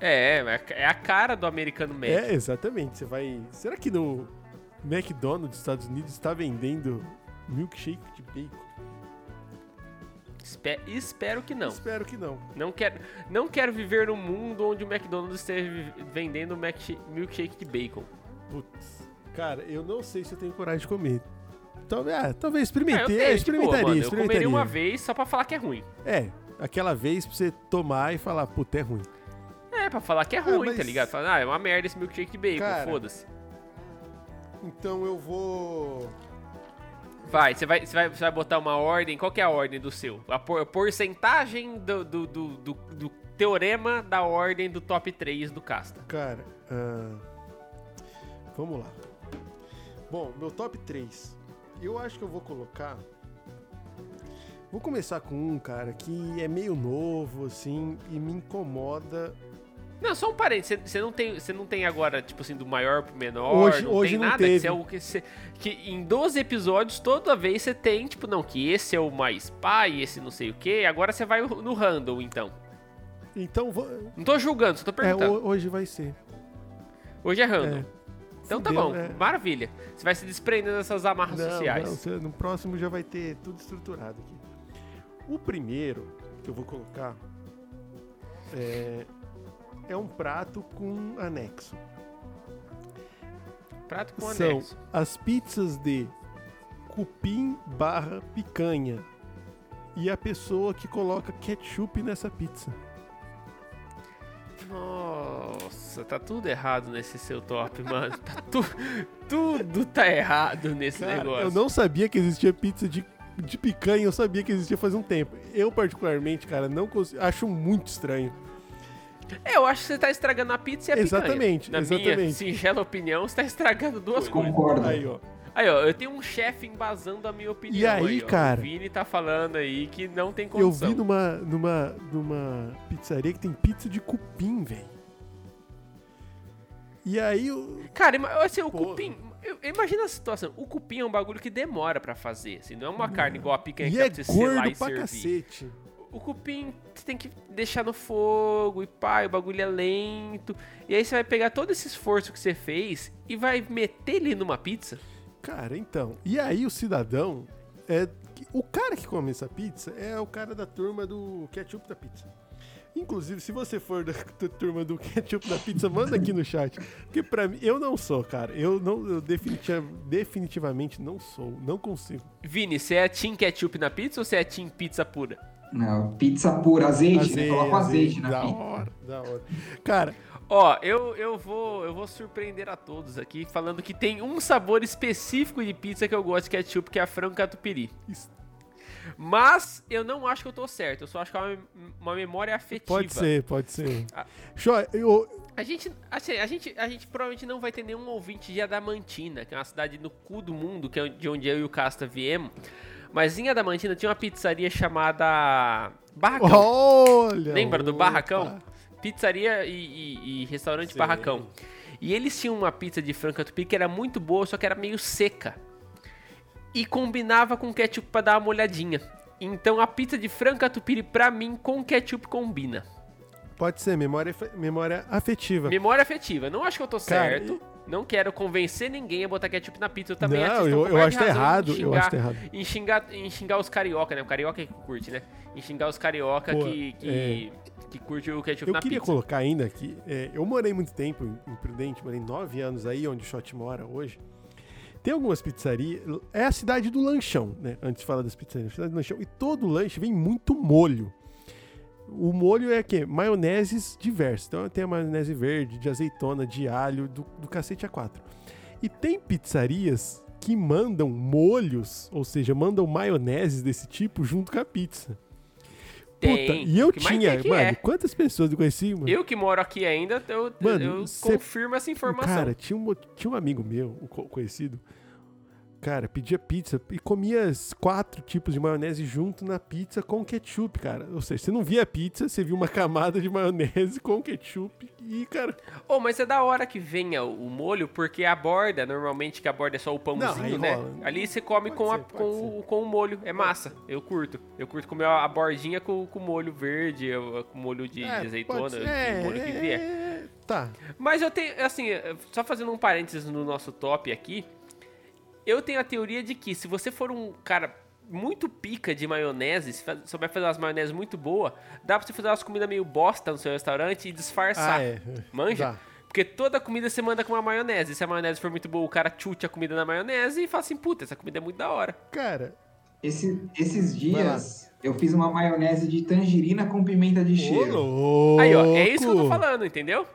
É, é a cara do americano médio. É, exatamente. Você vai. Será que no McDonald's dos Estados Unidos está vendendo milkshake de bacon? Espe- espero que não. Espero que não. Não quero, não quero viver num mundo onde o McDonald's esteja vendendo milkshake de bacon. Putz. Cara, eu não sei se eu tenho coragem de comer. Talvez, ah, talvez Ah, eu experimentei, de boa, experimentaria, mano. Eu experimentaria. comeria uma vez só pra falar que é ruim. É, aquela vez pra você tomar e falar, puta, é ruim. É, pra falar que é ruim, mas- tá ligado? Falar, ah, é uma merda esse milkshake de bacon, Cara, foda-se. Então eu vou. Vai, você vai, você vai, você vai botar uma ordem. Qual que é a ordem do seu? A por- porcentagem do, do, do, do, do teorema da ordem do top 3 do Casta. Cara, ah, vamos lá. Bom, meu top 3. Eu acho que eu vou colocar. Vou começar com um, cara, que é meio novo, assim, e me incomoda. Não, só um parênteses. Você- não tem, você não tem agora, tipo assim, do maior pro menor. Hoje- não hoje tem não nada. teve. É o que, que em 12 episódios, toda vez você tem, tipo, não, que esse é o mais pai, esse não sei o quê. Agora você vai no random, então. Então, vou... Não tô julgando, só tô é, perguntando. ho- hoje vai ser. Hoje é random. É. Então tá bom, né? maravilha. Você vai se desprendendo dessas amarras Não, sociais. não, no próximo já vai ter tudo estruturado aqui. O primeiro que eu vou colocar é, é um prato com anexo. Prato com São anexo. as pizzas de cupim barra picanha e a pessoa que coloca ketchup nessa pizza. Nossa, tá tudo errado nesse seu top, mano. Tá tu- tudo tá errado nesse Cara, negócio. eu não sabia que existia pizza de, de picanha, eu sabia que existia faz um tempo. Eu, particularmente, cara, não consigo, acho muito estranho. É, eu acho que você tá estragando a pizza e a picanha. Exatamente, Na minha exatamente. singela opinião, você tá estragando duas coisas. Concordo. Aí, ó. Aí, ó, eu tenho um chefe embasando a minha opinião. E aí, ó. cara? O Vini tá falando aí que não tem Eu condição. vi numa, numa, numa pizzaria que tem pizza de cupim, velho. E aí, eu... Cara, assim, o Porra. cupim. eu- Imagina a situação. O cupim é um bagulho que demora pra fazer. Assim, não é uma carne igual a picanha e que é pra você selar gordo e pra servir. cacete. O cupim você tem que deixar no fogo e pá, e o bagulho é lento. E aí você vai pegar todo esse esforço que você fez e vai meter ele numa pizza. Cara, então. E aí o cidadão é. O cara que come essa pizza é o cara da turma do ketchup da pizza. Inclusive, se você for da, <laughs> da turma do ketchup da pizza, manda aqui no chat. Porque pra mim, eu não sou, cara. Eu não, eu definitiva- definitivamente não sou. Não consigo. Vini, você é team ketchup na pizza ou você é team pizza pura? Não, pizza pura, azeite, né? Coloca azeite, na da pizza. hora, da hora. Cara, Ó, eu, eu, vou, eu vou surpreender a todos aqui falando que tem um sabor específico de pizza que eu gosto de ketchup, que é a frango catupiry. Isso. Mas eu não acho que eu tô certo, eu só acho que é uma, uma memória afetiva. pode ser, pode ser. Ah. Show, eu, A gente, assim, a gente, a gente provavelmente não vai ter nenhum ouvinte de Adamantina, que é uma cidade no cu do mundo, que é de onde eu e o Casta viemos. Mas em Adamantina tinha uma pizzaria chamada Barracão. olha. Lembra do opa. Pizzaria e, e- e restaurante Sei. Barracão. E eles tinham uma pizza de frango catupiry que era muito boa, só que era meio seca. E combinava com ketchup pra dar uma molhadinha. Então a pizza de frango catupiry pra mim com ketchup combina. Pode ser, memória, memória afetiva. Memória afetiva. Não acho que eu tô Cara, certo. Não quero convencer ninguém a botar ketchup na pizza. Eu também Não, acho que eu- eu acho tá errado, em eu acho tá errado. Em xingar, em xingar os carioca, né? O carioca é que curte, né? Em xingar os carioca Pô, que, que, que curte o ketchup Eu na queria pizza. colocar ainda que é, eu morei muito tempo em, Prudente, morei nove anos aí, onde o Shot mora hoje. Tem algumas pizzarias. É a cidade do lanchão, né? Antes de falar das pizzarias, a cidade do lanchão. E todo lanche vem muito molho. O molho é que maioneses diversos. Então tem a maionese verde, de azeitona, de alho, do, do cacete a quatro. E tem pizzarias que mandam molhos, ou seja, mandam maioneses desse tipo junto com a pizza. Tem. Puta, e eu tinha, mano, é. quantas pessoas eu conheci, mano? Eu que moro aqui ainda, eu, Mano, eu cê- confirmo essa informação. Cara, tinha um, tinha um amigo meu, um co- conhecido, cara, pedia pizza e comia quatro tipos de maionese junto na pizza com ketchup, cara. Ou seja, você não via a pizza, você via uma <laughs> camada de maionese com ketchup e, cara... Oh, mas é da hora que venha o molho, porque a borda, normalmente que a borda é só o pãozinho, Não, né? rola. Ali você come Pode com, a- ser, pode com, o- com o molho. É massa. Eu curto. Eu curto comer a a bordinha com com o molho verde, com molho de, de é, azeitona, de é, molho que vier. é, Tá, Mas eu tenho, assim, só fazendo um parênteses no nosso top aqui, eu tenho a teoria de que se você for um cara muito pica de maionese, se souber fazer umas maioneses muito boa, dá pra você fazer umas comidas meio bosta no seu restaurante e disfarçar. ah, é. Manja? Dá. Porque toda comida você manda com uma maionese. Se a maionese for muito boa, o cara chute a comida na maionese e fala assim, puta, essa comida é muito da hora. Cara, Esse- esses dias eu fiz uma maionese de tangerina com pimenta de cheiro. Aí, ó, é isso que eu tô falando, entendeu?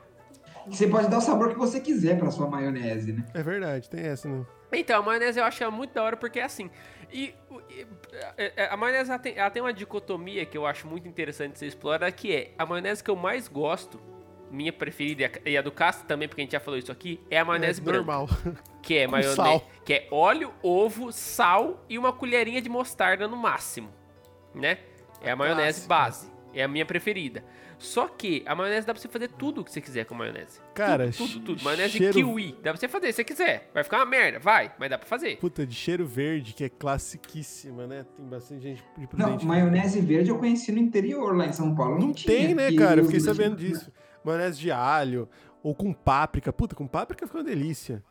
Você pode dar o sabor que você quiser pra sua maionese, né? É verdade, tem essa, né? Então, a maionese eu acho ela muito da hora porque é assim. E, o- e, é, é, a maionese ela tem, ela tem uma dicotomia que eu acho muito interessante de ser explorada, que é a maionese que eu mais gosto, minha preferida e a- do Castro também, porque a gente já falou isso aqui, é a maionese é branca. normal. <laughs> Que é <laughs> maionese, sal. que é óleo, ovo, sal e uma colherinha de mostarda no máximo, né? É a maionese clássica. base, é a minha preferida. Só que a maionese dá pra você fazer tudo o que você quiser com maionese. Cara, tudo, tudo, tudo. Maionese cheiro- kiwi, dá pra você fazer se você quiser. Vai ficar uma merda, vai, mas dá pra fazer. Puta, de cheiro verde, que é classiquíssima, né? Tem bastante gente de Não, prudente. maionese verde eu conheci no interior, lá em São Paulo. Não, Não tinha, tem, né, que cara? Eu fiquei sabendo disso. Maionese de alho, ou com páprica. Puta, com páprica fica uma delícia.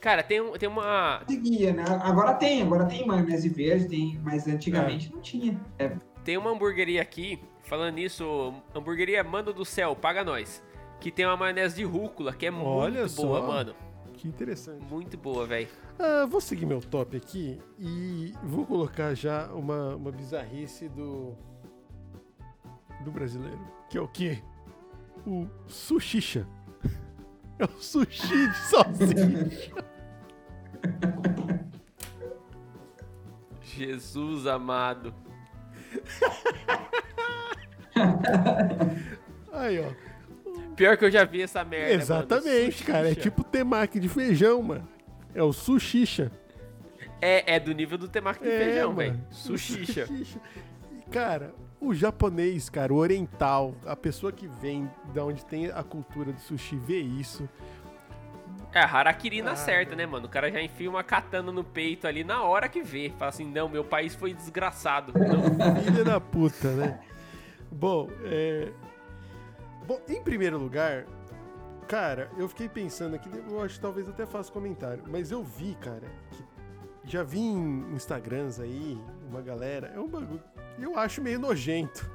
Cara, tem, um- tem uma. Seguia, né? Agora tem, agora tem maionese verde, tem, mas antigamente não tinha. É, Tem uma hamburgueria aqui, falando nisso, hamburgueria Mano do Céu, paga nós. Que tem uma maionese de rúcula, que é Olha muito boa, só. mano. Que interessante. Muito boa, velho. Ah, vou seguir meu top aqui e vou colocar já uma, uma bizarrice do. do brasileiro. Que é o quê? O sushicha. <laughs> É o sushi de <laughs> salsicha. Jesus amado. <laughs> Aí, ó. Pior que eu já vi essa merda. mano. Exatamente, Sushi, cara. É tipo temaki de feijão, mano. É o sushicha. É, é do nível do temaki de É, feijão, mano. velho. Sushicha. Sushicha. Cara, o japonês, cara, o oriental, a pessoa que vem da onde tem a cultura do sushi, vê isso. É, harakiri na Ah, certa, né, mano? O cara já enfia uma katana no peito ali na hora que vê. Fala assim, não, meu país foi desgraçado. Não. <laughs> Filha da puta, né? Bom, é. Bom, em primeiro lugar, cara, eu fiquei pensando aqui, eu acho que talvez até faça comentário, mas eu vi, cara, que já vi em Instagrams aí, uma galera, é um bagulho, eu acho meio nojento,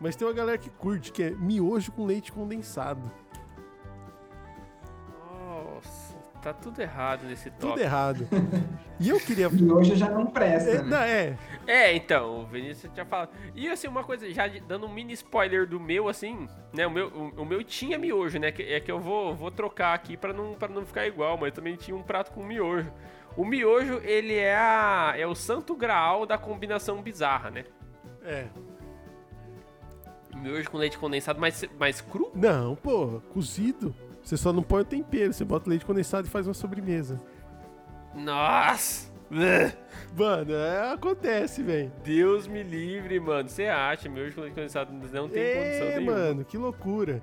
mas tem uma galera que curte, que é miojo com leite condensado. Tá tudo errado nesse Tudo top. errado. <laughs> E eu queria. e hoje já não presta, É, né? não, é, É, então, o Vinícius tinha falado. E assim, uma coisa, já dando um mini spoiler do meu, assim, né? O meu, o, o meu tinha miojo, né? Que, é que eu vou, vou trocar aqui pra não, pra não ficar igual, mas também tinha um prato com miojo. O miojo, ele é, a, é o santo graal da combinação bizarra, né? é. Miojo com leite condensado, mas, mas cru? Não, pô, cozido. Você só não põe o tempero, você bota leite condensado e faz uma sobremesa. Nossa! Mano, é, acontece, velho. Deus me livre, mano. Você acha? Com leite condensado não tem condição É, nenhuma. mano, que loucura.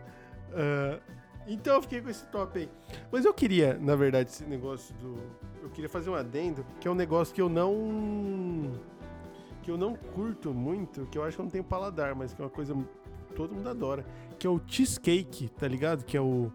Ah, então eu fiquei com esse top aí. Mas eu queria, na verdade, esse negócio do. Eu queria fazer um adendo, que é um negócio que eu não. que eu não curto muito, que eu acho que eu não tenho paladar, mas que é uma coisa que todo mundo adora. Que é o cheesecake, tá ligado? Que é o.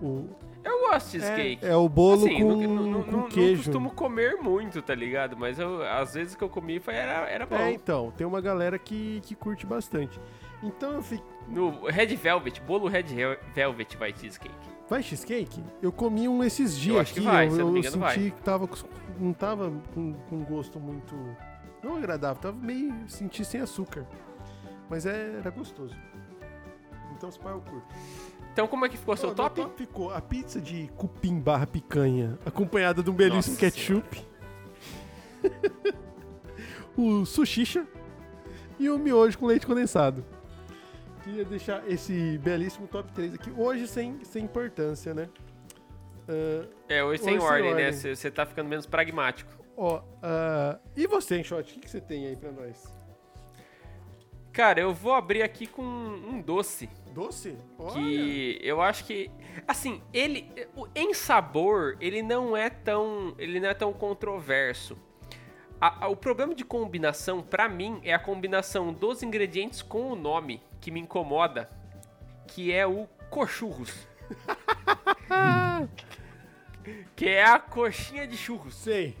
O, Eu gosto de cheesecake. é, é o bolo Assim, com, não, não, com não- não queijo. costumo comer muito, tá ligado? Mas eu, às vezes que eu comi foi, era, era bom. É, então, tem uma galera que, que curte bastante. Então eu fiquei. No Red Velvet, bolo Red Velvet vai cheesecake. Vai cheesecake? Eu comi um esses dias acho que aqui, vai, eu, se eu não me eu engano, senti vai. que tava, não tava com, com gosto muito, não agradável, tava meio, senti sem açúcar, mas é- era gostoso. Então, se pá, eu curto. Então como é que ficou seu Ó, meu top? ficou a pizza de cupim barra picanha, acompanhada de um belíssimo Nossa ketchup, <laughs> o sushicha e o miojo com leite condensado. Queria deixar esse belíssimo top 3 aqui, hoje sem, sem importância, né? Ah, É, hoje sem Hoje sem ordem, né? ordem. Você você tá ficando menos pragmático. Ó, ah, e você, Enxote, o que, que você tem aí pra nós? Cara, eu vou abrir aqui com um doce. Doce? Olha. que eu acho que assim ele em sabor ele não é tão ele não é tão controverso A- a- o problema de combinação pra mim é a combinação dos ingredientes com o nome que me incomoda que é o cochurros <laughs> que é a coxinha de churros Sei.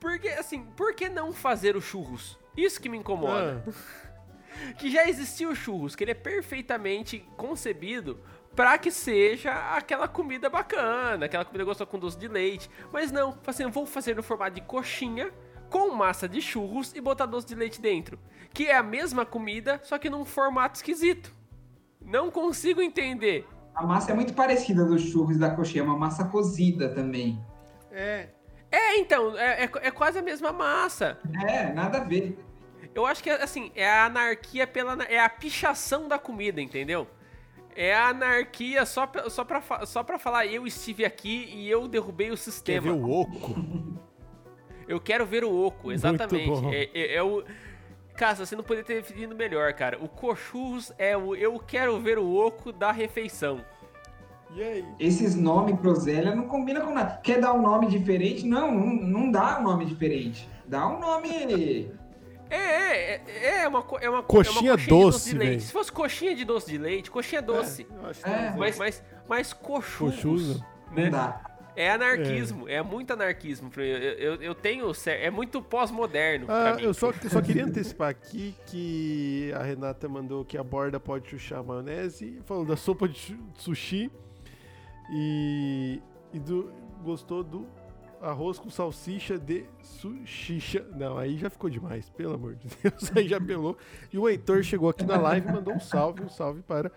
porque assim por que não fazer o churros isso que me incomoda Ah, <laughs> que já existia o churros, que ele é perfeitamente concebido para que seja aquela comida bacana, aquela comida gostosa com doce de leite. Mas não, assim, eu vou fazer no formato de coxinha com massa de churros e botar doce de leite dentro, que é a mesma comida, só que num formato esquisito. Não consigo entender. A massa é muito parecida dos churros da coxinha, é uma massa cozida também. É. É, então, é, é, é quase a mesma massa. É, nada a ver. Eu acho que, assim, é a anarquia pela... É a pichação da comida, entendeu? É a anarquia só pra, só pra, só pra falar eu estive aqui e eu derrubei o Quer sistema. ver o oco? Eu quero ver o oco, exatamente. bom. É, é- é o. Casa, você não poderia ter definido melhor, cara. O cochurros é o eu quero ver o oco da refeição. E aí? Esses nomes groselha não combinam com nada. Quer dar um nome diferente? Não, não, não dá um nome diferente. Dá um nome. É, é, é, é uma, co- é uma Coxinha é uma coxinha de doce, de. Se fosse coxinha de doce de leite, coxinha doce. É, eu acho que É, Mas, mas, mas Cochuzo. Não né? dá. É anarquismo, é, muito anarquismo. Eu, eu, eu tenho. É muito pós-moderno. Ah, eu só, só queria antecipar aqui que a Renata mandou que a borda pode chuchar a maionese, falou da sopa de sushi e, e do, gostou do arroz com salsicha de sushicha. Não, aí já ficou demais, pelo amor de <laughs> Deus, aí já pelou. E o Heitor chegou aqui na live e mandou um salve, um salve para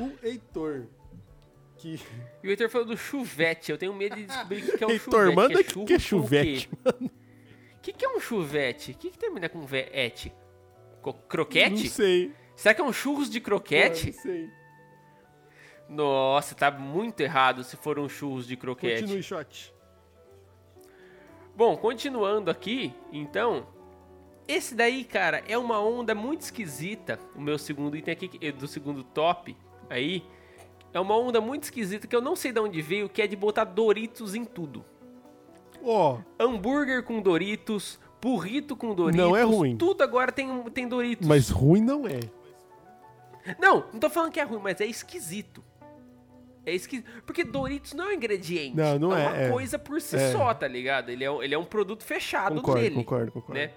o Heitor. Que... E o Heitor falou do chuvete. Eu tenho medo de descobrir o que é um Heitor, chuvete. manda é que churro que é chuvete, quê? O que, que é um chuvete? O que, que termina com vete? Croquete? Não sei. Será que é um churros de croquete? Não sei. Nossa, tá muito errado se for um churros de croquete. Continue, shot. Bom, continuando aqui, então. Esse daí, cara, é uma onda muito esquisita. O meu segundo item aqui, do segundo top aí. É uma onda muito esquisita que eu não sei de onde veio, que é de botar Doritos em tudo. Ó, Hambúrguer com Doritos, burrito com Doritos. Não é ruim. Tudo agora tem, tem Doritos. mas ruim não é. Não, não tô falando que é ruim, mas é esquisito. É esquisito. Porque Doritos não é um ingrediente. Não, não é. é, uma é. coisa por si É. só, tá ligado? Ele é, um- ele é um produto fechado Concordo, dele. concordo, concordo. Né?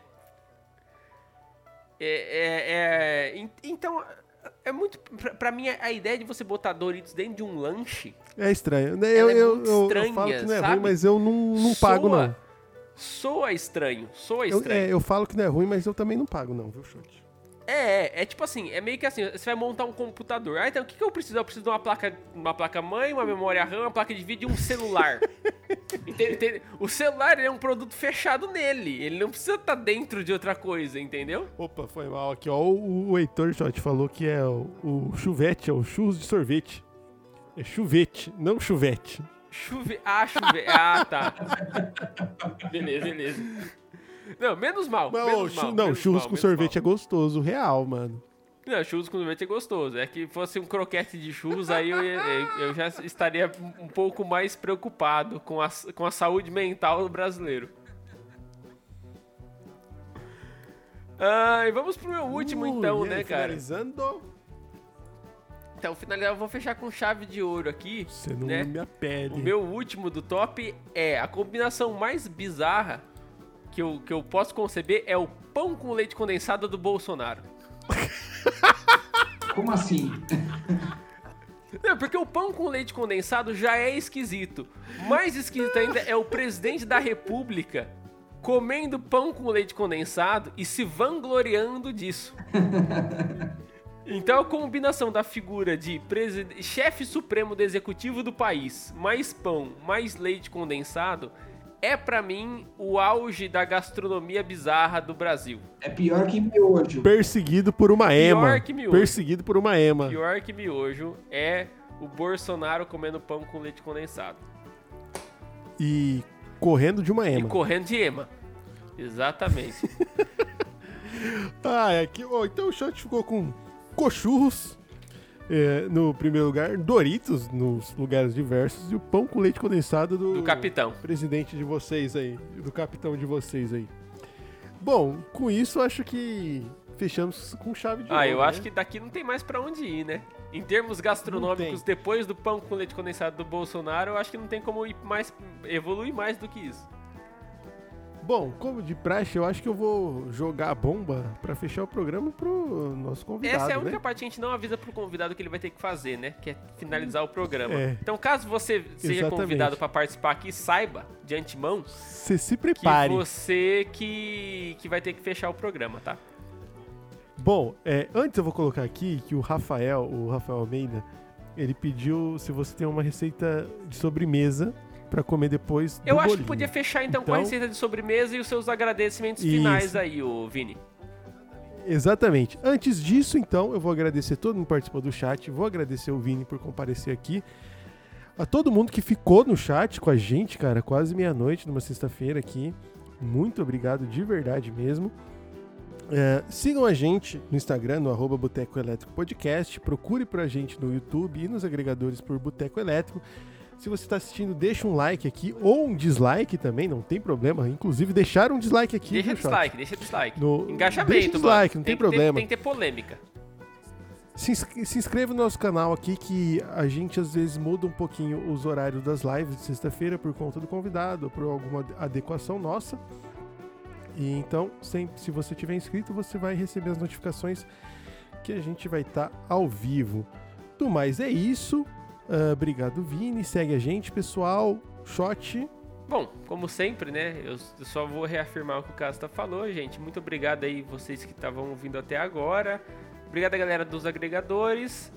É, é- é- en- então, é muito. Pra, pra mim, a ideia de você botar Doritos dentro de um lanche. É estranho. né? Eu, é eu, muito eu- eu estranha, falo que não é sabe? ruim, mas eu não, não pago, soa- não. Soa estranho. Soa Eu, estranho. é, eu falo que não é ruim, mas eu também não pago, não, viu, Chute? É, é, é tipo assim, é meio que assim, você vai montar um computador. Ah, então o que, que eu preciso? Eu preciso de uma placa, uma placa mãe, uma memória RAM, uma placa de vídeo e um celular. <laughs> Entende- entende? O celular ele é um produto fechado nele. Ele não precisa estar dentro de outra coisa, entendeu? Opa, foi mal aqui, ó. O, o Heitor Shot falou que é o, o chuvete, é o churros de sorvete. É chuvete, não chuvete. Chuve... Ah, chuve... Ah, tá. <laughs> Beleza, beleza. Não, menos mal. Mas, menos ô, mal, não, menos churros mal, com sorvete mal. é gostoso, real, mano. Não, churros com sorvete é gostoso. É que fosse um croquete de churros, aí eu, eu já estaria um pouco mais preocupado com a, com a saúde mental do brasileiro. Ah, e vamos pro meu último Uh, então, e né, aí, cara? Finalizando, Então, finalizar, eu vou fechar com chave de ouro aqui, você não né? me apele. O meu último do top é a combinação mais bizarra que eu, que eu posso conceber é o pão com leite condensado do Bolsonaro. <laughs> Como assim? Não, porque o pão com leite condensado já é esquisito. Mais esquisito ainda é o presidente da república comendo pão com leite condensado e se vangloriando disso. Então a combinação da figura de chefe supremo do executivo do país, mais pão, mais leite condensado, é pra mim o auge da gastronomia bizarra do Brasil. É pior que miojo. Perseguido por uma ema. que miojo. Perseguido por uma ema. Pior que miojo é o Bolsonaro comendo pão com leite condensado. E correndo de uma E ema. correndo de ema. Exatamente. Ah, é que, ó, então o shot ficou com cochurros é, no primeiro lugar, Doritos nos lugares diversos e o pão com leite condensado do, Do capitão. presidente de vocês aí, do capitão de vocês aí. Bom, com isso acho que fechamos com chave de Ah, ouro, eu né? acho que daqui não tem mais pra onde ir, né? Em termos gastronômicos, depois do pão com leite condensado do Bolsonaro, eu acho que não tem como ir mais, evoluir mais do que isso. Bom, como de praxe, eu acho que eu vou jogar a bomba pra fechar o programa pro nosso convidado, Essa é a única né? parte que a gente não avisa pro convidado que ele vai ter que fazer, né? Que é finalizar o programa. É. Então, caso você seja Exatamente. convidado pra participar aqui, saiba de antemão Você se que prepare. você que, que vai ter que fechar o programa, tá? Bom, é, antes eu vou colocar aqui que o Rafael, o Rafael Almeida, ele pediu se você tem uma receita de sobremesa para comer depois Eu acho bolinho. que podia fechar então, com a Então- receita de sobremesa e os seus agradecimentos Isso. finais aí, ô Vini. Exatamente. Antes disso, então, eu vou agradecer todo mundo que participou do chat, vou agradecer o Vini por comparecer aqui, a todo mundo que ficou no chat com a gente, cara, quase meia-noite numa sexta-feira aqui. Muito obrigado de verdade mesmo. É, sigam a gente no Instagram, no arroba Boteco Elétrico Podcast. Procure pra gente no YouTube e nos agregadores por Boteco Elétrico. Se você está assistindo, deixa um like aqui ou um dislike também, não tem problema. Inclusive, deixar um dislike aqui. Deixa dislike, deixa dislike. No- Engajamento, deixa mano. dislike, não tem, ter- problema. tem que ter polêmica. Se, se inscreva no nosso canal aqui que a gente às vezes muda um pouquinho os horários das lives de sexta-feira por conta do convidado, ou por alguma ade- adequação nossa. E então, sempre, se você tiver inscrito, você vai receber as notificações que a gente vai estar ao vivo. Do mais é isso. Ah, obrigado, Vini. Segue a gente, pessoal. Shot. Bom, como sempre, né? Eu, só vou reafirmar o que o Casta falou, gente. Muito obrigado aí vocês que estavam ouvindo até agora. Obrigado galera dos agregadores.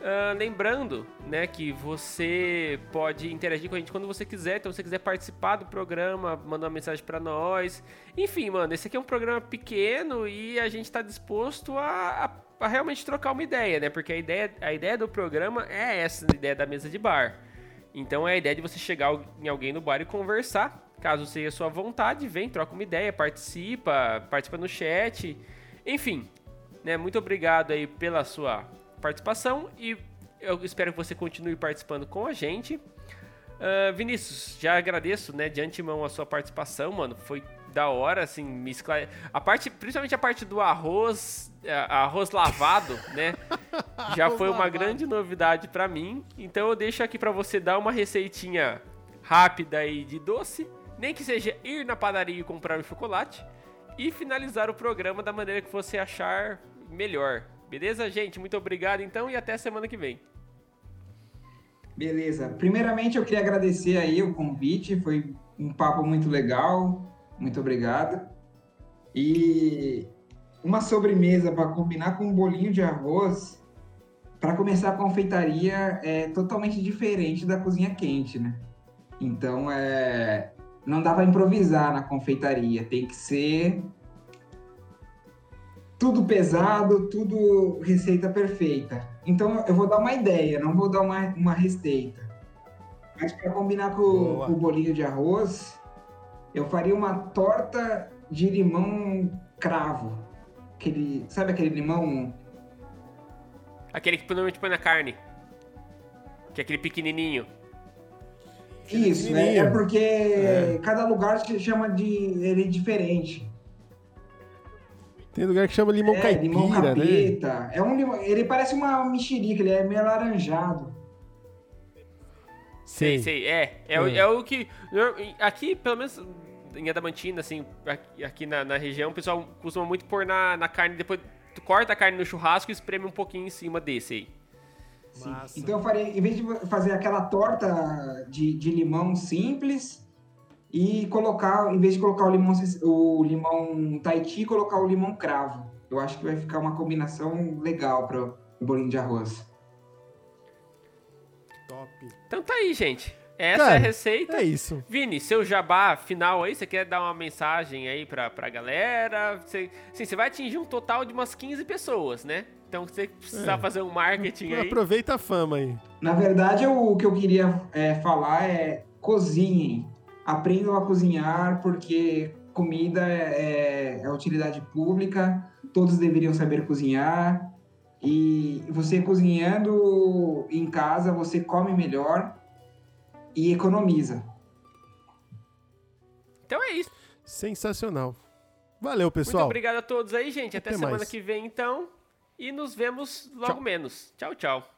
Ah, lembrando, né, que você pode interagir com a gente quando você quiser. Então, se você quiser participar do programa, mandar uma mensagem pra nós. Enfim, mano, esse aqui é um programa pequeno e a gente tá disposto a, a- a realmente trocar uma ideia, né? Porque a ideia, a ideia do programa é essa, a ideia da mesa de bar. Então é a ideia de você chegar em alguém no bar e conversar. Caso seja sua vontade, vem, troca uma ideia, participa, participa no chat. Enfim, né? Muito obrigado aí pela sua participação e eu espero que você continue participando com a gente. Ah, Vinícius, já agradeço, né, de antemão a sua participação, mano. Foi da hora, assim, me esclare... A parte, principalmente a parte do arroz, a- arroz lavado, né? <laughs> já Arroz foi uma lavado. grande novidade pra mim. Então eu deixo aqui pra você dar uma receitinha rápida aí de doce, nem que seja ir na padaria e comprar um chocolate e finalizar o programa da maneira que você achar melhor. Beleza, gente? Muito obrigado então e até semana que vem. Beleza. Primeiramente, eu queria agradecer aí o convite. Foi um papo muito legal. Muito obrigado. E uma sobremesa para combinar com um bolinho de arroz. Para começar a confeitaria é totalmente diferente da cozinha quente, né? Então, é não dá para improvisar na confeitaria. Tem que ser tudo pesado, tudo receita perfeita. Então eu vou dar uma ideia, não vou dar uma, uma receita. Mas para combinar com, com o bolinho de arroz, eu faria uma torta de limão cravo. Aquele, sabe aquele limão? Aquele que normalmente põe na carne. Que é aquele pequenininho. Isso, né? pequenininho. É porque É. cada lugar se chama de ele diferente. Tem lugar que chama limão é, caipira, limão né? capeta. É um limão, ele parece uma mexerica, ele é meio alaranjado. Sei, sei. É, é, o- É. é o que. Aqui, pelo menos em Adamantina, assim, aqui, na, na região, o pessoal costuma muito pôr na, na carne, depois tu corta a carne no churrasco e espreme um pouquinho em cima desse aí. Então eu faria, em vez de fazer aquela torta de, de limão simples e colocar, em vez de colocar o limão, o limão Tahiti, colocar o limão cravo. Eu acho que vai ficar uma combinação legal para o bolinho de arroz. Top. Então tá aí, gente. Essa Cara, é a receita. É isso. Vini, seu jabá final aí, você quer dar uma mensagem aí pra, pra galera? Você, assim, você vai atingir um total de umas 15 pessoas, né? Então você precisa É. fazer um marketing aí. Aproveita a fama aí. Na verdade, eu- o que eu queria é, falar é cozinhem. Aprendam a cozinhar, porque comida é, é utilidade pública, todos deveriam saber cozinhar. E você cozinhando em casa, você come melhor e economiza. Então é isso. Sensacional. Valeu, Muito pessoal. obrigado a todos aí, gente. Até, Até semana mais. que vem, então. E nos vemos logo Tchau. menos. Tchau, tchau.